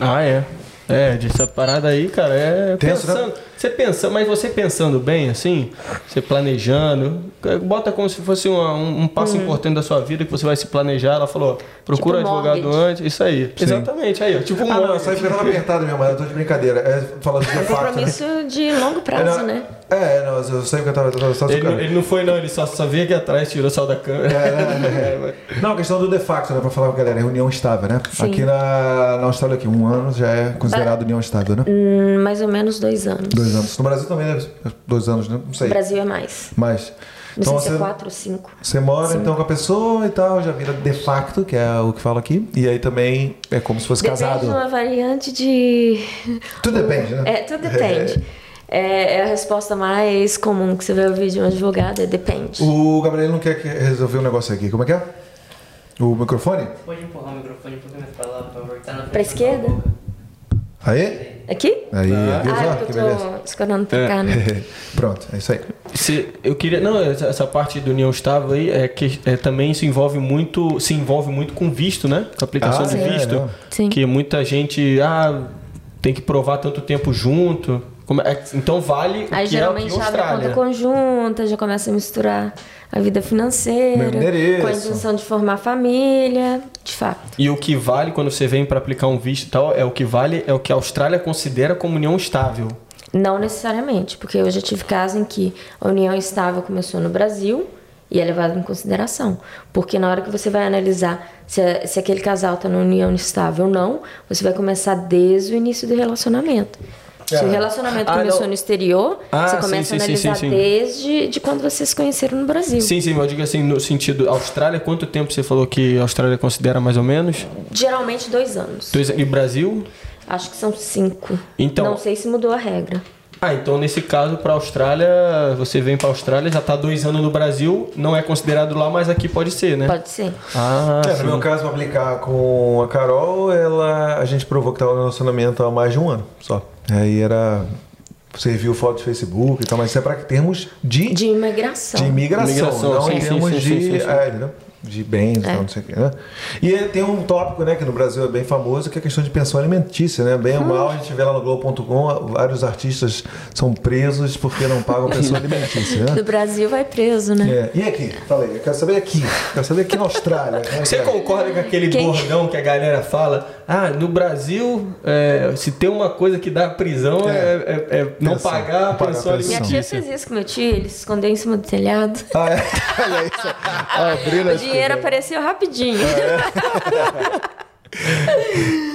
Ah, é. É, dessa parada aí, cara, é Tenso, né? Você pensa, mas você pensando bem, assim, você planejando, bota como se fosse uma- um, um passo importante da sua vida que você vai se planejar. Ela falou, procura Tipo advogado mortgage. antes, isso aí. Exatamente, aí, ó, tipo um Ah, não, essa aí ficando apertado mesmo, eu tô de brincadeira. É, falando de É um fato. né? compromisso de longo prazo, É, né? É, não, eu sei que eu tava, tava só Ele, não- ele não foi, não, ele só, só veio aqui atrás, tirou sal da câmera. É, mas- Não, a questão do de facto, né? Pra falar pra galera, é união estável, né? Sim. Aqui na, na Austrália, aqui, um ano já é considerado união estável, né? Hum, mais ou menos dois anos. Dois anos. No Brasil também deve ser dois anos, né? Não No sei. Brasil é mais. Mas. Não Então sei se é você, quatro ou cinco. você mora então com a pessoa e tal, já vira de facto, que é o que fala aqui. E aí também é como se fosse Depende casado. de uma variante de. Tudo depende, né? É, tudo depende. É, é a resposta mais comum que você vai ouvir de um advogado, é depende. O Gabriel não quer que- resolver um negócio aqui. Como é que é? O microfone? Pode empurrar o microfone um pouquinho mais pra lá, por favor. Tá na frente Pra da esquerda? É. Aqui? Aí, viu Ah, só? é Que porque eu beleza. tô escorando pra cá, né? Pronto, é isso aí. Se, eu queria. Não, essa, essa parte do União Estável aí é que é, também se envolve muito. Se envolve muito com visto, né? Com a aplicação Ah, de é, visto. é. Sim. Que muita gente. Ah, tem que provar tanto tempo junto. Como é- então vale o Aí é geralmente em abre a conta conjunta, já começa a misturar a vida financeira com a intenção de formar família, de fato. E o que vale quando você vem para aplicar um visto e tal, é o que vale, é o que a Austrália considera como união estável. Não necessariamente, porque eu já tive casos em que a união estável começou no Brasil e é levado em consideração. Porque na hora que você vai analisar se, se aquele casal está numa união estável ou não, você vai começar desde o início do relacionamento. Se o relacionamento Ah, começou não. no exterior, Ah, você sim, começa sim, a sim, analisar sim, sim. desde de quando vocês se conheceram no Brasil. Sim, sim, mas eu digo assim, no sentido, Austrália, quanto tempo você falou que a Austrália considera mais ou menos? Geralmente dois anos. Dois- E Brasil? Acho que são cinco. Então- Não sei se mudou a regra. Ah, então nesse caso, para a Austrália, você vem para a Austrália, já está dois anos no Brasil, não é considerado lá, mas aqui pode ser, né? Pode ser. Ah, É, sim. no meu caso, pra aplicar com a Carol, ela, a gente provou que tava no relacionamento há mais de um ano só. Aí era. Você viu foto de Facebook e tal, mas isso é para termos de, De imigração. de imigração, Imigração, não sim, em termos sim, de. sim, sim, sim. é, de bens É. não sei o quê, né? E tem um tópico, né, que no Brasil é bem famoso, que é a questão de pensão alimentícia, né? Bem ou mal, a gente vê lá no Globo.com, vários artistas são presos porque não pagam pensão alimentícia, né? Do Brasil vai preso, né? É. E aqui? Falei, eu quero saber aqui. Quero saber aqui na Austrália. é que Você é? concorda com aquele Quem? bordão que a galera fala? Ah, no Brasil, é, se tem uma coisa que dá prisão é, é- é não Pensão, pagar a pensão a pensão. Minha tia alimentícia. fez isso com meu tio, ele se escondeu em cima do telhado. Ah, é? Olha isso. Abrindo O dinheiro apareceu rapidinho.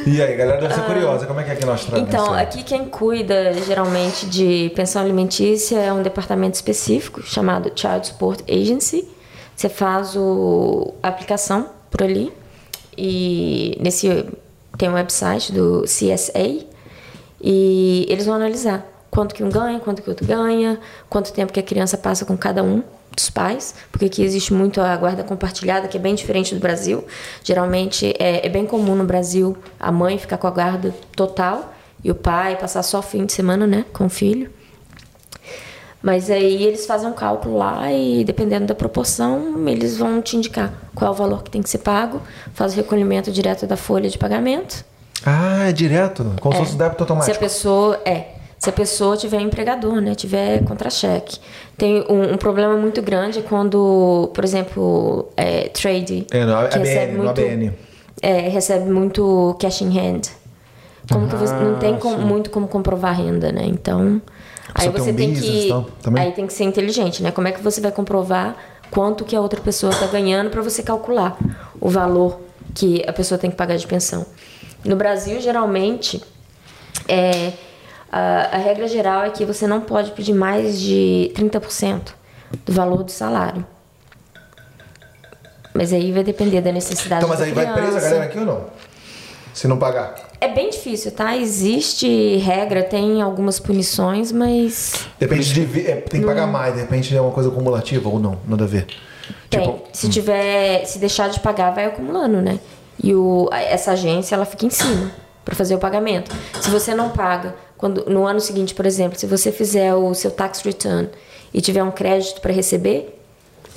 E aí, galera deve ser curiosa, como é que é aqui na Austrália? Ah. Então, aqui quem cuida geralmente de pensão alimentícia é um departamento específico chamado Child Support Agency. Você faz o, a aplicação por ali e nesse tem um website do CSA e eles vão analisar quanto que um ganha, quanto que outro ganha, quanto tempo que a criança passa com cada um dos pais, porque aqui existe muito a guarda compartilhada, que é bem diferente do Brasil. Geralmente é, é bem comum no Brasil a mãe ficar com a guarda total e o pai passar só fim de semana, né, com o filho. Mas aí eles fazem um cálculo lá e dependendo da proporção, eles vão te indicar qual é o valor que tem que ser pago, faz o recolhimento direto da folha de pagamento. Ah, é direto? Como se fosse débito Se a automático. pessoa é, se a pessoa tiver empregador, né, tiver contra-cheque. Tem um, um problema muito grande quando, por exemplo, é, trade É, no que recebe ABN, no muito, ABN. é, recebe muito cash in hand. Como que você não tem Ah, como- sim. muito como comprovar renda, né? Então, aí você um tem business que aí tem que ser inteligente, né? Como é que você vai comprovar quanto que a outra pessoa está ganhando para você calcular o valor que a pessoa tem que pagar de pensão? No Brasil, geralmente, é, a, a regra geral é que você não pode pedir mais de 30% do valor do salário. Mas aí vai depender da necessidade Então, mas aí vai presa a criança. galera aqui ou não? Se não pagar. É bem difícil, tá? Existe regra, tem algumas punições, mas Depende de. é, tem que pagar mais, de repente é uma coisa cumulativa ou não, nada a ver. tem. Tipo, se tiver, se deixar de pagar, vai acumulando, né? E o, essa agência, ela fica em cima para fazer o pagamento. Se você não paga, quando no ano seguinte, por exemplo, se você fizer o seu tax return e tiver um crédito para receber,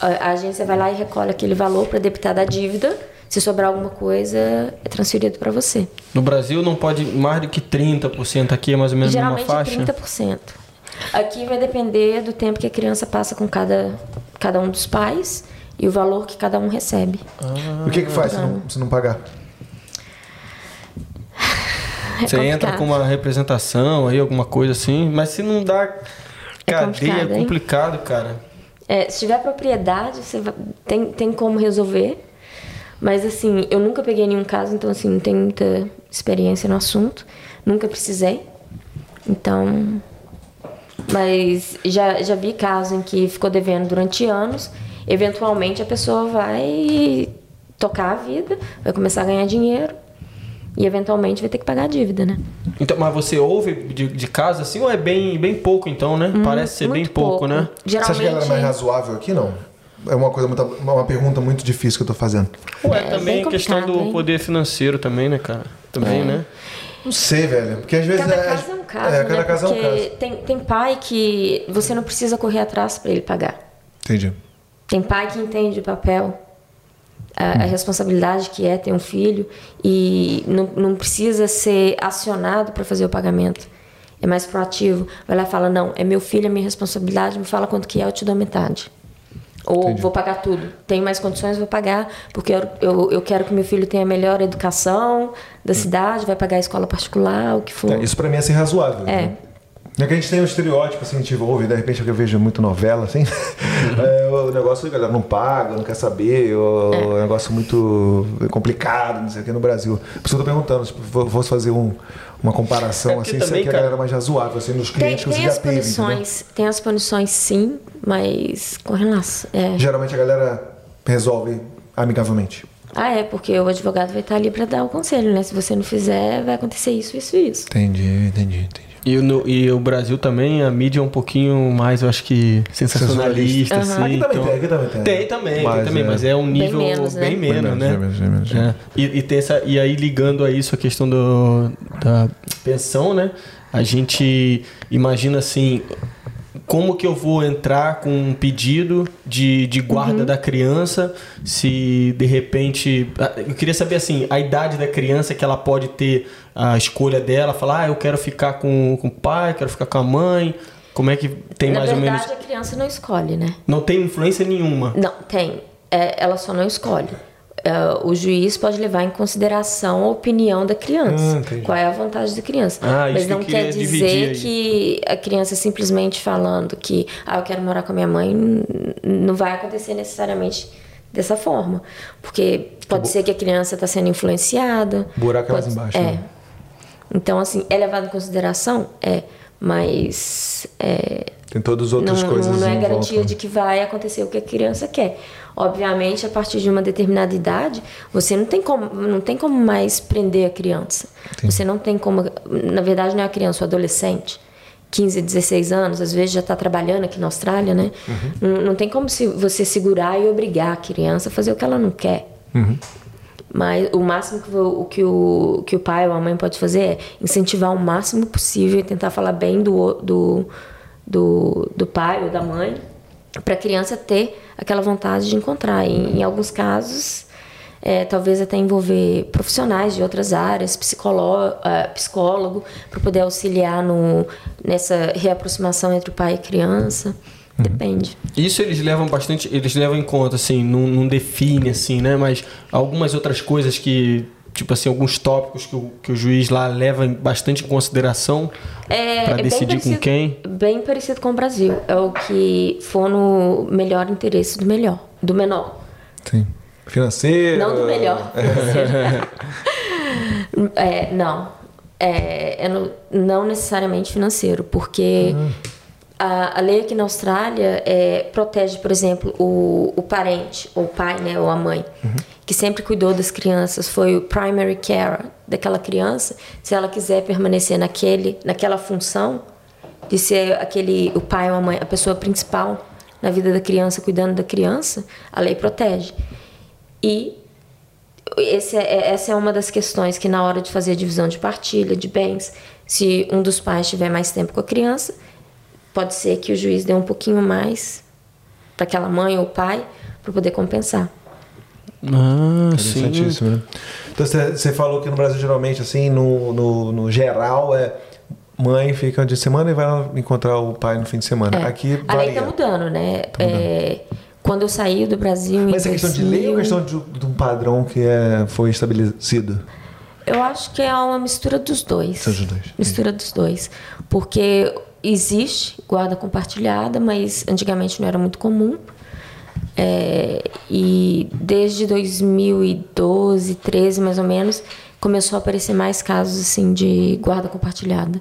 a, a agência vai lá e recolhe aquele valor para debitar da dívida. Se sobrar alguma coisa, é transferido para você. No Brasil não pode mais do que 30%, aqui é mais ou menos numa Geralmente faixa. 30%. Aqui vai depender do tempo que a criança passa com cada, cada um dos pais e o valor que cada um recebe. o que que faz se não, se não pagar? É Você entra complicado. com uma representação aí, alguma coisa assim, mas se não dá cadeia, complicado, é complicado, cara. É, se tiver propriedade, você vai- tem, tem como resolver. Mas assim, eu nunca peguei nenhum caso, então assim, não tenho muita experiência no assunto. Nunca precisei. Então. Mas já, já vi casos em que ficou devendo durante anos. Eventualmente a pessoa vai tocar a vida, vai começar a ganhar dinheiro. E eventualmente vai ter que pagar a dívida, né? Então, mas você ouve de, de casos assim ou é bem, bem pouco então, né? Parece ser bem Hum, Muito pouco, né? Você acha que ela é mais Geralmente. razoável aqui? Não. É uma coisa muito, uma pergunta muito difícil que eu tô fazendo. Ué, É, também questão do hein? poder financeiro também, né, cara? Também, É. né? Não sei, velho. Porque às vezes Cada é. caso é um caso, é, né? cada caso é um Porque caso. Tem, tem pai que você não precisa correr atrás para ele pagar. Entendi. Tem pai que entende o papel, a, a Hum. responsabilidade que é ter um filho e não, não precisa ser acionado para fazer o pagamento. É mais proativo. Vai lá e fala, não, é meu filho, é minha responsabilidade, me fala quanto que é, eu te dou metade. Ou Entendi. vou pagar tudo. Tenho mais condições, vou pagar, porque eu, eu, eu quero que meu filho tenha a melhor educação da cidade, vai pagar a escola particular, o que for. Hum. É, isso pra mim é ser razoável. É. né? É que a gente tem um estereótipo, assim, a gente ouve, de repente eu vejo muito novela, assim. é, o negócio, a galera não paga, não quer saber, o, É. o negócio muito complicado, não sei o que, no Brasil. Por isso eu tô perguntando, se eu fosse fazer um- uma É comparação, porque assim, se aqui a galera é mais razoável, assim, nos Tem, clientes que tem você já as teve, entendeu? punições, tem as punições sim, mas com relação. É. Geralmente a galera resolve amigavelmente. Ah, é, porque o advogado vai estar ali para dar o conselho, né? Se você não fizer, vai acontecer isso, isso e isso. Entendi, entendi, entendi. E, no, e o Brasil também, a mídia é um pouquinho mais, eu acho que, sensacionalista, Sensacionalista. assim. Aqui também então- tem, aqui também tem. Tem também, Mas também, é- mas é um nível bem menos, menos, né? Bem menos, né? bem menos, bem menos. É. E, e, tem essa, e aí, ligando a isso, a questão do, da pensão, né? A gente imagina assim. Como que eu vou entrar com um pedido de, de guarda da criança se de repente. Eu queria saber assim, a idade da criança que ela pode ter a escolha dela, falar, ah, eu quero ficar com, com o pai, quero ficar com a mãe. Como é que tem Na mais verdade, ou menos. a criança não escolhe, né? Não tem influência nenhuma. Não, tem. É, ela só não escolhe. É, o juiz pode levar em consideração a opinião da criança. Entendi. qual é a vontade da criança. Ah, Mas que não queria quer dizer que a criança simplesmente falando que ah, eu quero morar com a minha mãe, não vai acontecer necessariamente dessa forma. Porque pode ser que a criança está sendo influenciada. Buraco é mais pode- embaixo, É. né? Então, assim, é levado em consideração? É. Mas é, Tem todas as não, outras não- coisas não é em garantia volta. de que vai acontecer o que a criança quer. Obviamente, a partir de uma determinada idade, você não tem como, não tem como mais prender a criança. Você não tem como. Na verdade, não é a criança, o adolescente. 15, 16 anos, às vezes já está trabalhando aqui na Austrália, né? Uhum. Não, não tem como se você segurar e obrigar a criança a fazer o que ela não quer. Uhum. Mas o máximo que o, que o que o pai ou a mãe pode fazer é incentivar o máximo possível e tentar falar bem do, do, do, do pai ou da mãe para a criança ter aquela vontade de encontrar. E, em alguns casos, é, talvez até envolver profissionais de outras áreas, psicólogo, psicólogo para poder auxiliar no, nessa reaproximação entre o pai e a criança. Depende. Isso eles levam bastante, eles levam em conta, assim, não, não define, assim, né? Mas algumas outras coisas que, tipo assim, alguns tópicos que o, que o juiz lá leva bastante em consideração É, para é decidir com parecido- quem. Bem parecido com o Brasil. É o que for no melhor interesse do melhor, do menor. Sim. Financeiro. Não do melhor. é, não. É, é no- não necessariamente financeiro, porque a, a lei aqui na Austrália é, protege, por exemplo, o, o parente, ou o pai, né, ou a mãe, que sempre cuidou das crianças, foi o primary care daquela criança. Se ela quiser permanecer naquele, naquela função de ser aquele, o pai ou a mãe, a pessoa principal na vida da criança, cuidando da criança, a lei protege. E esse é- essa é uma das questões que na hora de fazer a divisão de partilha de bens, se um dos pais tiver mais tempo com a criança, pode ser que o juiz dê um pouquinho mais para aquela mãe ou pai para poder compensar. Ah, sim. Interessantíssimo, né? Então você falou que no Brasil geralmente, assim, no, no, no geral, é mãe fica de semana e vai encontrar o pai no fim de semana. É. Aqui a lei varia. está mudando, né? É, quando eu saí do Brasil Mas é questão de lei ou 2000, questão de, de um padrão que é, foi estabelecido? Eu acho que é uma mistura dos dois. São os dois, Mistura dos dois. Porque existe guarda compartilhada, mas antigamente não era muito comum. É, e desde 2012, 13 mais ou menos, começou a aparecer mais casos assim de guarda compartilhada.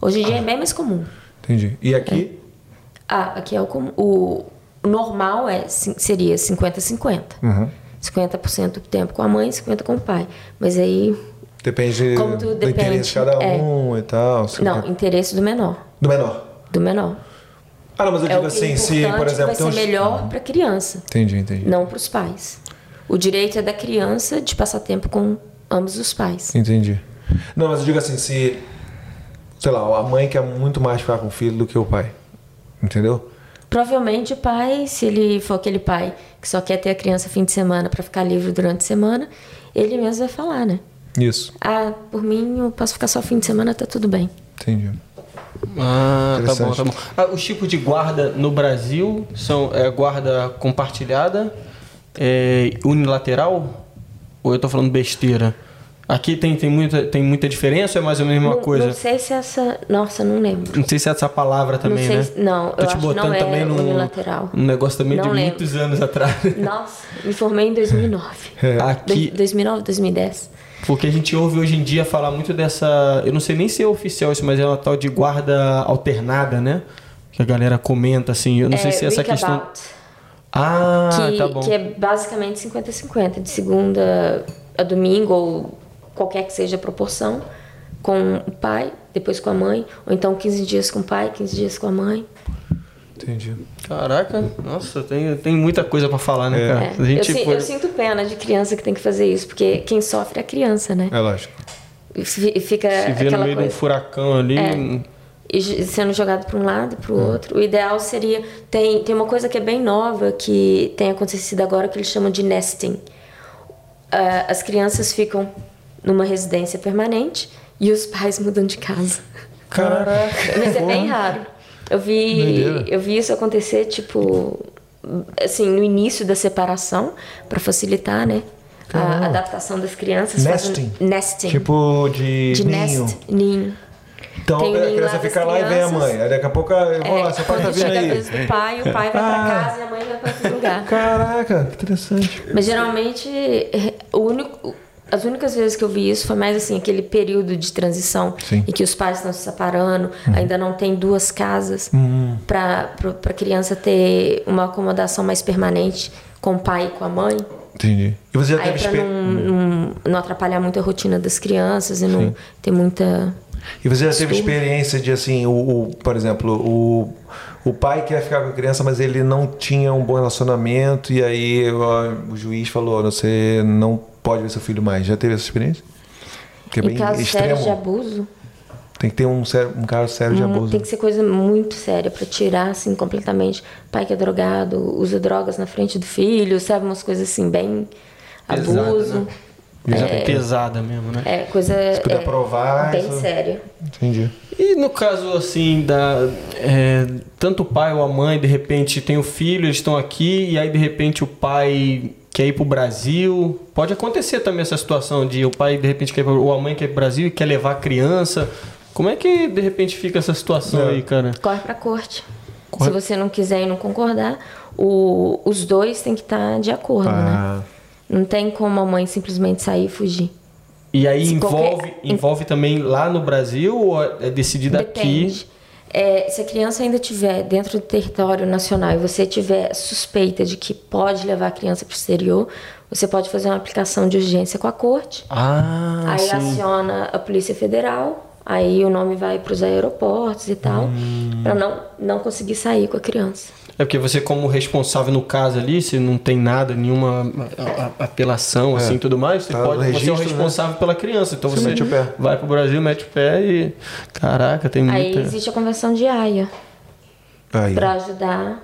Hoje em dia é bem mais comum. Entendi. E aqui? Ah, aqui é o, comum. o normal é, seria 50-50. Uhum. 50% do tempo com a mãe, 50% com o pai. Mas aí Depende Como do depende, interesse de cada é. um e tal. Não, né? interesse do menor. Do menor. Do menor. Ah, não, mas eu É digo que assim, é se, por exemplo, que vai ser uns... melhor para a criança, Entendi, entendi. não para os pais. O direito é da criança de passar tempo com ambos os pais. Entendi. Não, mas eu digo assim, se. Sei lá, a mãe quer muito mais ficar com o filho do que o pai. Entendeu? Provavelmente o pai, se ele for aquele pai que só quer ter a criança fim de semana para ficar livre durante a semana, ele mesmo vai falar, né? Isso. Ah, por mim eu posso ficar só fim de semana, tá tudo bem. Entendi. Ah, tá bom, tá bom. Ah, os tipos de guarda no Brasil são é, guarda compartilhada, é, unilateral? Ou eu tô falando besteira? Aqui tem, tem, muita, tem muita diferença ou é mais ou menos a mesma não, coisa? não sei se essa. Nossa, não lembro. Não sei se é essa palavra também, não sei né? não, Tô eu te acho botando não é também num, unilateral. num negócio também de Não lembro. muitos anos atrás. Nossa, me formei em 2009. Aqui, Dois- 2009, 2010. Porque a gente ouve hoje em dia falar muito dessa. Eu não sei nem se é oficial isso, mas é uma tal de guarda alternada, né? Que a galera comenta assim. Eu não sei se é essa questão. Ah, que, tá bom. que é basicamente 50-50, de segunda a domingo, ou qualquer que seja a proporção, com o pai, depois com a mãe, ou então 15 dias com o pai, 15 dias com a mãe. Entendi. Caraca, nossa, tem, tem muita coisa pra falar, né, É. cara? É, A gente eu, eu sinto pena de criança que tem que fazer isso, porque quem sofre é a criança, né? É lógico. E fi- Fica se vê no meio de um coisa. furacão ali. É. e sendo jogado para um lado e para o outro. O ideal seria tem tem uma coisa que é bem nova que tem acontecido agora que eles chamam de nesting. Ah, as crianças ficam numa residência permanente e os pais mudam de casa. Caraca. Mas é bem raro. Eu vi Doideira. eu vi isso acontecer tipo assim no início da separação para facilitar, né? A adaptação das crianças. Nesting? Nesting. Tipo de, de ninho. nest, ninho. Então Tem a criança lá fica lá e vem a mãe. Aí daqui a pouco eu vou lá, seu pai tá vindo chega aí. vez do pai, o pai vai Ah. pra casa e a mãe vai pra outro lugar. Caraca, que interessante. Mas geralmente, eh, o único, as únicas vezes que eu vi isso foi mais assim, aquele período de transição Sim. em que os pais estão se separando, ainda não tem duas casas, para a criança ter uma acomodação mais permanente com o pai e com a mãe. Entendi. E você já Aí teve exper... não, não, não atrapalhar muito a rotina das crianças e não ter muita. E você já teve experiência de assim, o, o- por exemplo, o, o pai quer ficar com a criança, mas ele não tinha um bom relacionamento, e aí ó, o juiz falou, você não pode ver seu filho mais. Já teve essa experiência? Que é em bem casos extremo. sérios de abuso, Tem que ter um, sério- um caso sério de Hum, abuso. Tem que ser coisa muito séria pra tirar, assim, completamente. Pai que é drogado, usa drogas na frente do filho, sabe? Umas coisas assim, bem abuso. né? É. Pesada mesmo, né? É coisa puder é, provar, bem isso- séria. Entendi. E no caso, assim, da. é, tanto o pai ou a mãe, de repente, tem o filho, eles estão aqui, e aí, de repente, o pai quer ir pro Brasil. Pode acontecer também essa situação de o pai, de repente, quer, ir pro- ou a mãe quer ir pro Brasil e quer levar a criança. Como é que, de repente, fica essa situação É. aí, cara? Corre pra corte. Corre- Se você não quiser e não concordar, o- os dois têm que estar de acordo, né? Não tem como a mãe simplesmente sair e fugir. E aí Se envolve, qualquer- envolve também lá no Brasil ou é decidido aqui? Depende. É, se a criança ainda estiver dentro do território nacional e você tiver suspeita de que pode levar a criança para o exterior, você pode fazer uma aplicação de urgência com a corte. Ah, aí sim. aciona a Polícia Federal, aí o nome vai para os aeroportos e tal, Hum. para não, não conseguir sair com a criança. É porque você, como responsável no caso ali, se não tem nada, nenhuma apelação, assim e tudo mais, você, Tá pode, você é o registro, né? responsável pela criança. Então Você você, mete o pé. vai pro Brasil, mete o pé e. Caraca, tem Aí muita. existe a Convenção de Haia aí. para ajudar.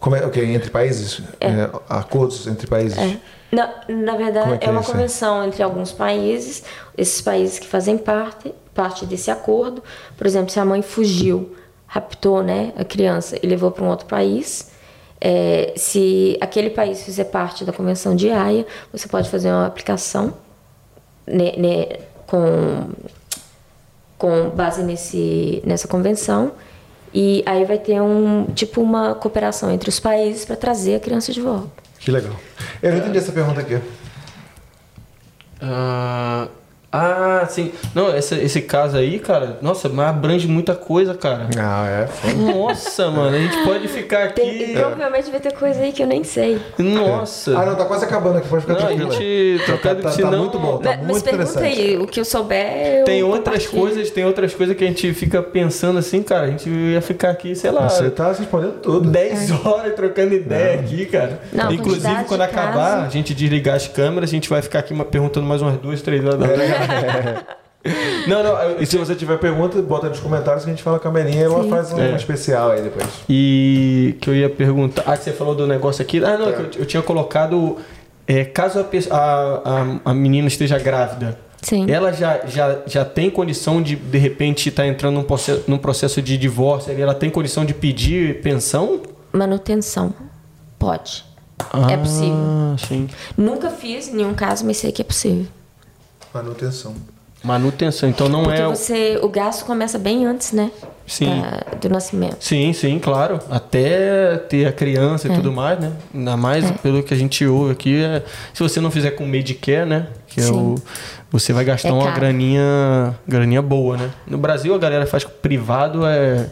Como é, ok, entre países? É, acordos entre países? É. Na, na verdade, é é, é uma isso aí? convenção entre alguns países, esses países que fazem parte, parte desse acordo. Por exemplo, se a mãe fugiu, raptou né, a criança e levou para um outro país, é, se aquele país fizer parte da Convenção de Haia, você pode fazer uma aplicação ne- ne- com, com base nesse, nessa convenção. E aí vai ter um tipo uma cooperação entre os países para trazer a criança de volta. Que legal. Eu não entendi essa pergunta aqui. Ah, ah, sim. Não, esse, esse caso aí, cara, nossa, mas abrange muita coisa, cara. Ah, é? foda. Nossa, mano, a gente pode ficar Tem, aqui. provavelmente vai ter coisa aí que eu nem sei. Nossa. Ah, não, tá quase acabando aqui, pode ficar Não, a tranquilo. gente trocando tá, tá, senão- tá muito bom, tá mas mas muito pergunta interessante. aí, o que eu souber. Eu Tem outras coisas, tem outras coisas que a gente fica pensando assim, cara. A gente ia ficar aqui, sei lá, Você tá respondendo tudo. 10 horas trocando ideia aqui, cara. É. Não, Inclusive, quando acabar, caso. a gente desligar as câmeras, a gente vai ficar aqui perguntando mais umas duas, três horas da É. manhã. Não, não. E se você tiver pergunta, bota nos comentários que a gente fala com a Melinha e ela faz um É. especial aí depois. E que eu ia perguntar. Ah, que você falou do negócio aqui. Ah, não, Tá. que eu, eu tinha colocado. é, caso a, a, a, a menina esteja grávida, Sim. ela já, já, já tem condição de, de repente, estar entrando num processo, num processo de divórcio, ela tem condição de pedir pensão? Manutenção. Pode. É possível. Ah, sim. Nunca fiz nenhum caso, mas sei que é possível. Manutenção. Manutenção. Então não Porque é. o- você, o gasto começa bem antes, né? Sim. da- do nascimento. Sim, sim, claro. Até ter a criança e É. tudo mais, né? Ainda mais pelo que a gente ouve aqui. É, se você não fizer com Medicare, né? Que é Sim. o, você vai gastar É uma graninha, graninha boa, né? No Brasil a galera faz com privado, é,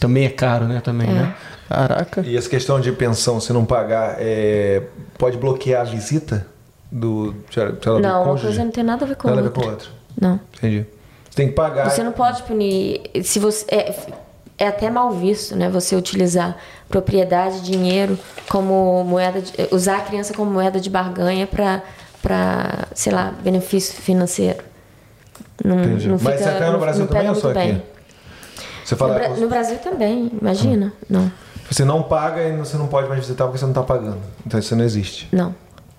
também é caro, né? Também, É. né? Caraca. E essa questão de pensão, se não pagar, é, pode bloquear a visita do, lá, do não, uma coisa não tem nada a ver com a Nada a ver com outra. Não. Entendi. Você tem que pagar. Você não pode punir. Se você é, é até mal visto, né? Você utilizar propriedade, dinheiro como moeda, de, usar a criança como moeda de barganha para para sei lá benefício financeiro. Não, Entendi. não Mas fica, até no não- Brasil não também ou só muito aqui? bem. Você No, fala, Bra- no Brasil também, imagina? Não, você não paga e você não pode mais visitar porque você não tá pagando. Então isso não existe. não.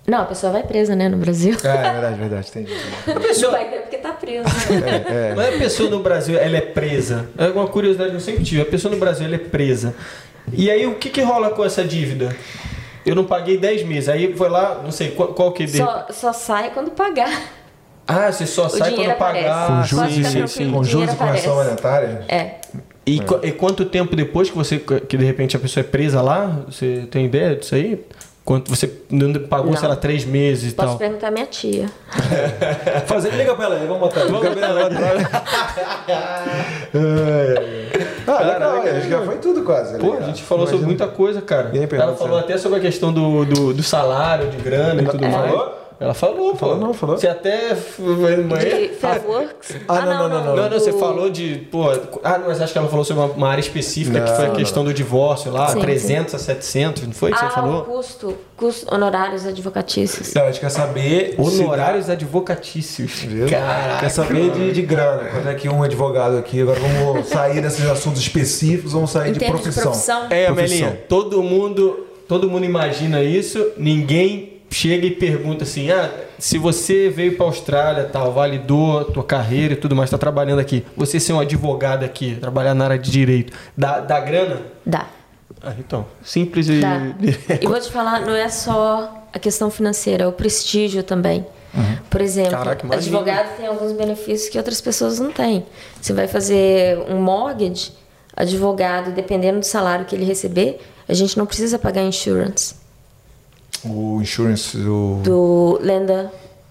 Não, a pessoa vai presa, né, no Brasil. É, é verdade, verdade. Entendi. Não vai ter porque tá preso. É, Mas a pessoa no Brasil, ela é presa. É uma curiosidade que eu sempre tive. A pessoa no Brasil, ela é presa. E aí, o que que rola com essa dívida? Eu não paguei 10 meses. Aí foi lá, não sei qual, qual que... é só, só sai quando pagar. Ah, você só O sai quando pagar. Com aparece. juros e, sim, sim. o com juros dinheiro e correção aparece. monetária. É. E, qu- e quanto tempo depois que você que de repente a pessoa é presa lá? Você tem ideia disso aí? Quanto você pagou, Não. sei lá, três meses e Posso tal? perguntar à minha tia. Fazer, liga pra ela aí, vamos botar. Liga pra ela. Ah, legal, Caraca, já foi tudo quase. Pô, a legal. gente falou sobre Imagina. muita coisa, cara. Aí, Ela falou até sobre a questão do, do, do salário, de grana e tudo Ela mais. Falou? Ela falou, pô. Falou não, falou. Você até. De Fairworks? Ah, não, não, não, Não, não, você falou de. Pô, ah, não, mas acho que ela falou sobre uma, uma área específica que foi a não. questão do divórcio lá, Sim, 300 a 700, não foi que Ah, você falou? o custo, custo honorários advocatícios. Não, a gente quer saber. se Honorários advocatícios. Caraca. Quer saber de, de grana. Quando é que um advogado aqui, agora vamos sair desses assuntos específicos, vamos sair Em de termos de profissão. profissão, É, Profissão. Amelinha, todo mundo, todo mundo imagina isso, ninguém chega e pergunta assim: "Ah, se você veio para Austrália, tal, validou a tua carreira e tudo mais, tá trabalhando aqui, você ser um advogado aqui, trabalhar na área de direito, dá, dá grana?" dá. Ah, então, simples e Dá. E vou te falar, não é só a questão financeira, é o prestígio também. Por exemplo, Caraca, advogado tem alguns benefícios que outras pessoas não têm. Você vai fazer um mortgage, advogado, dependendo do salário que ele receber, a gente não precisa pagar insurance O insurance, o, do lender,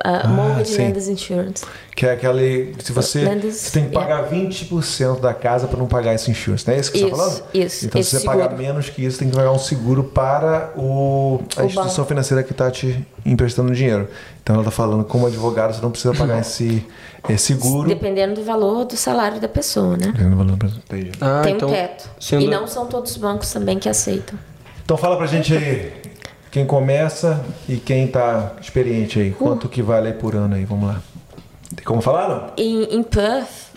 uh, mortgage sim. lenders insurance. que é aquele. Se você, Lendas- você tem que pagar 20% da casa para não pagar esse insurance, não é isso que você está Isso, falando? isso, Então, esse se você pagar menos que isso, tem que pagar um seguro para o, a O instituição financeira que está te emprestando dinheiro. Então, ela está falando, como advogado, você não precisa pagar esse, esse seguro. Dependendo do valor do salário da pessoa, né? Entendi. Ah, tem então, um teto. sendo- E não são todos os bancos também que aceitam. Então fala pra gente aí, quem começa e quem tá experiente aí. Quanto que vale aí por ano aí? Vamos lá. Tem como falar, não? Em, em Perth,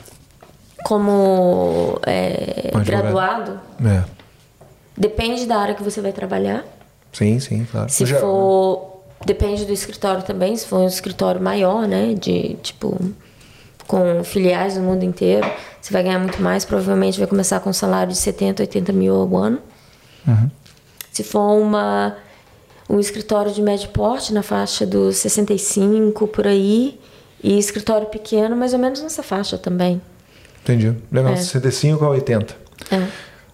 como é, graduado, É. depende da área que você vai trabalhar. Sim, sim, claro. Se Já- for. Depende do escritório também, se for um escritório maior, né? De tipo. Com filiais do mundo inteiro, você vai ganhar muito mais. Provavelmente vai começar com um salário de 70, 80 mil ao ano. Se for uma, um escritório de médio porte, na faixa dos 65 por aí, e escritório pequeno, mais ou menos nessa faixa também. Entendi. Legal, É. 65 a 80. É.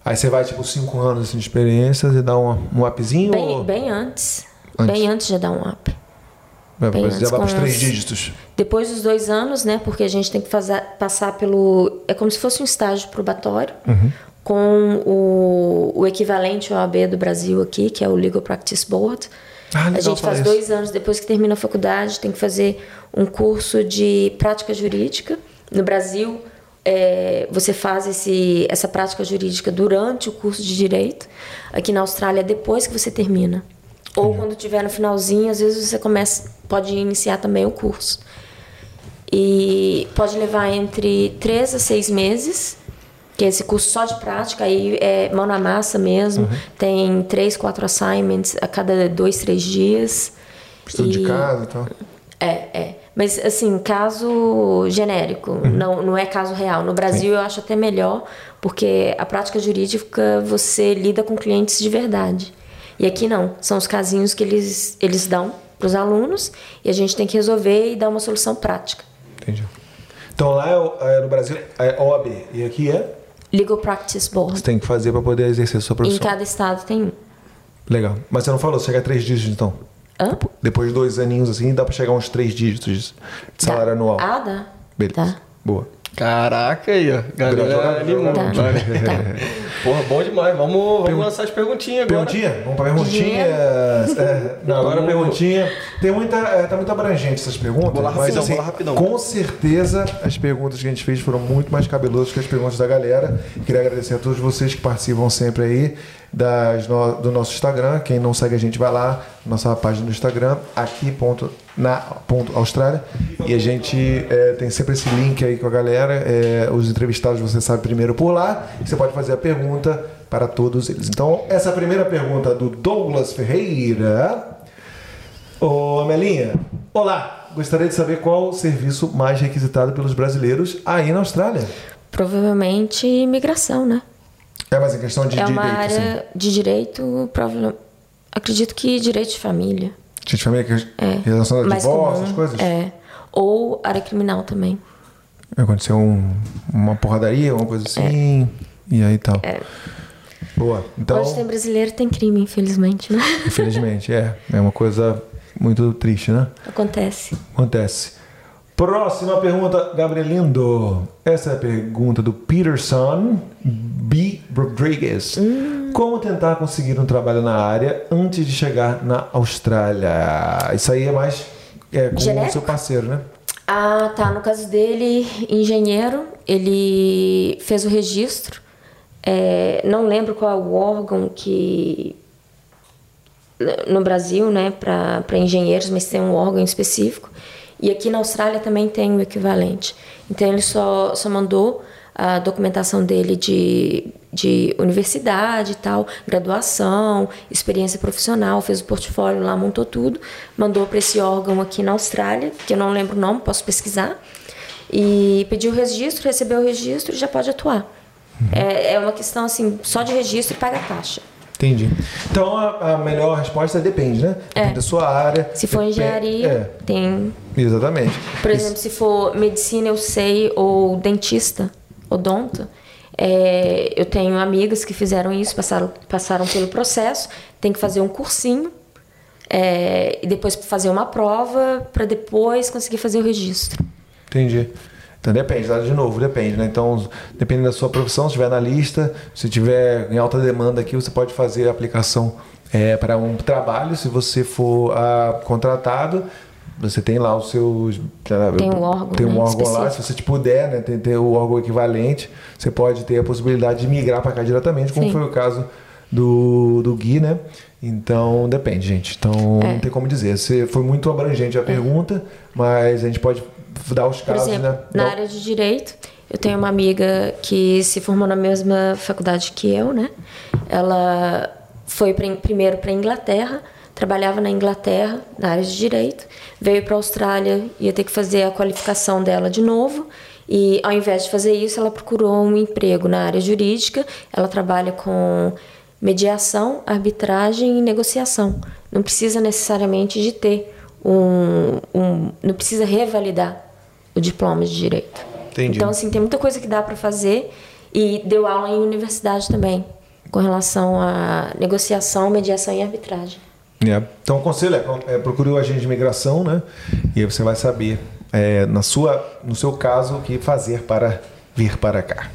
Aí você vai, tipo, 5 anos assim, de experiência e dá um, um upzinho Bem, ou... bem antes. Antes. Bem antes já dá um up. Bem depois já antes, vai pros com três dígitos. Depois dos dois anos, né? Porque a gente tem que fazer, passar pelo. É como se fosse um estágio probatório Uhum. Com o, o equivalente ao AB do Brasil aqui, que é o Legal Practice Board. Ah, a gente faz isso. dois anos depois que termina a faculdade, tem que fazer um curso de prática jurídica. No Brasil, é, você faz esse, essa prática jurídica durante o curso de direito. Aqui na Austrália, é depois que você termina. Ou quando tiver no finalzinho, às vezes você começa, pode iniciar também o curso. E pode levar entre três a seis meses, que é esse curso só de prática, aí é mão na massa mesmo. Uhum. Tem três, quatro assignments a cada dois, três dias. Estudo de E- casa e tal. É, é. Mas, assim, caso genérico, Uhum. não, não é caso real. No Brasil, eu acho até melhor, porque a prática jurídica você lida com clientes de verdade. E aqui não. São os casinhos que eles, eles dão para os alunos e a gente tem que resolver e dar uma solução prática. Entendi. Então lá é, é no Brasil é OAB e aqui é? Legal Practice Board. Você tem que fazer para poder exercer sua Em profissão. cada estado tem um. Legal. Mas você não falou, chega a três dígitos então? Hã? Depois de dois aninhos assim, dá pra chegar a uns três dígitos de salário Dá. anual. Ah, dá. Beleza. Boa. Caraca aí, ó. Galera animou. Tá. Vale. Tá. Porra, bom demais. Vamos, vamos Pergun- lançar as perguntinhas agora. Perguntinha? Vamos pra perguntinha. Dinheiro. É, não, agora perguntinha. Tem muita, é, tá muito abrangente essas perguntas. Vou lá mas rapidão, assim, vou lá rapidão. com certeza as perguntas que a gente fez foram muito mais cabelosas que as perguntas da galera. Queria agradecer a todos vocês que participam sempre aí das no- do nosso Instagram. Quem não segue a gente vai lá, nossa página do Instagram, aqui ponto, na ponto Austrália. E a gente é, tem sempre esse link aí com a galera. É, os entrevistados você sabe primeiro por lá. Você pode fazer a pergunta para todos eles. Então, essa primeira pergunta do Douglas Ferreira. Ô, Amelinha, olá! Gostaria de saber qual o serviço mais requisitado pelos brasileiros aí na Austrália. Provavelmente imigração, né? É, mas em questão de é direito, uma área assim. de direito, prova- acredito que direito de família. Gente, família que É. relacionada a mais divórcio, comum. essas coisas? É. ou área criminal também. Aconteceu um- uma porradaria, alguma coisa assim. E aí tal. Boa. Então, Onde tem brasileiro tem crime, infelizmente, né? infelizmente, é. É uma coisa muito triste, né? Acontece. Acontece. Próxima pergunta, Gabrielindo. Essa é a pergunta do Peterson B. Rodrigues. Como tentar conseguir um trabalho na área antes de chegar na Austrália? Isso aí é mais é, com o Genérico? seu parceiro, né? Ah, tá. No caso dele, engenheiro, ele fez o registro. É, não lembro qual é o órgão que no Brasil, né, para engenheiros, mas tem um órgão específico. E aqui na Austrália também tem o equivalente. Então ele só, só mandou a documentação dele de, de universidade e tal, graduação, experiência profissional, fez o portfólio lá, montou tudo, mandou para esse órgão aqui na Austrália, que eu não lembro o nome, posso pesquisar, e pediu o registro, recebeu o registro e já pode atuar. É, é uma questão assim, só de registro e paga taxa. Entendi. Então a, a melhor resposta é depende, né? Depende da sua área. Se for engenharia, É, tem exatamente. Por exemplo, se for medicina, eu sei, ou dentista, odonto, é, eu tenho amigas que fizeram isso, passaram, passaram pelo processo, tem que fazer um cursinho é, e depois fazer uma prova para depois conseguir fazer o registro. Entendi. Então depende, tá? de novo, depende, né? Então, dependendo da sua profissão, se estiver na lista, se tiver em alta demanda aqui, você pode fazer a aplicação é, para um trabalho. Se você for ah, contratado, você tem lá os seus. Tem um órgão, Tem um né, órgão lá, se específico. você te puder, né? Tem, ter o órgão equivalente, você pode ter a possibilidade de migrar para cá diretamente, como Sim. foi o caso do, do Gui, né? Então depende, gente. Então É. não tem como dizer. Você foi muito abrangente a pergunta, mas a gente pode dar os Por casos, exemplo, né? na área de direito, eu tenho uma amiga que se formou na mesma faculdade que eu, né? Ela foi pra, primeiro para Inglaterra, trabalhava na Inglaterra, na área de direito, veio para a Austrália, ia ter que fazer a qualificação dela de novo. E ao invés de fazer isso, ela procurou um emprego na área jurídica. Ela trabalha com mediação, arbitragem e negociação. Não precisa necessariamente de ter um, um não precisa revalidar o diploma de direito. Entendi. Então assim tem muita coisa que dá para fazer e deu aula em universidade também com relação a negociação, mediação e arbitragem. É. Então o conselho é, é procure o agente de imigração, né? E aí você vai saber, é, na sua, no seu caso, o que fazer para vir para cá.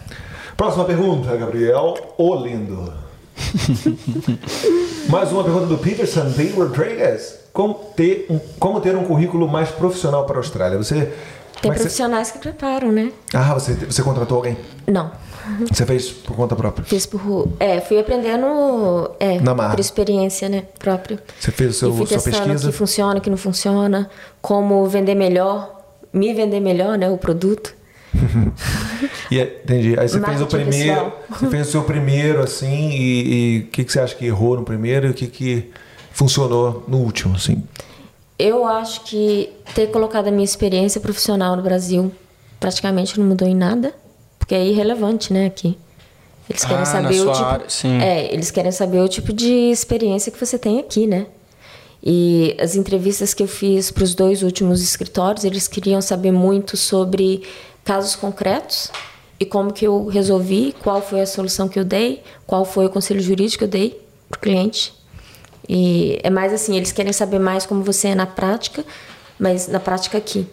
Próxima pergunta, Gabriel Olindo. Mais uma pergunta do Peterson B. Rodrigues. Como ter, um, como ter um currículo mais profissional para a Austrália? Você. Tem que você- profissionais que preparam, né? ah, você, você contratou alguém? Não. Você fez por conta própria? Fiz por. É, fui aprendendo. É, Na marra. por experiência, né? Própria. Você fez o seu, e fui sua testando o pesquisa? que funciona, o que não funciona, como vender melhor, me vender melhor, né? O produto. E, é- entendi. Aí você fez o Marketing primeiro, pessoal. você fez o seu primeiro assim e e o que, que você acha que errou no primeiro e o que, que funcionou no último, assim? Eu acho que ter colocado a minha experiência profissional no Brasil praticamente não mudou em nada, porque é irrelevante, né, aqui. Eles querem Ah, saber o tipo, área, sim. é, eles querem saber o tipo de experiência que você tem aqui, né? E as entrevistas que eu fiz para os dois últimos escritórios, eles queriam saber muito sobre casos concretos e como que eu resolvi, qual foi a solução que eu dei, qual foi o conselho jurídico que eu dei para o cliente. E é mais assim, eles querem saber mais como você é na prática, mas na prática aqui.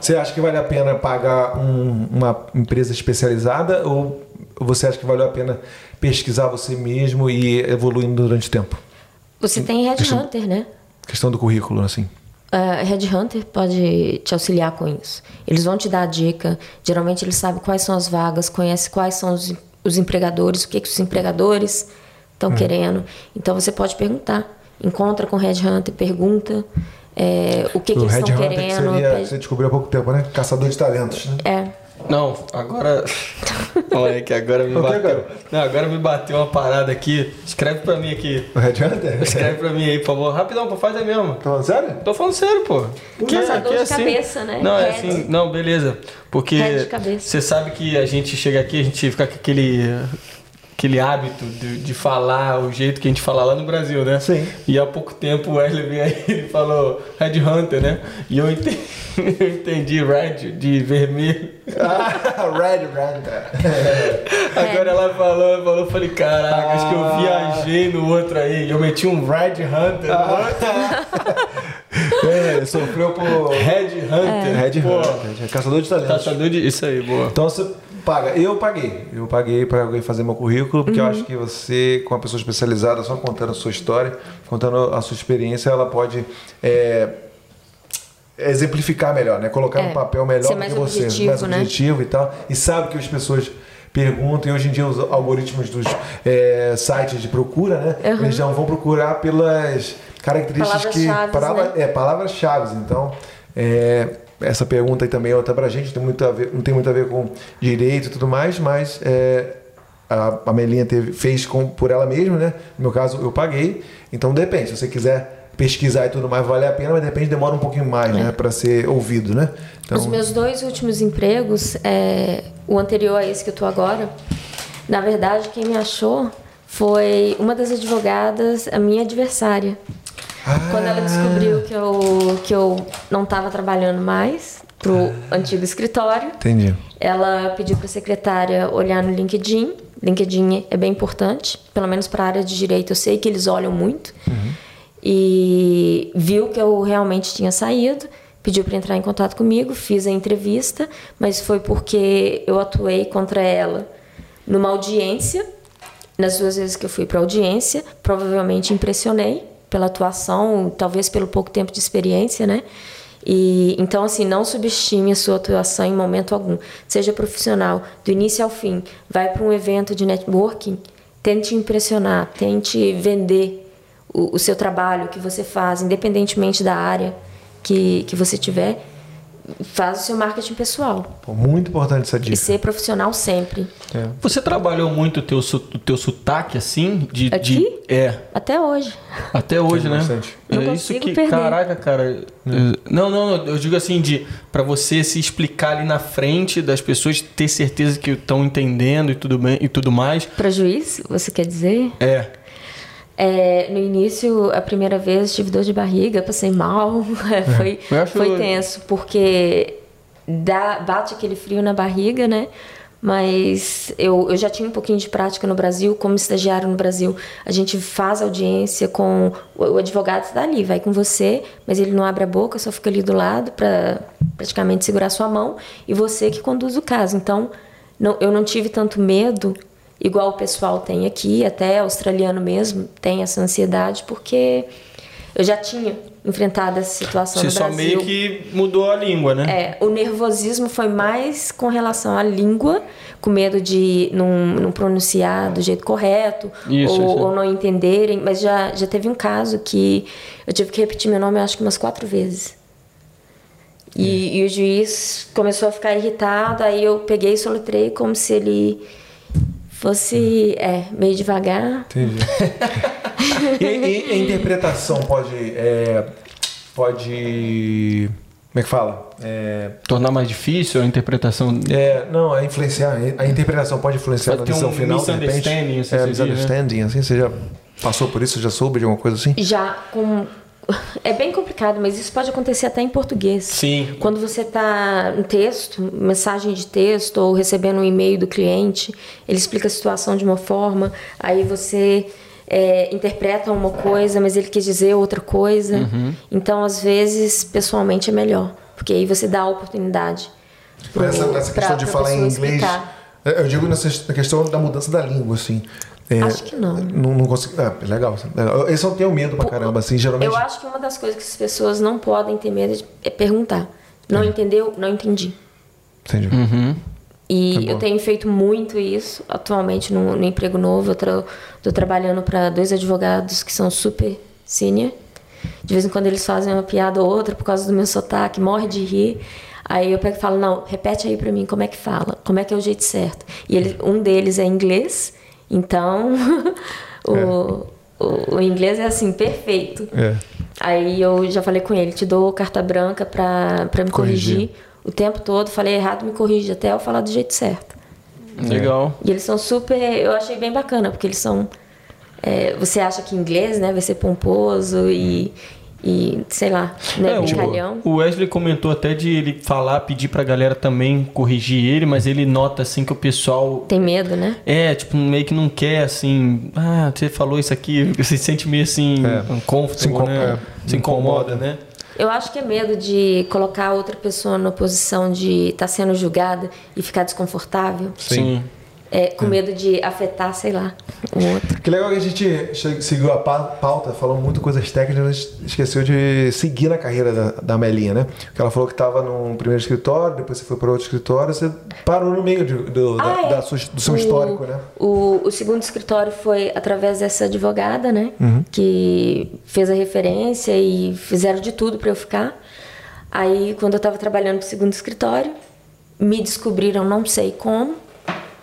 Você acha que vale a pena pagar um- uma empresa especializada ou você acha que valeu a pena pesquisar você mesmo e evoluindo durante o tempo? Você tem Headhunter, né? Questão do currículo, assim. A Headhunter pode te auxiliar com isso. Eles vão te dar a dica. Geralmente eles sabem quais são as vagas, conhecem quais são os, os empregadores, o que, que os empregadores Hum. estão querendo. Então você pode perguntar. Encontra com o Headhunter, pergunta é, o que, que eles Red estão Hunter querendo. que seria, pede- que você descobriu há pouco tempo, né? Caçador de talentos, né? É. Não, agora. Moleque, agora me bateu. Não, agora me bateu uma parada aqui. Escreve pra mim aqui. O Red Hunter? Escreve pra mim aí, por favor. Rapidão, pô, faz aí mesmo. Tá falando sério? Tô falando sério, pô. Que, Caçador que de cabeça, né? Não, é assim, não, beleza. Porque Head de cabeça. você sabe que a gente chega aqui, a gente fica com aquele aquele hábito de, de falar o jeito que a gente fala lá no Brasil, né? Sim. E há pouco tempo o Wesley veio aí e falou Red Hunter, né? E eu entendi, eu entendi Red de vermelho. Ah, Red Red. Agora ela falou, falou, eu falei, caraca, acho que eu Ah. viajei no outro aí. Eu meti um Red Hunter outro. É, sofreu por Red Hunter. Red Pô, Hunter, é caçador de talentos. Caçador de. Isso aí, boa. Então você paga. Eu paguei. Eu paguei para alguém fazer meu currículo, porque eu acho que você, com uma pessoa especializada, só contando a sua história, contando a sua experiência, ela pode é, exemplificar melhor, né? Colocar É, no papel melhor do que você, objetivo, mais né? objetivo e tal. E sabe que as pessoas perguntam, e hoje em dia os algoritmos dos é, sites de procura, né? Uhum. Eles já vão procurar pelas características que. Palavras-chaves, palavra- né? É, palavras-chave. Então, é, essa pergunta aí também é outra pra gente, tem muito a ver, não tem muito a ver com direito e tudo mais, mas é, a, a Melinha teve, fez com, por ela mesma, né? No meu caso, eu paguei. Então, depende. Se você quiser pesquisar e tudo mais, vale a pena, mas de repente demora um pouquinho mais, né? Pra ser ouvido, né? Então, Os meus dois últimos empregos, é, o anterior a esse que eu tô agora, na verdade, quem me achou foi uma das advogadas, a minha adversária. Ah. Quando ela descobriu que eu, que eu não estava trabalhando mais pro antigo escritório, Entendi. ela pediu para a secretária olhar no LinkedIn. LinkedIn é bem importante, pelo menos para a área de direito eu sei que eles olham muito. E viu que eu realmente tinha saído, pediu para entrar em contato comigo, fiz a entrevista, mas foi porque eu atuei contra ela numa audiência. Nas duas vezes que eu fui para audiência, provavelmente impressionei pela atuação, talvez pelo pouco tempo de experiência, né? E então assim, não subestime a sua atuação em momento algum. Seja profissional, do início ao fim, vai para um evento de networking, tente impressionar, tente vender o, o seu trabalho, o que você faz, independentemente da área que, que você tiver, faz o seu marketing pessoal Pô, muito importante essa e dica. ser profissional sempre. Você trabalhou muito o teu, o teu sotaque assim? De, Aqui? de- é. Até hoje. Até hoje, né? bastante. Não é isso que, perder. caraca, cara. é, Não, não, não, eu digo assim de para você se explicar ali na frente das pessoas ter certeza que estão entendendo e tudo bem e tudo mais. Para juiz, você quer dizer? É. É, no início, a primeira vez, tive dor de barriga, passei mal. É, foi, acho- foi tenso, porque dá, bate aquele frio na barriga, né? Mas eu, eu já tinha um pouquinho de prática no Brasil, como estagiário no Brasil. A gente faz audiência com. O, o advogado está ali, vai com você, mas ele não abre a boca, só fica ali do lado para praticamente segurar sua mão, e você que conduz o caso. Então, não, eu não tive tanto medo igual o pessoal tem aqui, até australiano mesmo tem essa ansiedade, porque eu já tinha enfrentado essa situação Você no só Brasil. meio que mudou a língua, né? É, o nervosismo foi mais com relação à língua, com medo de não, não pronunciar do jeito correto, Isso, ou, isso. ou não entenderem, mas já, já teve um caso que eu tive que repetir meu nome, acho que umas quatro vezes. E, e o juiz começou a ficar irritado, aí eu peguei e soletrei como se ele fosse é, meio devagar. Entendi. e, e a interpretação pode. é, pode. Como é que fala? É, Tornar mais difícil a interpretação. é, não, é influenciar. A interpretação pode influenciar Pode na decisão um final. de repente. misunderstanding, assim é, diz, né? misunderstanding, assim. Você já passou por isso? Já soube de alguma coisa assim? Já com. É bem complicado, mas isso pode acontecer até em português. Sim. Quando você está em texto, mensagem de texto ou recebendo um e-mail do cliente, ele explica a situação de uma forma, aí você é, interpreta uma coisa, mas ele quis dizer outra coisa. Uhum. Então, às vezes, pessoalmente é melhor, porque aí você dá a oportunidade. pro- nessa pra- questão de pra falar em inglês. explicar. é, Eu digo nessa na questão da mudança da língua, assim. É, Acho que não. Não, não consigo. É, legal. legal. Esse eu tenho medo pra caramba, assim, geralmente. Eu acho que uma das coisas que as pessoas não podem ter medo é perguntar. Não entendeu? Não entendi. Entendi. Uhum. E bom. eu tenho feito muito isso atualmente no, no emprego novo. Eu tra- tô trabalhando para dois advogados que são super senior. De vez em quando eles fazem uma piada ou outra por causa do meu sotaque, morre de rir. Aí eu pego e falo, não, repete aí pra mim como é que fala, como é que é o jeito certo. E ele, um deles é inglês, então o, o, o inglês é assim, perfeito. É. Aí eu já falei com ele, te dou carta branca pra, pra me Corrigir. corrigir. o tempo todo. Falei errado, me corrige até eu falar do jeito certo. Legal. E eles são super. Eu achei bem bacana, porque eles são. é, você acha que inglês, né, vai ser pomposo e. e sei lá, né, É, brincalhão. o, o Wesley comentou até de ele falar, pedir pra galera também corrigir ele, mas ele nota assim que o pessoal Tem medo, né? é, tipo, meio que não quer assim, ah, você falou isso aqui, você se sente meio assim, É. uncomfortable, Se né? é, Se incomoda, incomoda. né? Eu acho que é medo de colocar outra pessoa na posição de estar sendo julgada e ficar desconfortável. Sim. É, com medo de afetar, sei lá, o outro. Que legal que a gente seguiu a pa- pauta, falou muito coisas técnicas, mas esqueceu de seguir na carreira da, da Melinha, né? Porque ela falou que estava num primeiro escritório, depois você foi para outro escritório, você parou no meio de- do, da- Ah, é. da sua- do seu O- histórico, né? O, o segundo escritório foi através dessa advogada, né? Uhum. Que fez a referência e fizeram de tudo para eu ficar. Aí, quando eu estava trabalhando no segundo escritório, me descobriram, não sei como.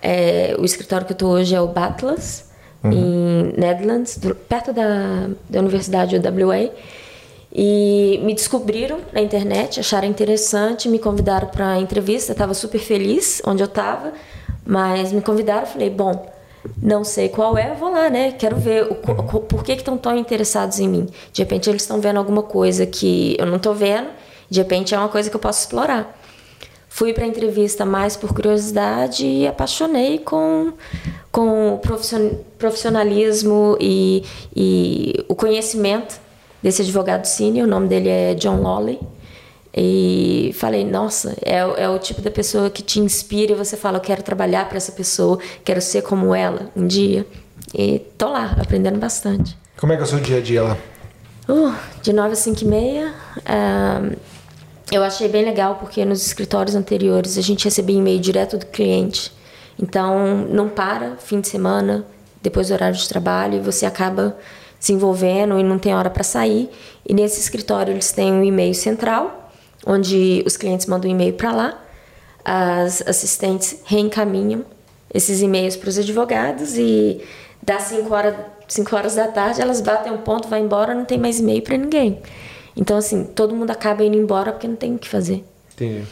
É, o escritório que eu estou hoje é o Batlas, Uhum. em Netherlands, do- perto da, da Universidade UWA. E me descobriram na internet, acharam interessante, me convidaram para entrevista. Estava super feliz onde eu estava, mas me convidaram. Falei, bom, não sei qual é, vou lá, né? Quero ver o, co- co- por que estão tão interessados em mim. De repente eles estão vendo alguma coisa que eu não estou vendo. De repente é uma coisa que eu posso explorar. Fui para a entrevista mais por curiosidade e apaixonei com, com o profission- profissionalismo e, e o conhecimento desse advogado sênior. O nome dele é John Lawley. E falei, nossa, é, o- é o tipo da pessoa que te inspira e você fala, eu quero trabalhar para essa pessoa, quero ser como ela um dia. E tô lá, aprendendo bastante. Como é que é o seu dia a dia lá? Uh, de 9 às 5 e meia. ah, eu achei bem legal porque nos escritórios anteriores a gente recebia e-mail direto do cliente. Então não para fim de semana, depois do horário de trabalho, e você acaba se envolvendo e não tem hora para sair. E nesse escritório eles têm um e-mail central, onde os clientes mandam um e-mail para lá, as assistentes reencaminham esses e-mails para os advogados e das 5 horas, 5 horas da tarde elas batem um ponto, vai embora, não tem mais e-mail para ninguém. Então, assim, todo mundo acaba indo embora porque não tem o que fazer. Entendi.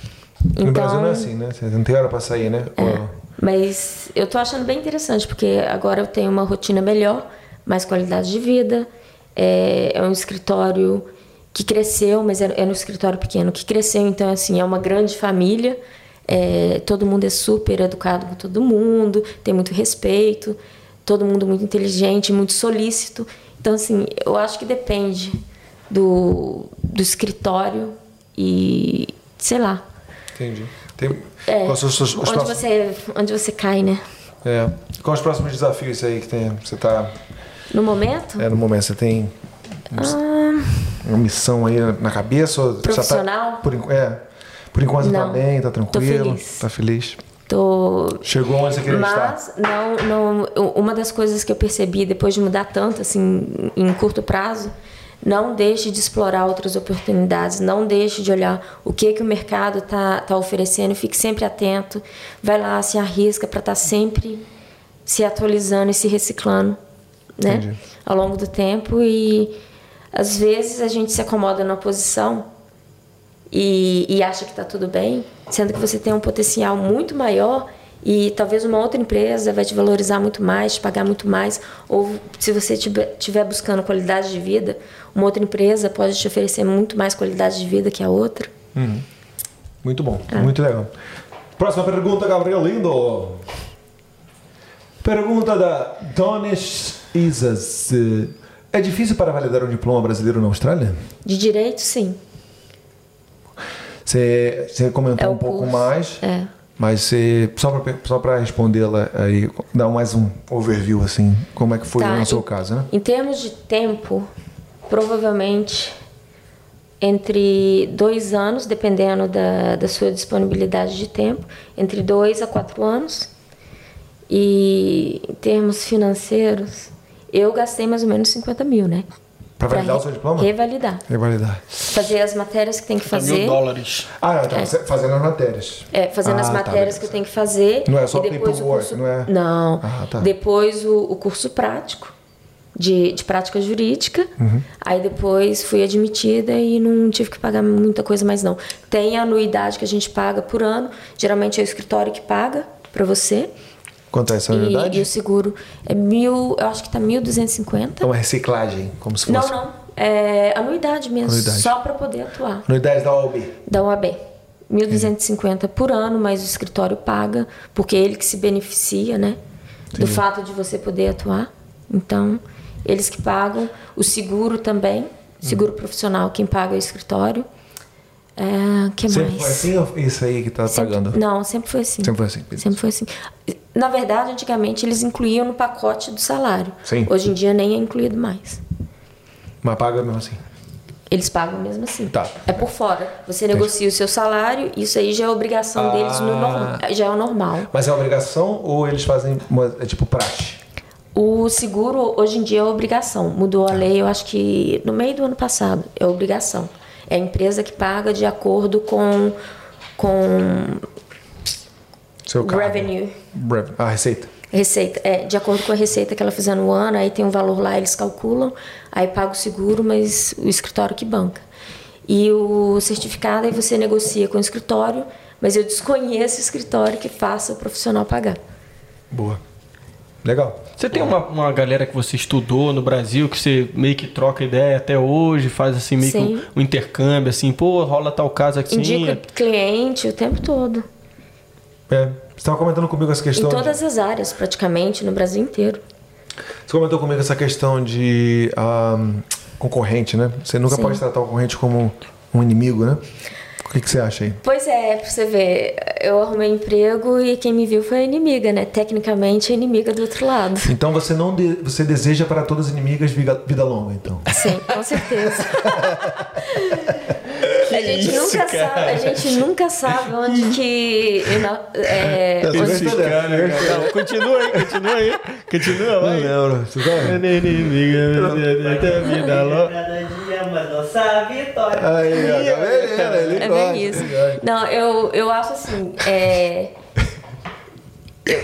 Então- No Brasil não é assim, né? Você não tem hora pra sair, né? É, mas eu tô achando bem interessante, porque agora eu tenho uma rotina melhor, mais qualidade de vida. É, é um escritório que cresceu, mas é, é um escritório pequeno que cresceu, então assim, é uma grande família. É, todo mundo é super educado com todo mundo, tem muito respeito, todo mundo muito inteligente, muito solícito. Então, assim, eu acho que depende do, do escritório e sei lá. Entendi. Tem... É, os, seus- os onde, próximos... você, onde você cai, né? É. Quais os próximos desafios aí que tem? Você tá No momento, é, no momento? Você tem ah, uma missão aí na cabeça? Já Profissional? Tá, por, é. Por enquanto você tá Não. bem, tá Tô tranquilo, feliz. tá feliz. tô. Chegou onde você queria estar. Mas não, não, uma das coisas que eu percebi depois de mudar tanto assim em curto prazo, não deixe de explorar outras oportunidades, não deixe de olhar o que que o mercado tá tá oferecendo, fique sempre atento, vai lá, se arrisca para estar sempre se atualizando e se reciclando, né? Entendi. Ao longo do tempo e às vezes a gente se acomoda numa posição e, e acha que está tudo bem, sendo que você tem um potencial muito maior e talvez uma outra empresa vai te valorizar muito mais, te pagar muito mais, ou se você estiver buscando qualidade de vida, uma outra empresa pode te oferecer muito mais qualidade de vida que a outra. Muito bom, Ah. muito legal. Próxima pergunta, Gabriel Lindo. Pergunta da Donis Isas. É difícil para validar um diploma brasileiro na Austrália? De direito, sim. Você, você comentou É um pouco curso. mais, É. mas você, só para respondê-la aí, dá mais um overview, assim, como é que foi Tá, no seu caso, né? Em termos de tempo, provavelmente entre dois anos, dependendo da, da sua disponibilidade de tempo, entre dois a quatro anos. E em termos financeiros, eu gastei mais ou menos 50 mil, né? Pra validar re- o seu diploma? Revalidar. Revalidar. Fazer as matérias que tem que mil fazer. dólares. Ah, então, você fazendo as matérias. É, fazendo Ah, as tá, matérias beleza. que eu tenho que fazer. Não é só e depois o paperwork, curso... não é? Não. Ah, tá. Depois o, o curso prático de, de prática jurídica. Uhum. Aí depois fui admitida e não tive que pagar muita coisa mais não. Tem a anuidade que a gente paga por ano. Geralmente é o escritório que paga para você. Quanto é essa unidade? e o seguro é mil, eu acho que tá 1.250. É uma reciclagem, como se Não, fosse. não. É anuidade mesmo, Anuidade. só para poder atuar. Unidade da OAB. Da UAB. 1.250 por ano, mas o escritório paga, porque é ele que se beneficia, né? Do fato de você poder atuar. Então, eles que pagam. O seguro também, seguro profissional, quem paga é o escritório. É, que Sempre mais? foi assim ou isso aí que tá Sempre- pagando? Não, sempre foi assim. Sempre foi assim. Sempre foi assim. Na verdade, antigamente eles incluíam no pacote do salário. Sim. Hoje em dia nem é incluído mais. Mas paga mesmo assim. Eles pagam mesmo assim. Tá. É por fora. Você negocia o seu salário, isso aí já é obrigação deles no Ah. normal. Já é o normal. Mas é obrigação ou eles fazem uma, é tipo praxe? O seguro hoje em dia é obrigação. Mudou a lei, eu acho que no meio do ano passado. É obrigação. É a empresa que paga de acordo com, com Seu revenue. Ah, receita. Receita, é, de acordo com a receita que ela fizer no ano, aí tem um valor lá, eles calculam, aí paga o seguro, mas o escritório que banca. E o certificado aí você negocia com o escritório, mas eu desconheço o escritório que faça o profissional pagar. Boa. Legal. Você tem uma, uma galera que você estudou no Brasil, que você meio que troca ideia até hoje, faz assim meio que um, um intercâmbio, assim, pô, rola tal caso aqui. Indica cliente o tempo todo. É, você estava comentando comigo essa Em questão. de- todas as áreas, praticamente, no Brasil inteiro. Você comentou comigo essa questão de ah, concorrente, né? Você nunca Sim. pode tratar o concorrente como um inimigo, né? O que, que você acha aí? Pois é, pra você ver, eu arrumei emprego e quem me viu foi a inimiga, né? Tecnicamente, a inimiga do outro lado. Então você não de- você deseja para todas as inimigas vida, vida longa, então. Sim, com certeza. a gente isso, nunca cara? sabe, a gente nunca sabe onde que é, onde- bem- Cara, cara, não, continua aí, continua aí. Continua, vai. lembro. Tá? Vida louca. Cada dia uma nossa vitória. Aí, ó, tá vendo? Ele é gosta, bem isso. Não, eu, eu acho assim, é, eu-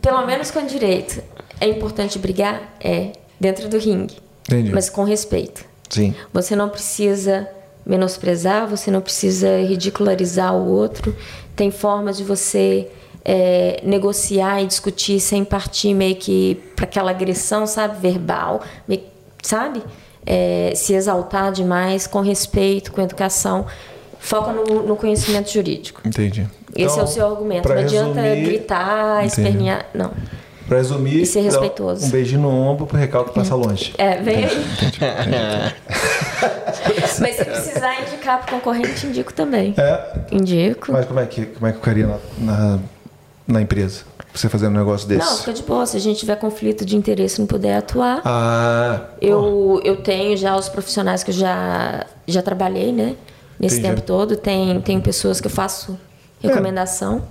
pelo menos com direito, é importante brigar, é, dentro do ringue, Entendi. mas com respeito. Sim. Você não precisa menosprezar, você não precisa ridicularizar o outro. Tem formas de você é, negociar e discutir sem partir meio que para aquela agressão, sabe, verbal, meio- sabe? É, se exaltar demais, com respeito, com educação. Foca no, no conhecimento jurídico. Entendi. Esse é Então, o seu argumento. Não adianta resumir- gritar, Entendi. espernear. Não. Pra resumir, E ser respeitoso. um beijinho no ombro pro recalque passa longe. É, vem aí. Mas se precisar indicar pro concorrente, indico também. É, Indico. mas como é que, como é que ficaria na, na, na empresa? Você fazendo um negócio desse? Não, fica de boa. Se a gente tiver conflito de interesse e não puder atuar, Ah, eu, eu tenho já os profissionais que eu já, já trabalhei, né? Nesse Entendi. tempo todo. Tem, tem pessoas que eu faço recomendação,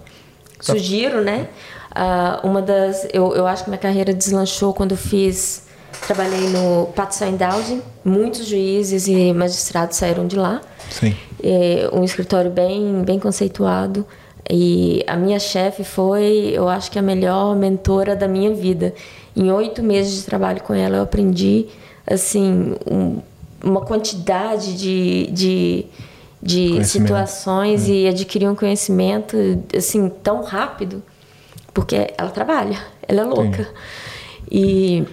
Tá. sugiro, né? Ah, uma das. Eu, eu acho que minha carreira deslanchou quando eu fiz. Trabalhei no Patso Dowding. Muitos juízes e magistrados saíram de lá. sim. É um escritório bem, bem conceituado. E a minha chefe foi, eu acho que a melhor mentora da minha vida. Em oito meses de trabalho com ela, eu aprendi assim um- uma quantidade de, de, de situações e adquiri um conhecimento assim tão rápido, porque ela trabalha, ela é louca. E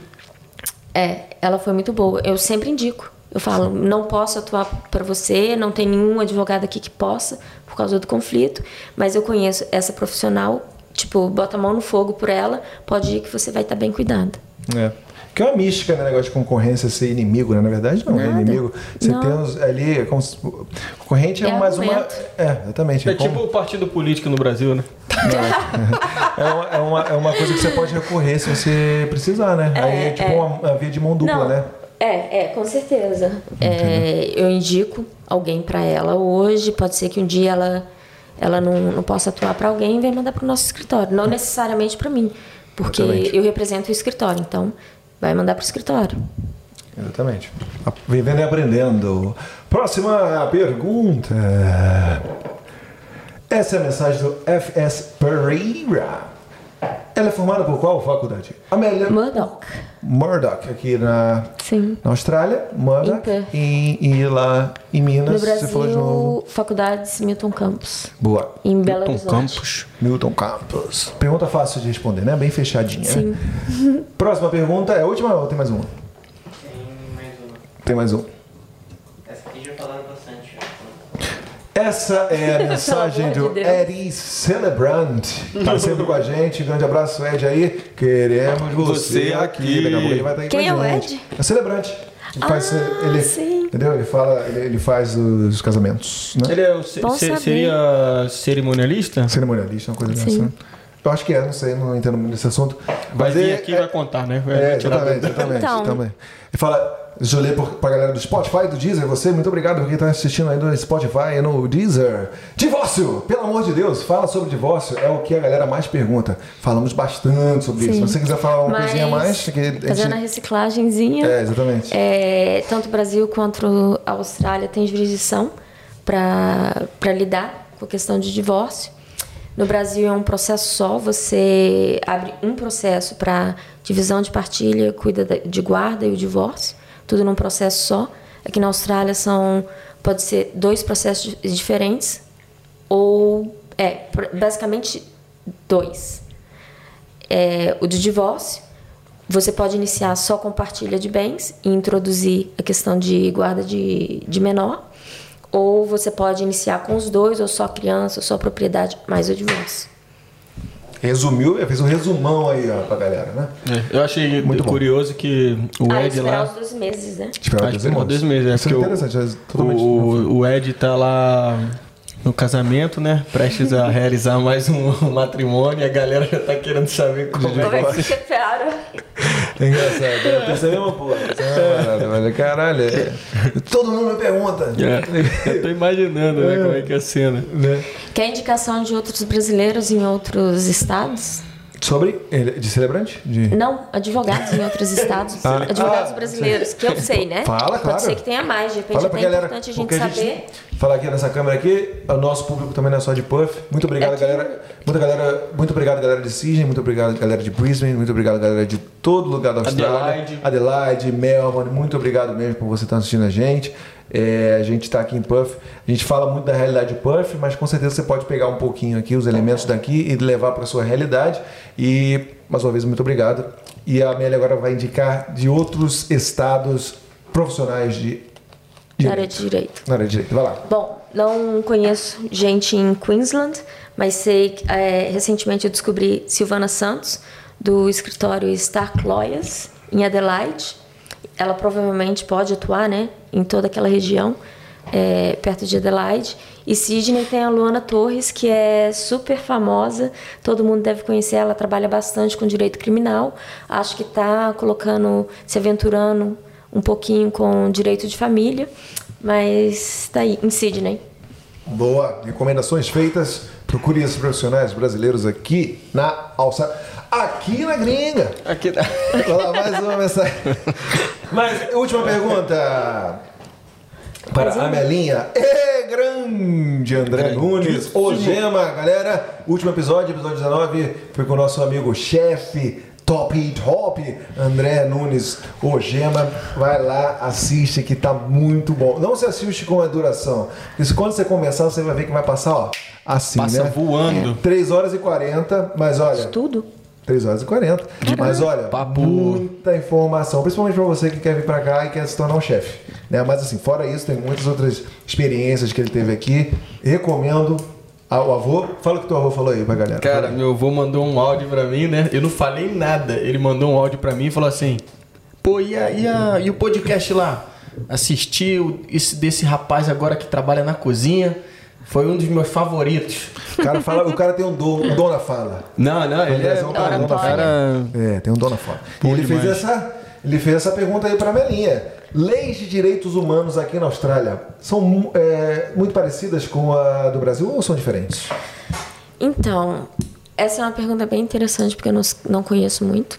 é, ela foi muito boa. Eu sempre indico. Eu falo, não posso atuar para você, não tem nenhum advogado aqui que possa, por causa do conflito, mas eu conheço essa profissional, tipo, bota a mão no fogo por ela, pode ir que você vai estar bem cuidado. É. Que é uma mística, né? Negócio de concorrência ser inimigo, né? Na verdade, não é Nada. inimigo. Você Não. tem os, ali. É como se, concorrente é, É mais uma. É, exatamente. É como- tipo o partido político no Brasil, né? é, uma, é, uma, é uma coisa que você pode recorrer se você precisar, né? Aí é tipo é. uma, uma via de mão dupla, não, né? É, é, com certeza. É, eu indico alguém para ela hoje, pode ser que um dia ela, ela não, não possa atuar para alguém e vai mandar para o nosso escritório. Não necessariamente para mim, porque Exatamente. eu represento o escritório, então vai mandar para o escritório. Exatamente. Vivendo e aprendendo. Próxima pergunta. Essa é a mensagem do FS Pereira. Ela é formada por qual faculdade? Amélia Murdoch. Murdoch, aqui na, Sim. na Austrália. Murdoch. E, e lá em Minas, No você falou de novo. Brasil, Faculdades Milton Campos. Boa. Em Belo Horizonte. Campos. Milton Campos. Pergunta fácil de responder, né? Bem fechadinha. Sim. Né? Próxima pergunta é a última ou tem mais uma? Tem mais uma. Tem mais uma. Essa aqui já falaram bastante. já. Essa é a mensagem do de. Eddie Celebrant. Tá sempre com a gente. Grande abraço, Ed aí. Queremos você, Você aqui. aqui. Daqui a pouco ele vai estar aí Quem com a é o. Ed? É Celebrante. Ele faz, Ah, ele, sim. Entendeu? Ele fala, ele, ele faz os casamentos, né? Ele é o, ce- Bom ce- saber. seria cerimonialista? Cerimonialista, uma coisa dessa. né? Eu acho que é, não sei, não entendo muito desse assunto. Vai Mas vir é- aqui e é- vai contar, né? Vai É, exatamente, exatamente. Então. também. E fala, por, pra galera do Spotify, do Deezer, você, muito obrigado por quem tá assistindo aí no Spotify e no Deezer. Divórcio! Pelo amor de Deus, fala sobre divórcio, é o que a galera mais pergunta. Falamos bastante sobre isso. Sim. Se você quiser falar uma Mas, coisinha a mais, que a gente- Fazendo a reciclagenzinha. É, exatamente. É, tanto o Brasil quanto a Austrália têm jurisdição para lidar com a questão de divórcio. No Brasil é um processo só, você abre um processo para divisão de partilha, cuida da- de guarda e o divórcio, tudo num processo só. Aqui na Austrália são pode ser dois processos di- diferentes ou é basicamente dois. É, o de divórcio, você pode iniciar só com partilha de bens e introduzir a questão de guarda de, de menor, ou você pode iniciar com os dois, ou só criança, ou só propriedade, mais o divórcio. Resumiu, fez um resumão aí ó, pra galera, né? É, eu achei Muito bom. curioso que o ah, Ed esperar lá. os 12 meses, né? Esperar esperou dois meses, é, Isso é porque o- interessante, é totalmente O, o Ed tá lá no casamento, né? Prestes a realizar mais um, matrimônio e a galera já tá querendo saber como Como é é que se prepara? É engraçado, eu penso a mesma porra. essa é mas, Caralho, é- todo mundo me pergunta. É, eu tô imaginando, né, como é que é a cena. Né? Quer indicação de outros brasileiros em outros estados? Sobre. De celebrante? De... Não, advogados em outros estados. Ah, advogados ah, brasileiros, que eu sei, né? Fala, Pode claro. ser que tenha mais, de repente Fala é importante a gente saber. Falar aqui nessa câmera aqui, o nosso público também não é só de Puff. Muito obrigado, Aqui- galera. Muito, galera. muito obrigado, galera de Sydney. Muito obrigado, galera de Brisbane. Muito obrigado, galera de todo lugar da Austrália. Adelaide. Adelaide, Melbourne. Muito obrigado mesmo por você estar assistindo a gente. É, a gente está aqui em Puff. A gente fala muito da realidade de Puff, mas com certeza você pode pegar um pouquinho aqui, os elementos daqui e levar para sua realidade. E, mais uma vez, muito obrigado. E a Amélia agora vai indicar de outros estados profissionais de Na área de direito. na área de direito. Vai lá. Bom, não conheço gente em Queensland, mas sei que é, recentemente eu descobri Silvana Santos, do escritório Stark Lawyers, em Adelaide. Ela provavelmente pode atuar né, em toda aquela região, é, perto de Adelaide. E Sydney tem a Luana Torres, que é super famosa, todo mundo deve conhecer, ela trabalha bastante com direito criminal. Acho que está colocando, se aventurando um pouquinho com direito de família, mas está aí, em Sydney. Boa. Recomendações feitas. Procure esses profissionais brasileiros aqui na Alça. Aqui na gringa. Aqui tá. Vai lá, mais uma mensagem. Mas, última pergunta. Para a Melinha. É grande André Nunes. O Gema, galera. Último episódio, episódio 19, foi com o nosso amigo chefe. Top Top, André Nunes, o Gema, vai lá, assiste que tá muito bom. Não se assiste com a duração, porque se quando você começar, você vai ver que vai passar, ó, assim, Passa né? voando. 3 horas e 40, mas olha, Tudo? 3 horas e 40. Mas olha, Papo- muita informação, principalmente para você que quer vir para cá e quer se tornar um chefe. Né? Mas assim, fora isso, tem muitas outras experiências que ele teve aqui. Recomendo ao avô. Fala o que teu avô falou aí pra galera. Cara, meu avô mandou um áudio pra mim, né? Eu não falei nada. Ele mandou um áudio pra mim e falou assim: Pô, e, a, e, a- e o podcast lá? Assisti o- esse desse rapaz agora que trabalha na cozinha. Foi um dos meus favoritos. o, cara fala, o cara tem um dom, um dom na fala. Não, não, ele é. Tem um dom na Oratória. fala. Cara, É, tem um dom na fala. E Bom ele fez, essa, ele fez essa pergunta aí pra Melinha. Leis de direitos humanos aqui na Austrália são é, muito parecidas com a do Brasil ou são diferentes? Então, essa é uma pergunta bem interessante, porque eu não, não conheço muito.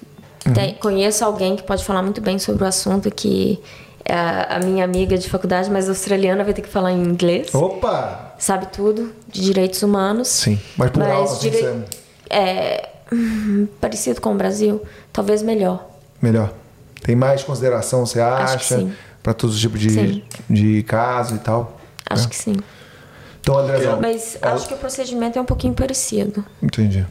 Tem- conheço alguém que pode falar muito bem sobre o assunto, que é a, minha amiga de faculdade, mas australiana, vai ter que falar em inglês. Opa! Sabe tudo de direitos humanos. Sim, mas por assim, direi- você- é, Parecido com o Brasil, talvez melhor. Melhor. Tem mais consideração, você acha? sim. Para todos os tipos de, Sim. de casos e tal? Acho É. que sim. Então, Andrezão. Mas ela- acho que o procedimento é um pouquinho parecido. Entendi.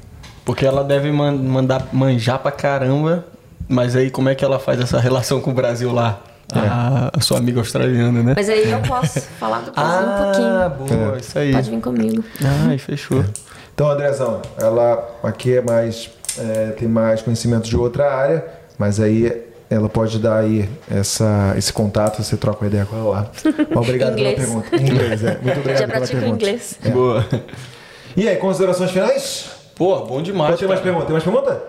Porque ela deve man- mandar manjar pra caramba. Mas aí como é que ela faz essa relação com o Brasil lá? A, a sua amiga australiana, né? Mas aí eu posso falar do Brasil um ah, pouquinho. boa, isso aí. Pode vir comigo. Ai, fechou. Então, Andrezão, ela aqui é mais. é, tem mais conhecimento de outra área, mas aí ela pode dar aí essa, esse contato, você troca uma ideia com ela lá. Obrigado pela pergunta. Em inglês, é. Muito obrigado Já pela pratico pergunta. inglês. É. Boa. E aí, considerações finais? Pô, bom demais. Pode ter mais pergunta? Tem mais pergunta?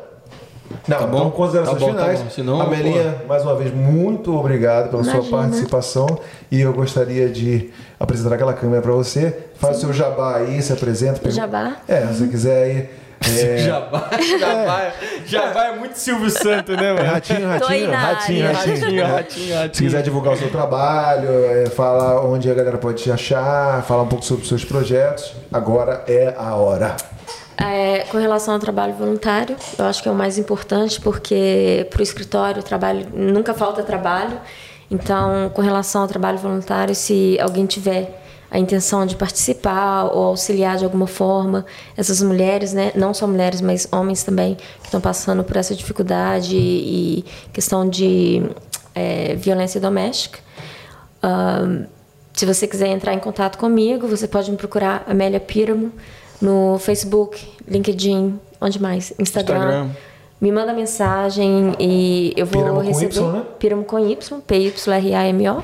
Não, Tá bom. então considerações Tá bom, tá finais. bom. Senão, Amelinha, mais uma vez, muito obrigado pela sua Imagina. participação. E eu gostaria de apresentar aquela câmera para você. Faz o seu jabá aí, se apresenta. pergunta- Jabá? É, se você quiser aí. É, Jabá, jabá, jabá é muito Silvio Santos, né, mano? ratinho, ratinho, ratinho, ratinho. Ratinho, ratinho, ratinho. Se quiser divulgar o seu trabalho, é, falar onde a galera pode te achar, falar um pouco sobre os seus projetos, agora é a hora. É, com relação ao trabalho voluntário, eu acho que é o mais importante, porque para o escritório o trabalho nunca falta trabalho. Então, com relação ao trabalho voluntário, se alguém tiver a intenção de participar ou auxiliar de alguma forma essas mulheres, né, não só mulheres, mas homens também que estão passando por essa dificuldade e questão de é, violência doméstica. Se você quiser entrar em contato comigo, você pode me procurar Amélia Píramo no Facebook, LinkedIn, onde mais? Instagram. Instagram. Me manda mensagem e eu vou Píramo com receber. Y, né? Píramo com Y, P-Y-R-A-M-O.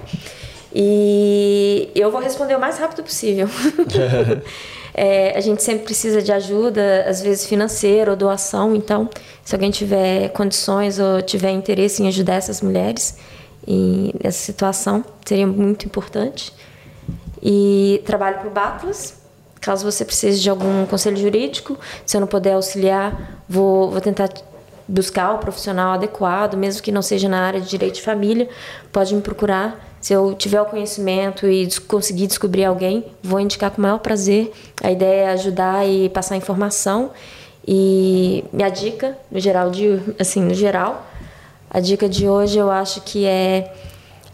E eu vou responder o mais rápido possível. É, a gente sempre precisa de ajuda, às vezes financeira ou doação, então, se alguém tiver condições ou tiver interesse em ajudar essas mulheres e nessa situação, seria muito importante. E trabalho para o Batlas, caso você precise de algum conselho jurídico, se eu não puder auxiliar, vou, vou tentar buscar o profissional adequado, mesmo que não seja na área de direito de família, pode me procurar. Se eu tiver o conhecimento e conseguir descobrir alguém, vou indicar com o maior prazer. A ideia é ajudar e passar informação. E minha dica, no geral, de, assim, no geral, a dica de hoje eu acho que é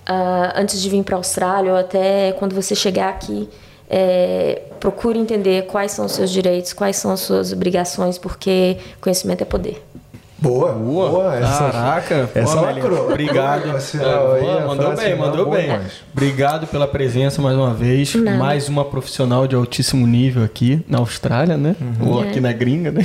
ah, antes de vir para a Austrália ou até quando você chegar aqui, é, procure entender quais são os seus direitos, quais são as suas obrigações, porque conhecimento é poder. Boa, boa. essa, Caraca, essa pô, lacrou. Obrigado. É, boa, mandou frase bem, mandou boa bem. demais. Obrigado pela presença mais uma vez. Nada. Mais uma profissional de altíssimo nível aqui na Austrália, né? Ou aqui É. na gringa, né?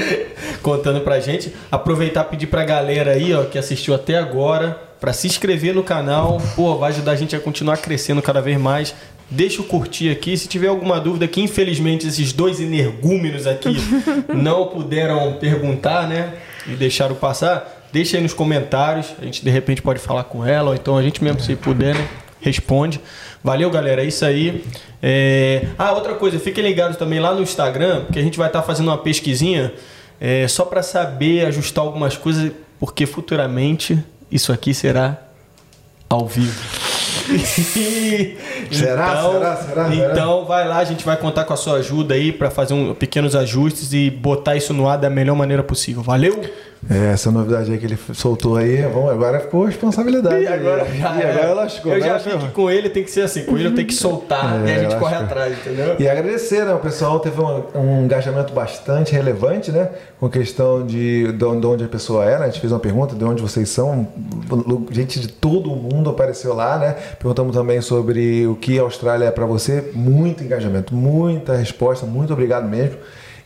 Contando pra gente. Aproveitar e pedir pra galera aí, ó, que assistiu até agora, pra se inscrever no canal. Pô, vai ajudar a gente a continuar crescendo cada vez mais. Deixa o curtir aqui. Se tiver alguma dúvida, que infelizmente esses dois energúmenos aqui não puderam perguntar, né? E deixaram passar, deixa aí nos comentários. A gente de repente pode falar com ela, ou então a gente mesmo, se puder, né? Responde. Valeu, galera. É isso aí. É... Ah, outra coisa, fiquem ligados também lá no Instagram, porque a gente vai estar fazendo uma pesquisinha é, só para saber ajustar algumas coisas, porque futuramente isso aqui será ao vivo. Será? Então, Será? Será? Será? Então vai lá, a gente vai contar com a sua ajuda aí para fazer um, pequenos ajustes e botar isso no ar da melhor maneira possível. Valeu? É, essa novidade aí que ele soltou aí, vamos, agora ficou responsabilidade. E agora já e agora lascou. Eu já vi que com ele tem que ser assim, com ele tenho que soltar É, e a gente corre atrás, entendeu? E agradecer, né? O pessoal teve um, um engajamento bastante relevante, né? Com questão de, de onde de onde a pessoa era. A gente fez uma pergunta de onde vocês são. Gente de todo o mundo apareceu lá, né? Perguntamos também sobre o que a Austrália é para você. Muito engajamento, muita resposta. Muito obrigado mesmo.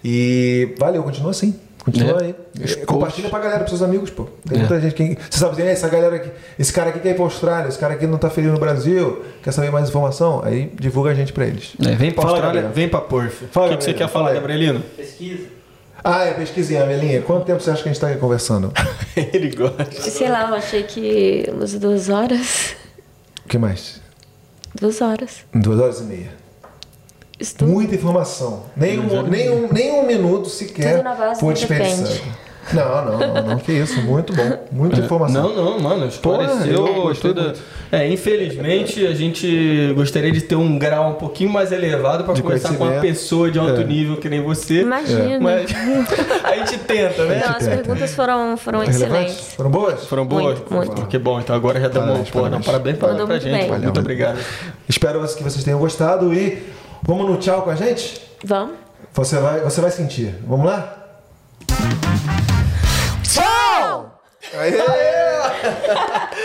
E valeu, continua assim. Continua É. aí. Os Compartilha pra galera, pros seus amigos, pô. Tem muita gente que. Você sabe dizer, essa galera aqui, esse cara aqui quer ir pra Austrália, esse cara aqui não tá feliz no Brasil, quer saber mais informação? Aí divulga a gente pra eles. É, vem pra Fala, Austrália, Gabriel. vem pra. Fala, o que, que você quer falar, fala aí. Gabrielino? Pesquisa. Ah, é pesquisinha, Melinha. Quanto tempo você acha que a gente tá aqui conversando? Ele gosta. Sei lá, eu achei que umas duas horas. O que mais? Duas horas. Duas horas e meia. Estudo. Muita informação. Nem um, nem um, nem um minuto sequer foi do desperdiçado. Não, não, não, não, que isso. Muito bom. Muita informação. Não, não, mano, esclareceu Porra, toda. É, infelizmente a gente gostaria de ter um grau um pouquinho mais elevado para conversar com uma pessoa de alto É. nível que nem você. Imagina. Mas a gente tenta, né? Não, as tenta. perguntas foram, foram excelentes. Foram boas? Foram boas? Muito, muito. Que bom, então agora já dá uma Parabéns, porra, parabéns. parabéns, parabéns pra, Mandou pra muito gente. Valeu, Muito obrigado. Espero que vocês tenham gostado e vamos no tchau com a gente? Vamos? Você vai, você vai sentir. Vamos lá? Tchau! Aê!